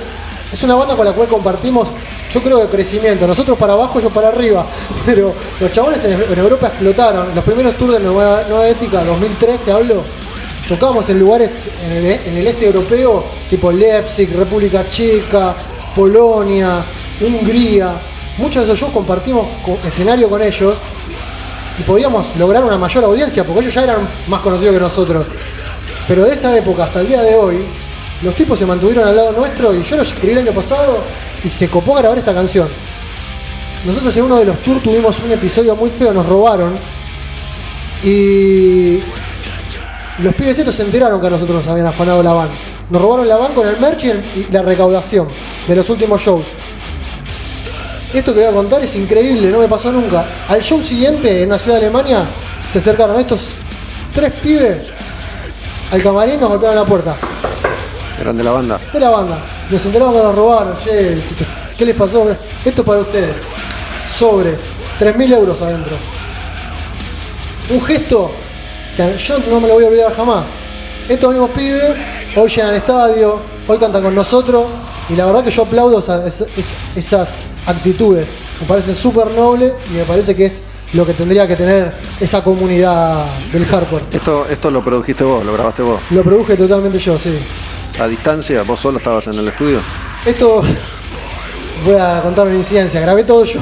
es una banda con la cual compartimos, yo creo, de crecimiento. Nosotros para abajo, yo para arriba. Pero los chabones en, Europa explotaron. Los primeros tours de Nueva, Ética, 2003, te hablo, tocábamos en lugares en el, este europeo, tipo Leipzig, República Checa, Polonia, Hungría. Muchos de esos shows compartimos co- escenario con ellos y podíamos lograr una mayor audiencia porque ellos ya eran más conocidos que nosotros. Pero de esa época hasta el día de hoy, los tipos se mantuvieron al lado nuestro y yo los escribí el año pasado y se copó a grabar esta canción. Nosotros en uno de los tours tuvimos un episodio muy feo, nos robaron y los pibes estos se enteraron que a nosotros nos habían afanado la van. Nos robaron la banca con el merch y la recaudación de los últimos shows. Esto que voy a contar es increíble, no me pasó nunca. Al show siguiente, en una ciudad de Alemania, se acercaron estos tres pibes al camarín nos golpearon la puerta Eran de la banda. de la banda. Nos enteramos que nos robaron. Che, ¿qué les pasó? Esto es para ustedes. Sobre 3.000 euros adentro. Un gesto que yo no me lo voy a olvidar jamás. Estos mismos pibes hoy llenan el estadio, hoy cantan con nosotros. Y la verdad que yo aplaudo esa- esa- es- esas actitudes. Me parecen súper nobles y me parece que es lo que tendría que tener esa comunidad del hardcore. Esto, esto lo produjiste vos, lo grabaste vos. Lo produje totalmente yo, sí. A distancia, vos solo estabas en el estudio. Esto voy a contar una incidencia. Grabé todo yo.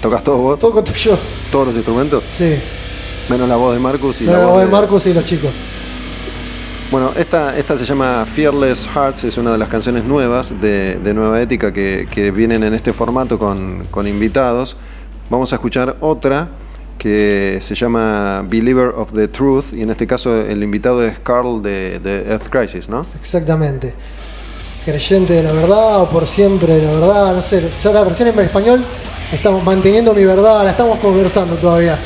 ¿Tocas todo vos? Todo conté yo. ¿Todos los instrumentos? Sí. Menos la voz de Marcus y Pero la voz voz de Marcus y los chicos. Bueno, esta, esta se llama Fearless Hearts, es una de las canciones nuevas de, Nueva Ética que, que vienen en este formato con, con invitados. Vamos a escuchar otra que se llama Believer of the Truth y en este caso el invitado es Carl de, de Earth Crisis, ¿no? Exactamente. Creyente de la verdad o por siempre de la verdad, no sé. Ya la versión en español estamos manteniendo mi verdad, la estamos conversando todavía.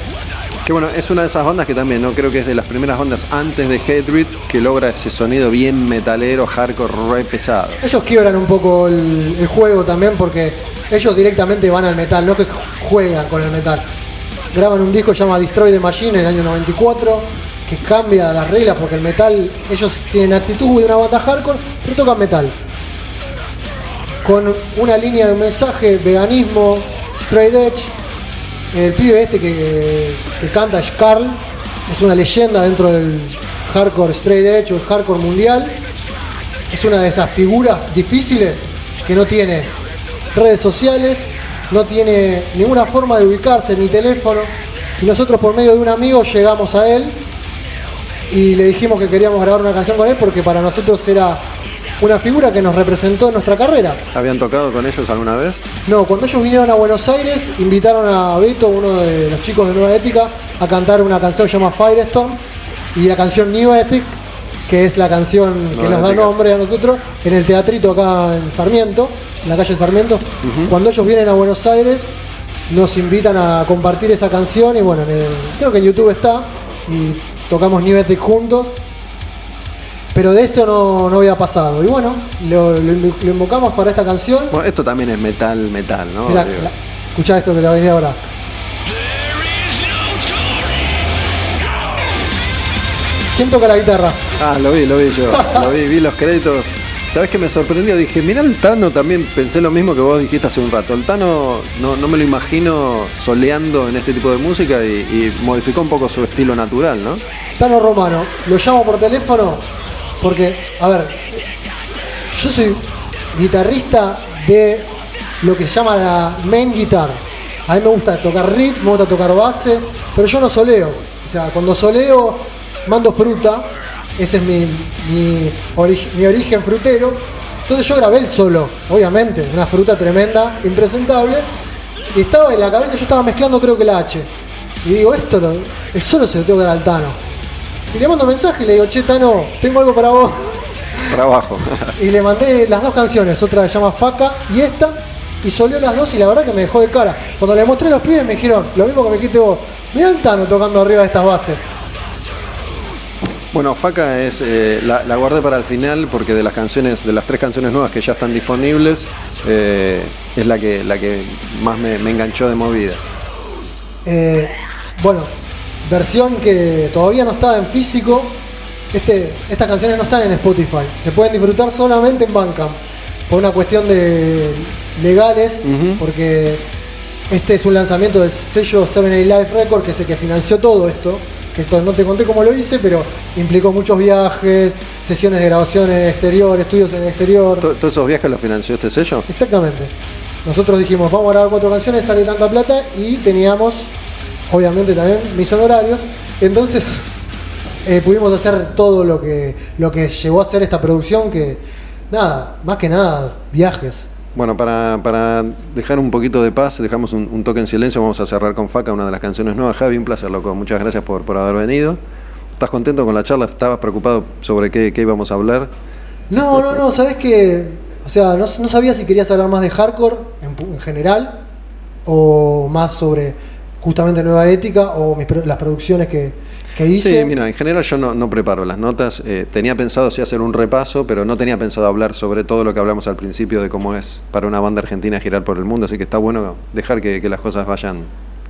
Que bueno, es una de esas bandas que también, ¿no? Creo que es de las primeras bandas antes de Hatred que logra ese sonido bien metalero, hardcore, re pesado. Ellos quiebran un poco el, el juego también porque ellos directamente van al metal, no que juegan con el metal. Graban un disco que se llama Destroy the Machine en el año 94, que cambia las reglas porque el metal, ellos tienen actitud de una banda hardcore, pero tocan metal. Con una línea de mensaje, veganismo, straight edge. El pibe este que, canta es Carl, es una leyenda dentro del hardcore straight edge o el hardcore mundial es una de esas figuras difíciles que no tiene redes sociales, no tiene ninguna forma de ubicarse, ni teléfono. Y nosotros por medio de un amigo llegamos a él y le dijimos que queríamos grabar una canción con él porque para nosotros era una figura que nos representó en nuestra carrera. ¿Habían tocado con ellos alguna vez? No, cuando ellos vinieron a Buenos Aires, invitaron a Beto, uno de los chicos de Nueva Ética, a cantar una canción que se llama Firestorm y la canción New Ethic, que es la canción que nos da nombre a nosotros, en el teatrito acá en Sarmiento, en la calle Sarmiento. Cuando ellos vienen a Buenos Aires, nos invitan a compartir esa canción y bueno, en el- creo que en YouTube está y tocamos New Ethic juntos. Pero de eso no, no había pasado. Y bueno, lo, lo invo- lo invocamos para esta canción. Bueno, esto también es metal, metal, ¿no? Mirá, la- escuchá esto que te va a venir ahora. ¿Quién toca la guitarra? Ah, lo vi, lo vi yo. lo vi, vi los créditos. ¿Sabes qué me sorprendió? Dije, mira el Tano también, pensé lo mismo que vos dijiste hace un rato. El Tano no, no me lo imagino soleando en este tipo de música y, y modificó un poco su estilo natural, ¿no? Tano Romano. Lo llamo por teléfono porque, a ver, yo soy guitarrista de lo que se llama la main guitar. A mí me gusta tocar riff, me gusta tocar base, pero yo no soleo. O sea, cuando soleo, mando fruta. Ese es mi, mi, ori- mi origen frutero. Entonces yo grabé el solo, obviamente, una fruta tremenda, impresentable. Y estaba en la cabeza, yo estaba mezclando creo que la H. Y digo, esto lo- el solo se lo tengo que dar al Tano. Y le mando un mensaje y le digo, che Tano, tengo algo para vos. Trabajo. Y le mandé las dos canciones, otra que se llama Faca y esta, y soleó las dos y la verdad que me dejó de cara. Cuando le mostré a los pibes me dijeron, lo mismo que me dijiste vos, mirá el Tano tocando arriba de estas bases. Bueno, Faca es, eh, la, la guardé para el final porque de las canciones, de las tres canciones nuevas que ya están disponibles, eh, es la que, la que más me, me enganchó de movida. Eh, bueno, versión que todavía no está en físico. Este, estas canciones no están en Spotify. Se pueden disfrutar solamente en Bandcamp. Por una cuestión de legales. Porque este es un lanzamiento del sello 7 Live Record, que es el que financió todo esto. Que esto no te conté cómo lo hice, pero implicó muchos viajes, sesiones de grabación en el exterior, estudios en el exterior. ¿To- ¿Todos esos viajes los financió este sello? Exactamente. Nosotros dijimos, vamos a grabar cuatro canciones, sale tanta plata y teníamos, obviamente también, mis honorarios. Entonces eh, pudimos hacer todo lo que, lo que llegó a ser esta producción, que nada, más que nada, viajes. Bueno, para, para dejar un poquito de paz, dejamos un, un toque en silencio, vamos a cerrar con Faca, una de las canciones nuevas. Javi, un placer, loco. Muchas gracias por, por haber venido. ¿Estás contento con la charla? ¿Estabas preocupado sobre qué, qué íbamos a hablar? No, no, no, sabes que. O sea, no, no sabía si querías hablar más de hardcore en general o más sobre justamente Nueva Ética o mis las producciones que, que hice. Sí, mira, en general yo no, no preparo las notas. eh, tenía pensado sí hacer un repaso, pero no tenía pensado hablar sobre todo lo que hablamos al principio de cómo es para una banda argentina girar por el mundo, así que está bueno dejar que, que las cosas vayan.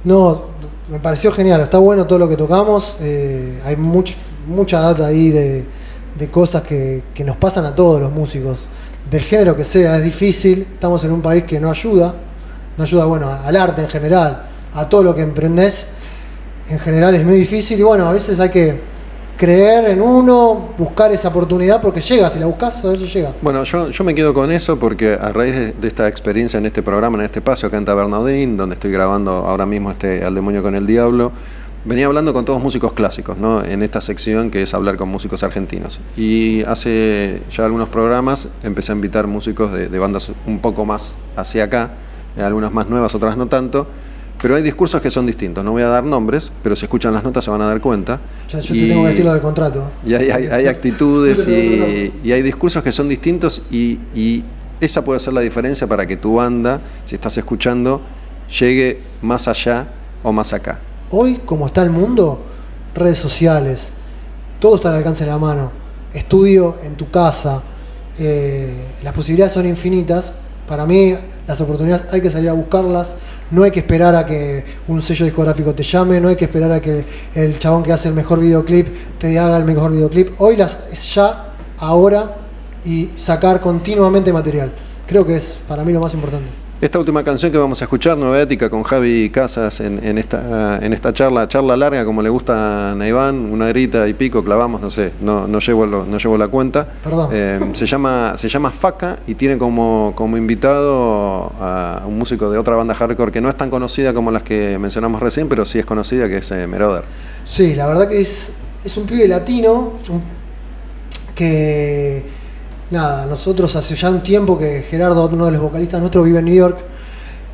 No, me pareció genial, está bueno todo lo que tocamos, eh, hay much- mucha data ahí de, de cosas que, que nos pasan a todos los músicos, del género que sea, es difícil, estamos en un país que no ayuda, no ayuda, bueno, al arte en general, a todo lo que emprendés, en general es muy difícil y bueno, a veces hay que creer en uno, buscar esa oportunidad porque llega, si la buscas, a veces llega. Bueno, yo, yo me quedo con eso porque a raíz de, de esta experiencia en este programa, en este espacio acá en Tabernadín, donde estoy grabando ahora mismo este Al demonio con el diablo, venía hablando con todos músicos clásicos, ¿no? En esta sección que es hablar con músicos argentinos. Y hace ya algunos programas empecé a invitar músicos de, de bandas un poco más hacia acá, algunas más nuevas, otras no tanto. Pero hay discursos que son distintos. No voy a dar nombres, pero si escuchan las notas se van a dar cuenta. Ya, yo Y- te tengo que decir lo del contrato. y hay, hay- hay actitudes y, y hay discursos que son distintos y, y esa puede ser la diferencia para que tu banda, si estás escuchando, llegue más allá o más acá. Hoy, como está el mundo, redes sociales, todo está al alcance de la mano. Estudio en tu casa, eh, las posibilidades son infinitas. Para mí, las oportunidades hay que salir a buscarlas. No hay que esperar a que un sello discográfico te llame, no hay que esperar a que el chabón que hace el mejor videoclip te haga el mejor videoclip. Hoy las, es ya, ahora y sacar continuamente material. Creo que es para mí lo más importante. Esta última canción que vamos a escuchar, Nueva Ética, con Javi Casas en, en esta, en esta charla, charla larga, como le gusta a Iván, una horita y pico, clavamos, no sé, no, no, llevo, lo- no llevo la cuenta. Perdón. Eh, se, llama, se llama Faca y tiene como, como invitado a un músico de otra banda hardcore que no es tan conocida como las que mencionamos recién, pero sí es conocida, que es eh, Meroder. Sí, la verdad que es, es un pibe latino que, nada, nosotros hace ya un tiempo que Gerardo, uno de los vocalistas nuestros, vive en New York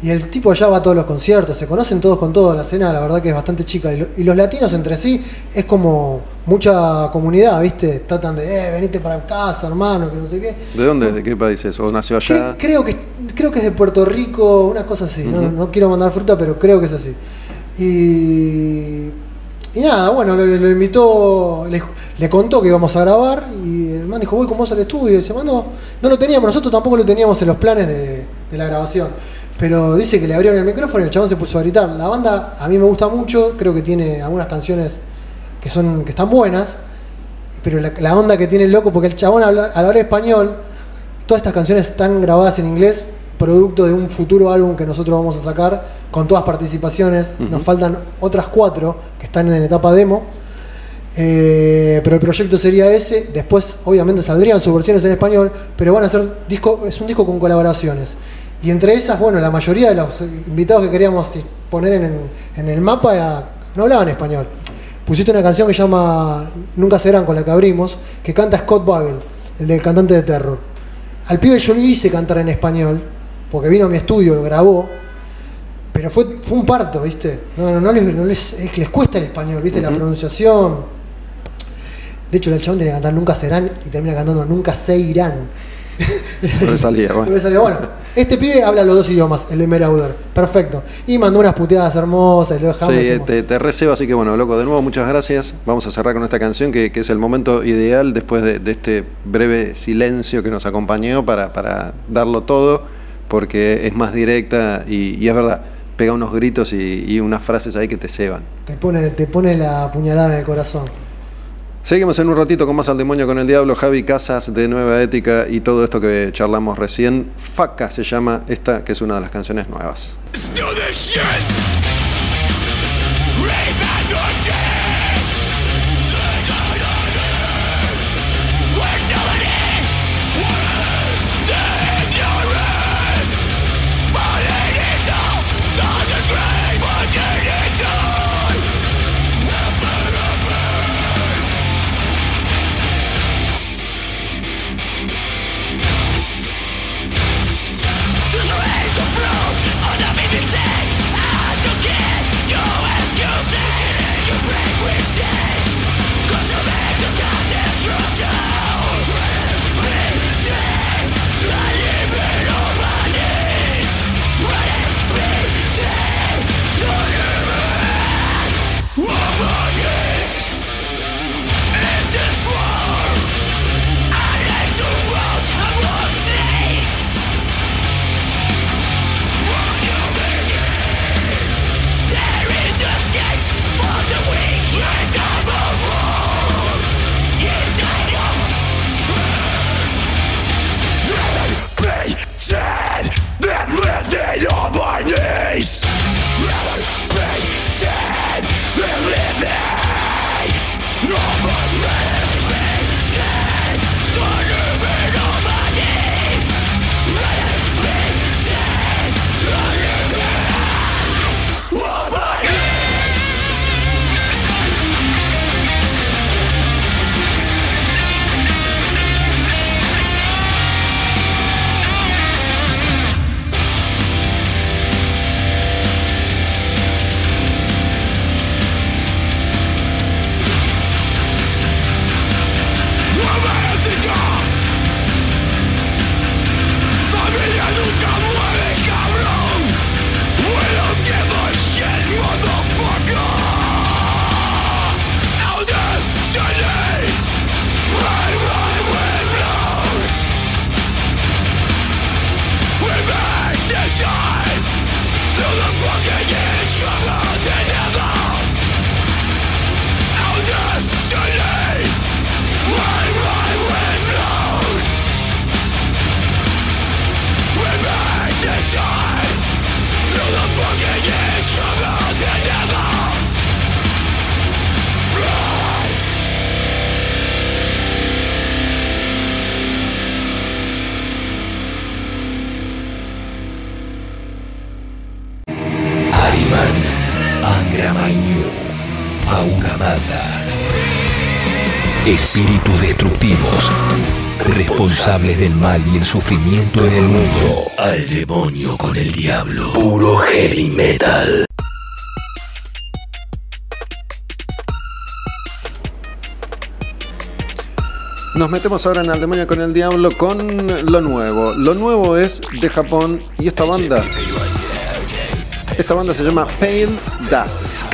y el tipo allá va a todos los conciertos, se conocen todos con todos, la escena la verdad que es bastante chica y, lo- y los latinos entre sí es como mucha comunidad, ¿viste? Tratan de, eh, venite para casa, hermano, que no sé qué. ¿De dónde? ¿De qué país es? ¿O nació allá? Cre- creo, que, creo que es de Puerto Rico, una cosa así. no, no quiero mandar fruta, pero creo que es así. Y, y nada, bueno, lo, invitó, le, le contó que íbamos a grabar y el man dijo, voy con vos al estudio. Y se mandó, no lo teníamos, nosotros tampoco lo teníamos en los planes de, la grabación. Pero dice que le abrieron el micrófono y el chabón se puso a gritar. La banda a mí me gusta mucho, creo que tiene algunas canciones que, son, que están buenas. Pero la, la onda que tiene el loco, porque el chabón habla- al hablar español, todas estas canciones están grabadas en inglés, producto de un futuro álbum que nosotros vamos a sacar, con todas participaciones. Nos faltan otras cuatro que están en etapa demo. Eh, pero el proyecto sería ese. Después, obviamente, saldrían sus versiones en español, pero van a ser disco, es un disco con colaboraciones. Y entre esas, bueno, la mayoría de los invitados que queríamos poner en, en el mapa no hablaban español. Pusiste una canción que se llama Nunca serán con la que abrimos, que canta Scott Bagel, el del cantante de terror. Al pibe yo lo hice cantar en español, porque vino a mi estudio, lo grabó, pero fue, fue un parto, ¿viste? No, no, no les, no les, les cuesta el español, ¿viste? La pronunciación. De hecho, el chabón tiene que cantar Nunca serán y termina cantando Nunca se irán. Resalía, bueno. Salió, bueno, este pibe habla los dos idiomas, el de Merauder. Perfecto. Y mandó unas puteadas hermosas y lo dejamos. Sí, como- te, te recebo, así que bueno, loco, de nuevo muchas gracias. Vamos a cerrar con esta canción que, que es el momento ideal después de, de este breve silencio que nos acompañó para, para darlo todo, porque es más directa y, y es verdad, pega unos gritos y, y unas frases ahí que te ceban. te, pone, te pone la puñalada en el corazón. Seguimos en un ratito con más al demonio con el diablo, Javi Casas de Nueva Ética y todo esto que charlamos recién. Faca se llama esta, que es una de las canciones nuevas. Del mal y el sufrimiento en el mundo. Al demonio con el diablo. Puro heavy metal. Nos metemos ahora en el demonio con el diablo con lo nuevo. Lo nuevo es de Japón y esta banda. Esta banda se llama Pale Dusk.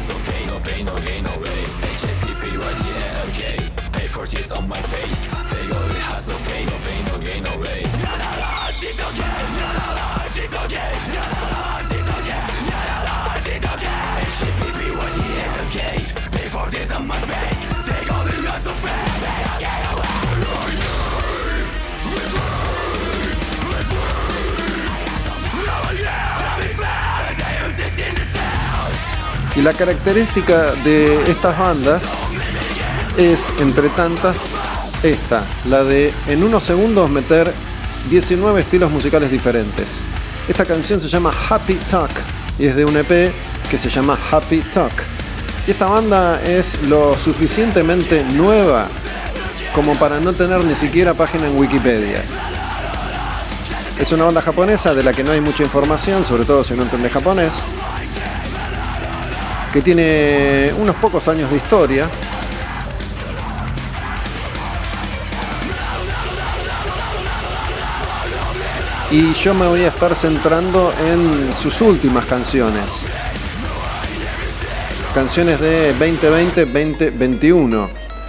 La característica de estas bandas es, entre tantas, esta, la de en unos segundos meter 19 estilos musicales diferentes. Esta canción se llama Happy Talk y es de un EP que se llama Happy Talk. Y esta banda es lo suficientemente nueva como para no tener ni siquiera página en Wikipedia. Es una banda japonesa de la que no hay mucha información, sobre todo si no entiende japonés, que tiene unos pocos años de historia. Y yo me voy a estar centrando en sus últimas canciones. Canciones de 2020-2021,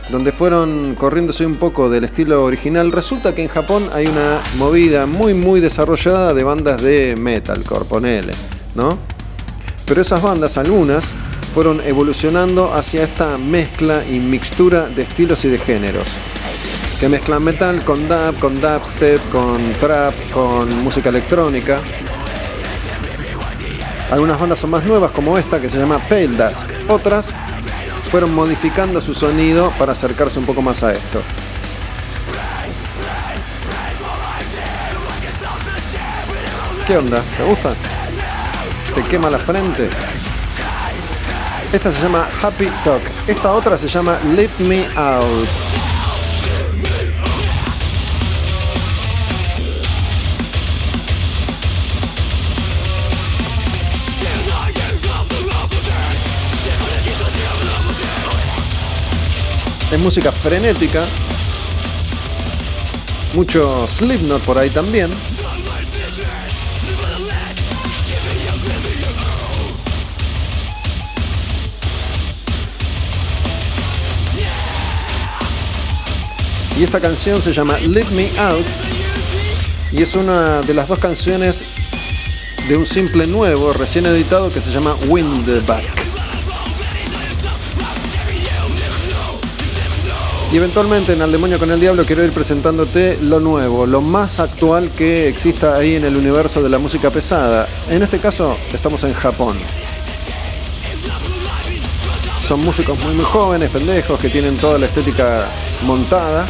donde fueron corriéndose un poco del estilo original. Resulta que en Japón hay una movida muy muy desarrollada de bandas de metalcore, ponele, ¿no? Pero esas bandas, algunas, fueron evolucionando hacia esta mezcla y mixtura de estilos y de géneros. Que mezclan metal con dub, con dubstep, con trap, con música electrónica. Algunas bandas son más nuevas como esta que se llama Pale Dusk. Otras fueron modificando su sonido para acercarse un poco más a esto. ¿Qué onda? ¿Te gusta? ¿Te quema la frente? Esta se llama Happy Talk. Esta otra se llama Let Me Out. Es música frenética. Mucho Slipknot por ahí también. Y esta canción se llama Let Me Out. Y es una de las dos canciones de un simple nuevo, recién editado, que se llama Windback. Y eventualmente en Al Demonio con el Diablo quiero ir presentándote lo nuevo, lo más actual que exista ahí en el universo de la música pesada. En este caso estamos en Japón. Son músicos muy muy jóvenes, pendejos, que tienen toda la estética montada.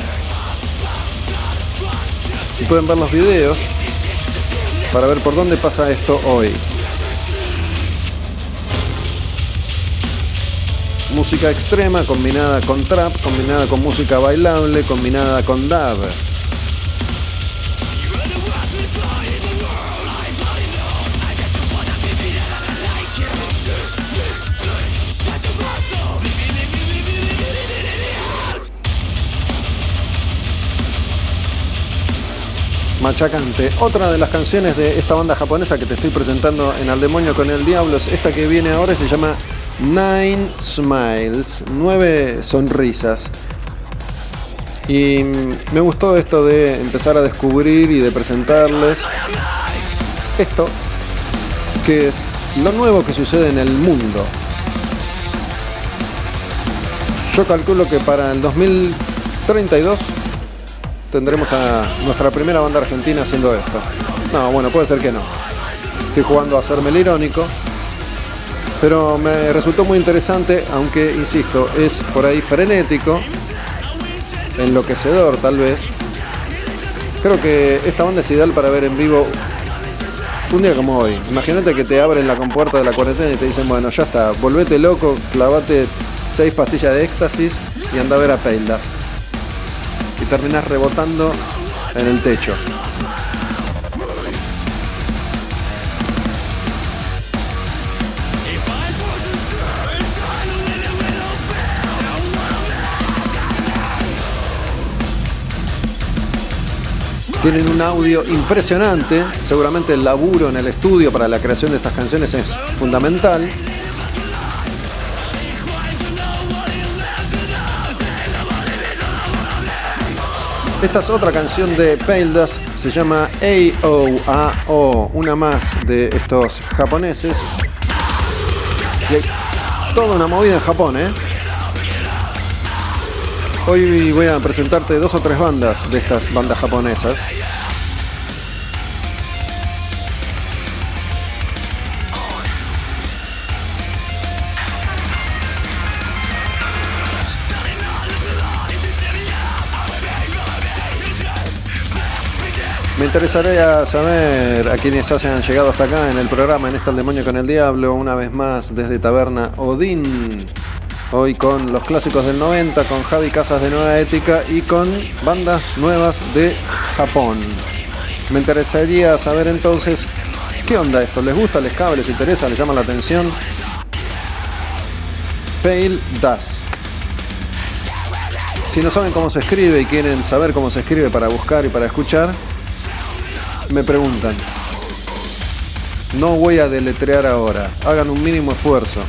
Y pueden ver los videos para ver por dónde pasa esto hoy. Música extrema combinada con trap, combinada con música bailable, combinada con dub. Machacante. Otra de las canciones de esta banda japonesa que te estoy presentando en Al Demonio con el Diablo, es esta que viene ahora se llama Nine Smiles, nueve sonrisas. Y me gustó esto de empezar a descubrir y de presentarles esto, que es lo nuevo que sucede en el mundo. Yo calculo que para el 2032 tendremos a nuestra primera banda argentina haciendo esto. No, bueno, puede ser que no. Estoy jugando a hacerme el irónico. Pero me resultó muy interesante, aunque, insisto, es por ahí frenético, enloquecedor tal vez. Creo que esta banda es ideal para ver en vivo Un día como hoy. Imagínate que te abren la compuerta de la cuarentena y te dicen, bueno, ya está, volvete loco, clavate seis pastillas de éxtasis y anda a ver a Pale Y terminás rebotando en el techo. Tienen un audio impresionante, seguramente el laburo en el estudio para la creación de estas canciones es fundamental. Esta es otra canción de Pale Dust, se llama AOAO, una más de estos japoneses. Y toda una movida en Japón, ¿eh? Hoy voy a presentarte dos o tres bandas de estas bandas japonesas. Interesaría saber a quienes hayan llegado hasta acá en el programa, en esta El Demonio con el Diablo, una vez más desde Taberna Odín. Hoy con los clásicos del 90, con Javi Casas de Nueva Ética y con bandas nuevas de Japón. Me interesaría saber entonces, ¿qué onda esto? ¿Les gusta, les cabe, les interesa, les llama la atención? Pale Dusk. Si no saben cómo se escribe y quieren saber cómo se escribe para buscar y para escuchar, me preguntan. No voy a deletrear ahora. Hagan un mínimo esfuerzo.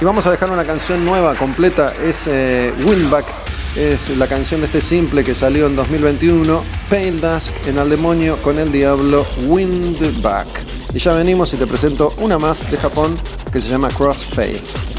Y vamos a dejar una canción nueva, completa. Es eh, Windback. Es la canción de este simple que salió en 2021. Pale Dusk en Al Demonio con el Diablo Windback. Y ya venimos y te presento una más de Japón que se llama Crossfade. So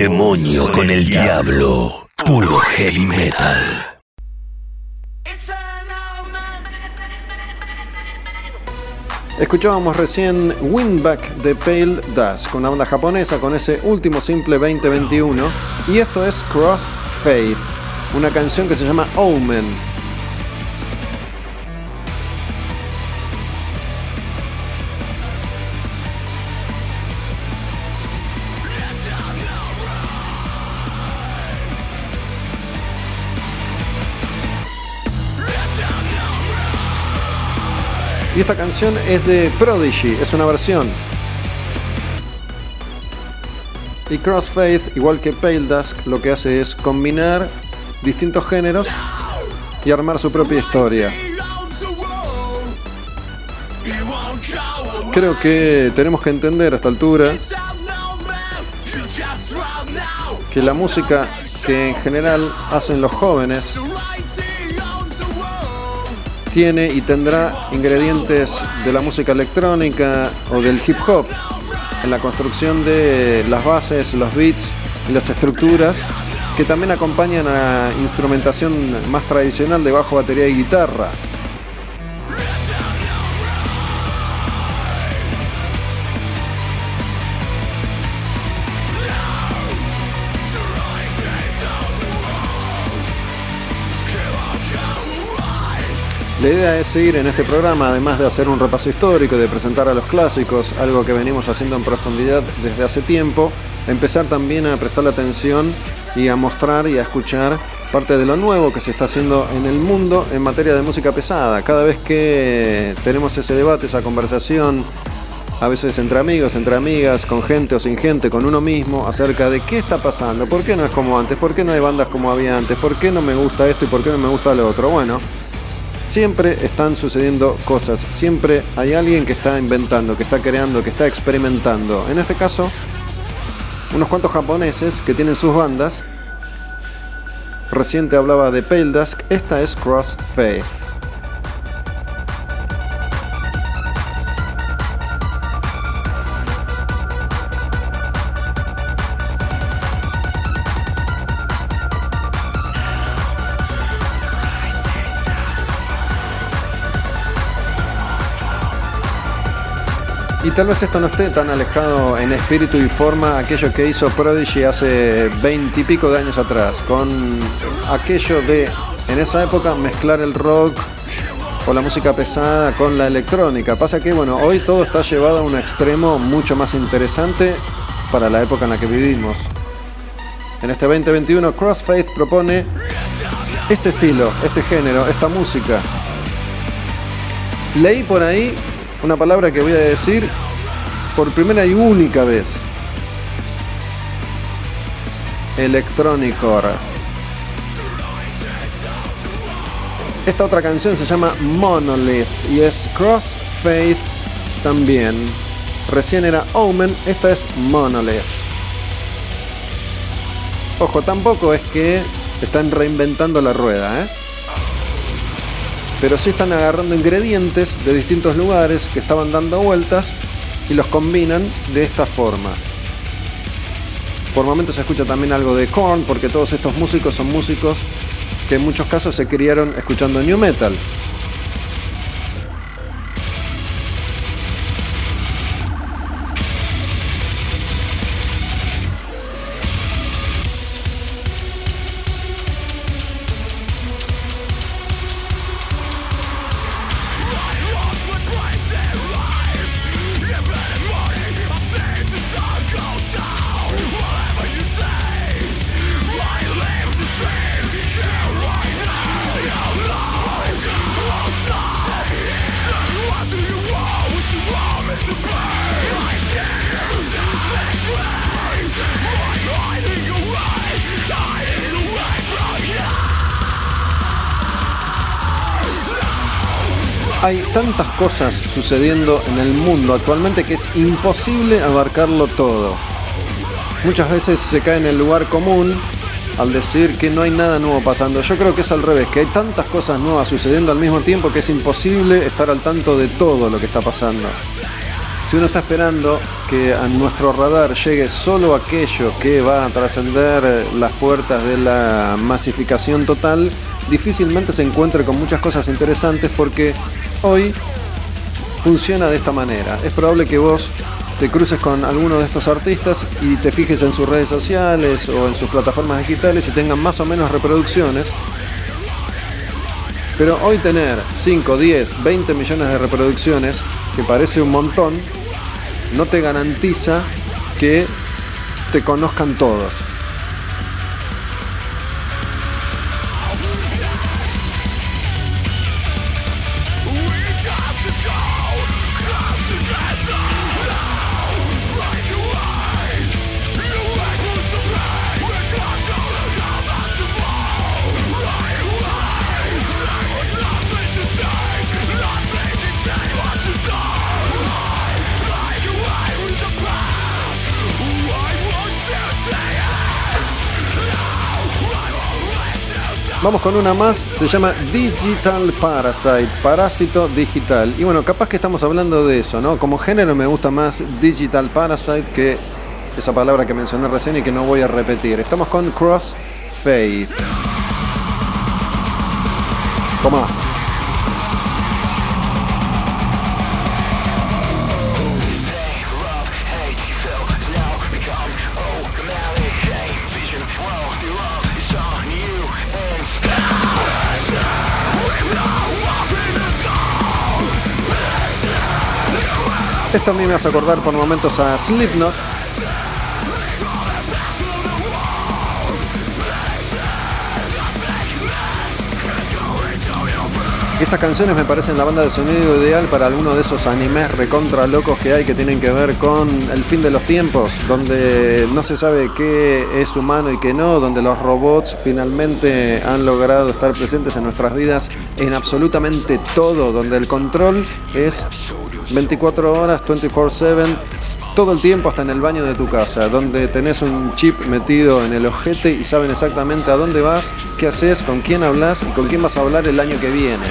demonio con el diablo. Puro heavy metal. Escuchábamos recién Windback de Pale Dusk, una banda japonesa con ese último simple 2021. Y esto es Cross Faith, una canción que se llama Omen. Esta canción es de Prodigy, es una versión. Y Crossfaith, igual que Pale Dusk, lo que hace es combinar distintos géneros y armar su propia historia. Creo que tenemos que entender a esta altura que la música que en general hacen los jóvenes tiene y tendrá ingredientes de la música electrónica o del hip hop en la construcción de las bases, los beats y las estructuras que también acompañan a instrumentación más tradicional de bajo, batería y guitarra. La idea es seguir en este programa, además de hacer un repaso histórico, de presentar a los clásicos, algo que venimos haciendo en profundidad desde hace tiempo, empezar también a prestar atención y a mostrar y a escuchar parte de lo nuevo que se está haciendo en el mundo en materia de música pesada. Cada vez que tenemos ese debate, esa conversación, a veces entre amigos, entre amigas, con gente o sin gente, con uno mismo, acerca de qué está pasando, por qué no es como antes, por qué no hay bandas como había antes, por qué no me gusta esto y por qué no me gusta lo otro. Bueno, Siempre están sucediendo cosas, siempre hay alguien que está inventando, que está creando, que está experimentando. En este caso, unos cuantos japoneses que tienen sus bandas. Reciente hablaba de Pale Dusk, esta es Cross Faith. Y tal vez esto no esté tan alejado en espíritu y forma aquello que hizo Prodigy hace veintipico de años atrás, con aquello de en esa época mezclar el rock o la música pesada con la electrónica. Pasa que bueno, hoy todo está llevado a un extremo mucho más interesante para la época en la que vivimos. En este 2021 Crossfaith propone este estilo, este género, esta música. Leí por ahí una palabra que voy a decir por primera y única vez. Electronicore. Esta otra canción se llama Monolith y es Cross Faith también. Recién era Omen, esta es Monolith. Ojo, tampoco es que están reinventando la rueda, ¿eh? Pero sí están agarrando ingredientes de distintos lugares que estaban dando vueltas y los combinan de esta forma. Por momentos se escucha también algo de Korn, porque todos estos músicos son músicos que en muchos casos se criaron escuchando new metal. Cosas sucediendo en el mundo actualmente que es imposible abarcarlo todo. Muchas veces se cae en el lugar común al decir que no hay nada nuevo pasando. Yo creo que es al revés, que hay tantas cosas nuevas sucediendo al mismo tiempo que es imposible estar al tanto de todo lo que está pasando. Si uno está esperando que a nuestro radar llegue solo aquello que va a trascender las puertas de la masificación total, difícilmente se encuentre con muchas cosas interesantes porque hoy funciona de esta manera. Es probable que vos te cruces con alguno de estos artistas y te fijes en sus redes sociales o en sus plataformas digitales y tengan más o menos reproducciones. Pero hoy tener 5, 10, 20 millones de reproducciones, que parece un montón, no te garantiza que te conozcan todos. Vamos con una más, se llama Digital Parasite, parásito digital. Y bueno, capaz que estamos hablando de eso, ¿no? Como género me gusta más Digital Parasite que esa palabra que mencioné recién y que no voy a repetir. Estamos con Cross Faith. Toma. A mí me hace acordar por momentos a Slipknot. Estas canciones me parecen la banda de sonido ideal para alguno de esos animes recontra locos que hay que tienen que ver con el fin de los tiempos, donde no se sabe qué es humano y qué no, donde los robots finalmente han logrado estar presentes en nuestras vidas en absolutamente todo, donde el control es 24 horas, 24/7, todo el tiempo hasta en el baño de tu casa, donde tenés un chip metido en el ojete y saben exactamente a dónde vas, qué haces, con quién hablas y con quién vas a hablar el año que viene.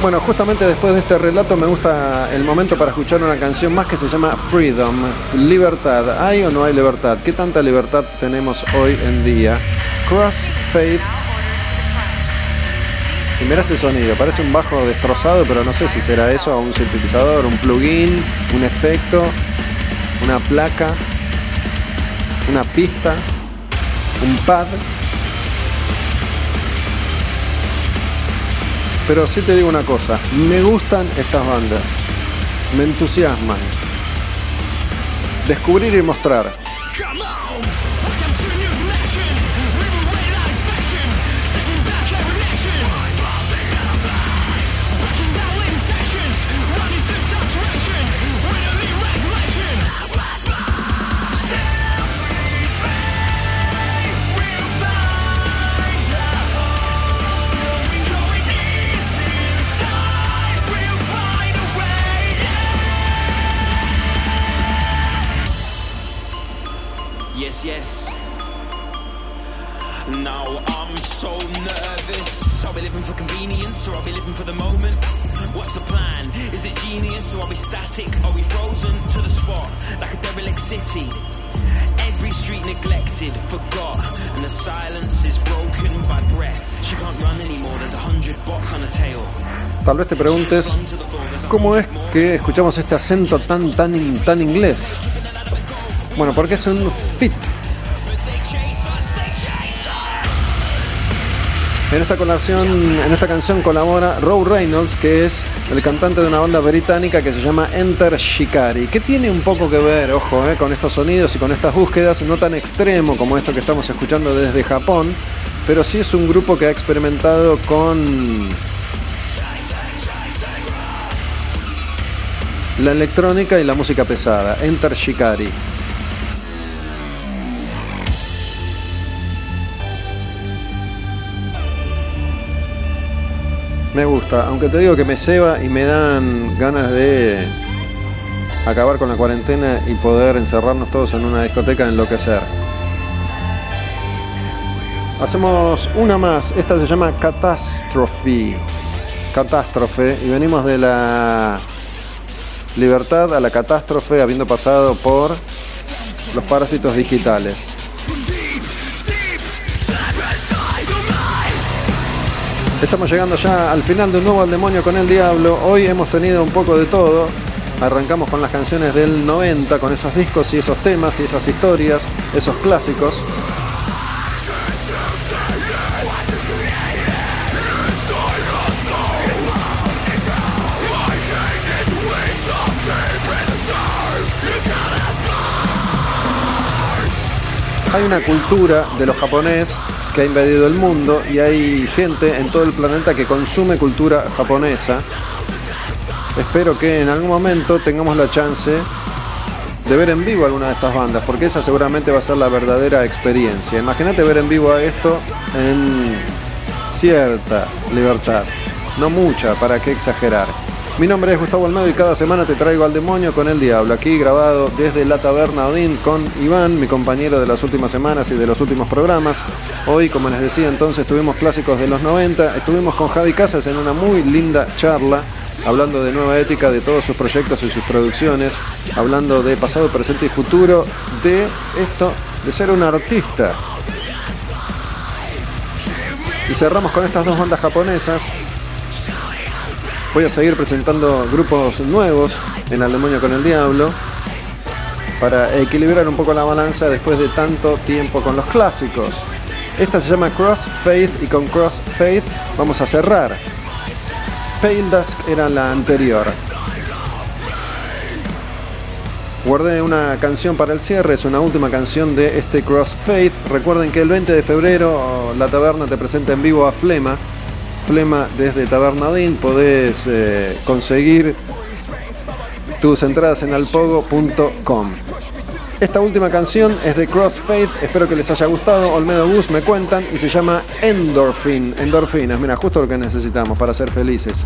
Bueno, justamente después de este relato me gusta el momento para escuchar una canción más que se llama Freedom, libertad. ¿Hay o no hay libertad? ¿Qué tanta libertad tenemos hoy en día? Cross Faith y mirá ese sonido, parece un bajo destrozado, pero no sé si será eso, un sintetizador, un plugin, un efecto, una placa, una pista, un pad. Pero sí te digo una cosa, me gustan estas bandas, me entusiasman. Descubrir y mostrar. Every street neglected, forgot, and the silence is broken by breath. She can't run anymore, there's a hundred bots on her tail. Tal vez te preguntes, ¿cómo es que escuchamos este acento tan, tan, tan inglés? Bueno, porque es un fit. En esta, colación, en esta canción colabora Row Reynolds, que es el cantante de una banda británica que se llama Enter Shikari, que tiene un poco que ver, ojo, eh, con estos sonidos y con estas búsquedas, no tan extremo como esto que estamos escuchando desde Japón, pero sí es un grupo que ha experimentado con la electrónica y la música pesada. Enter Shikari. Me gusta, aunque te digo que me ceba y me dan ganas de acabar con la cuarentena y poder encerrarnos todos en una discoteca a enloquecer. Hacemos una más, esta se llama Catastrophe. Catástrofe y venimos de la libertad a la catástrofe habiendo pasado por los parásitos digitales. Estamos llegando ya al final de un nuevo Al Demonio con el Diablo. Hoy hemos tenido un poco de todo. Arrancamos con las canciones del 90, con esos discos y esos temas y esas historias, esos clásicos. Hay una cultura de los japonés que ha invadido el mundo y hay gente en todo el planeta que consume cultura japonesa. Espero que en algún momento tengamos la chance de ver en vivo alguna de estas bandas, porque esa seguramente va a ser la verdadera experiencia. Imagínate ver en vivo a esto en cierta libertad, no mucha, para qué exagerar. Mi nombre es Gustavo Almedo y cada semana te traigo al demonio con el diablo, aquí grabado desde la taberna Odín con Iván, mi compañero de las últimas semanas y de los últimos programas. Hoy, como les decía entonces, tuvimos clásicos de los 90, estuvimos con Javi Casas en una muy linda charla hablando de nueva ética, de todos sus proyectos y sus producciones, hablando de pasado, presente y futuro, de esto, de ser un artista. Y cerramos con estas dos bandas japonesas. Voy a seguir presentando grupos nuevos en Al Demonio con el Diablo para equilibrar un poco la balanza después de tanto tiempo con los clásicos. Esta se llama Cross Faith y con Cross Faith vamos a cerrar. Pale Dusk era la anterior. Guardé una canción para el cierre, es una última canción de este Cross Faith. Recuerden que el 20 de febrero la taberna te presenta en vivo a Flema. Desde Tabernadín. Podés eh, conseguir tus entradas en alpogo.com. Esta última canción es de Crossfaith, espero que les haya gustado. Olmedo Gus me cuentan y se llama Endorphin. Endorfinas, mira, justo lo que necesitamos para ser felices.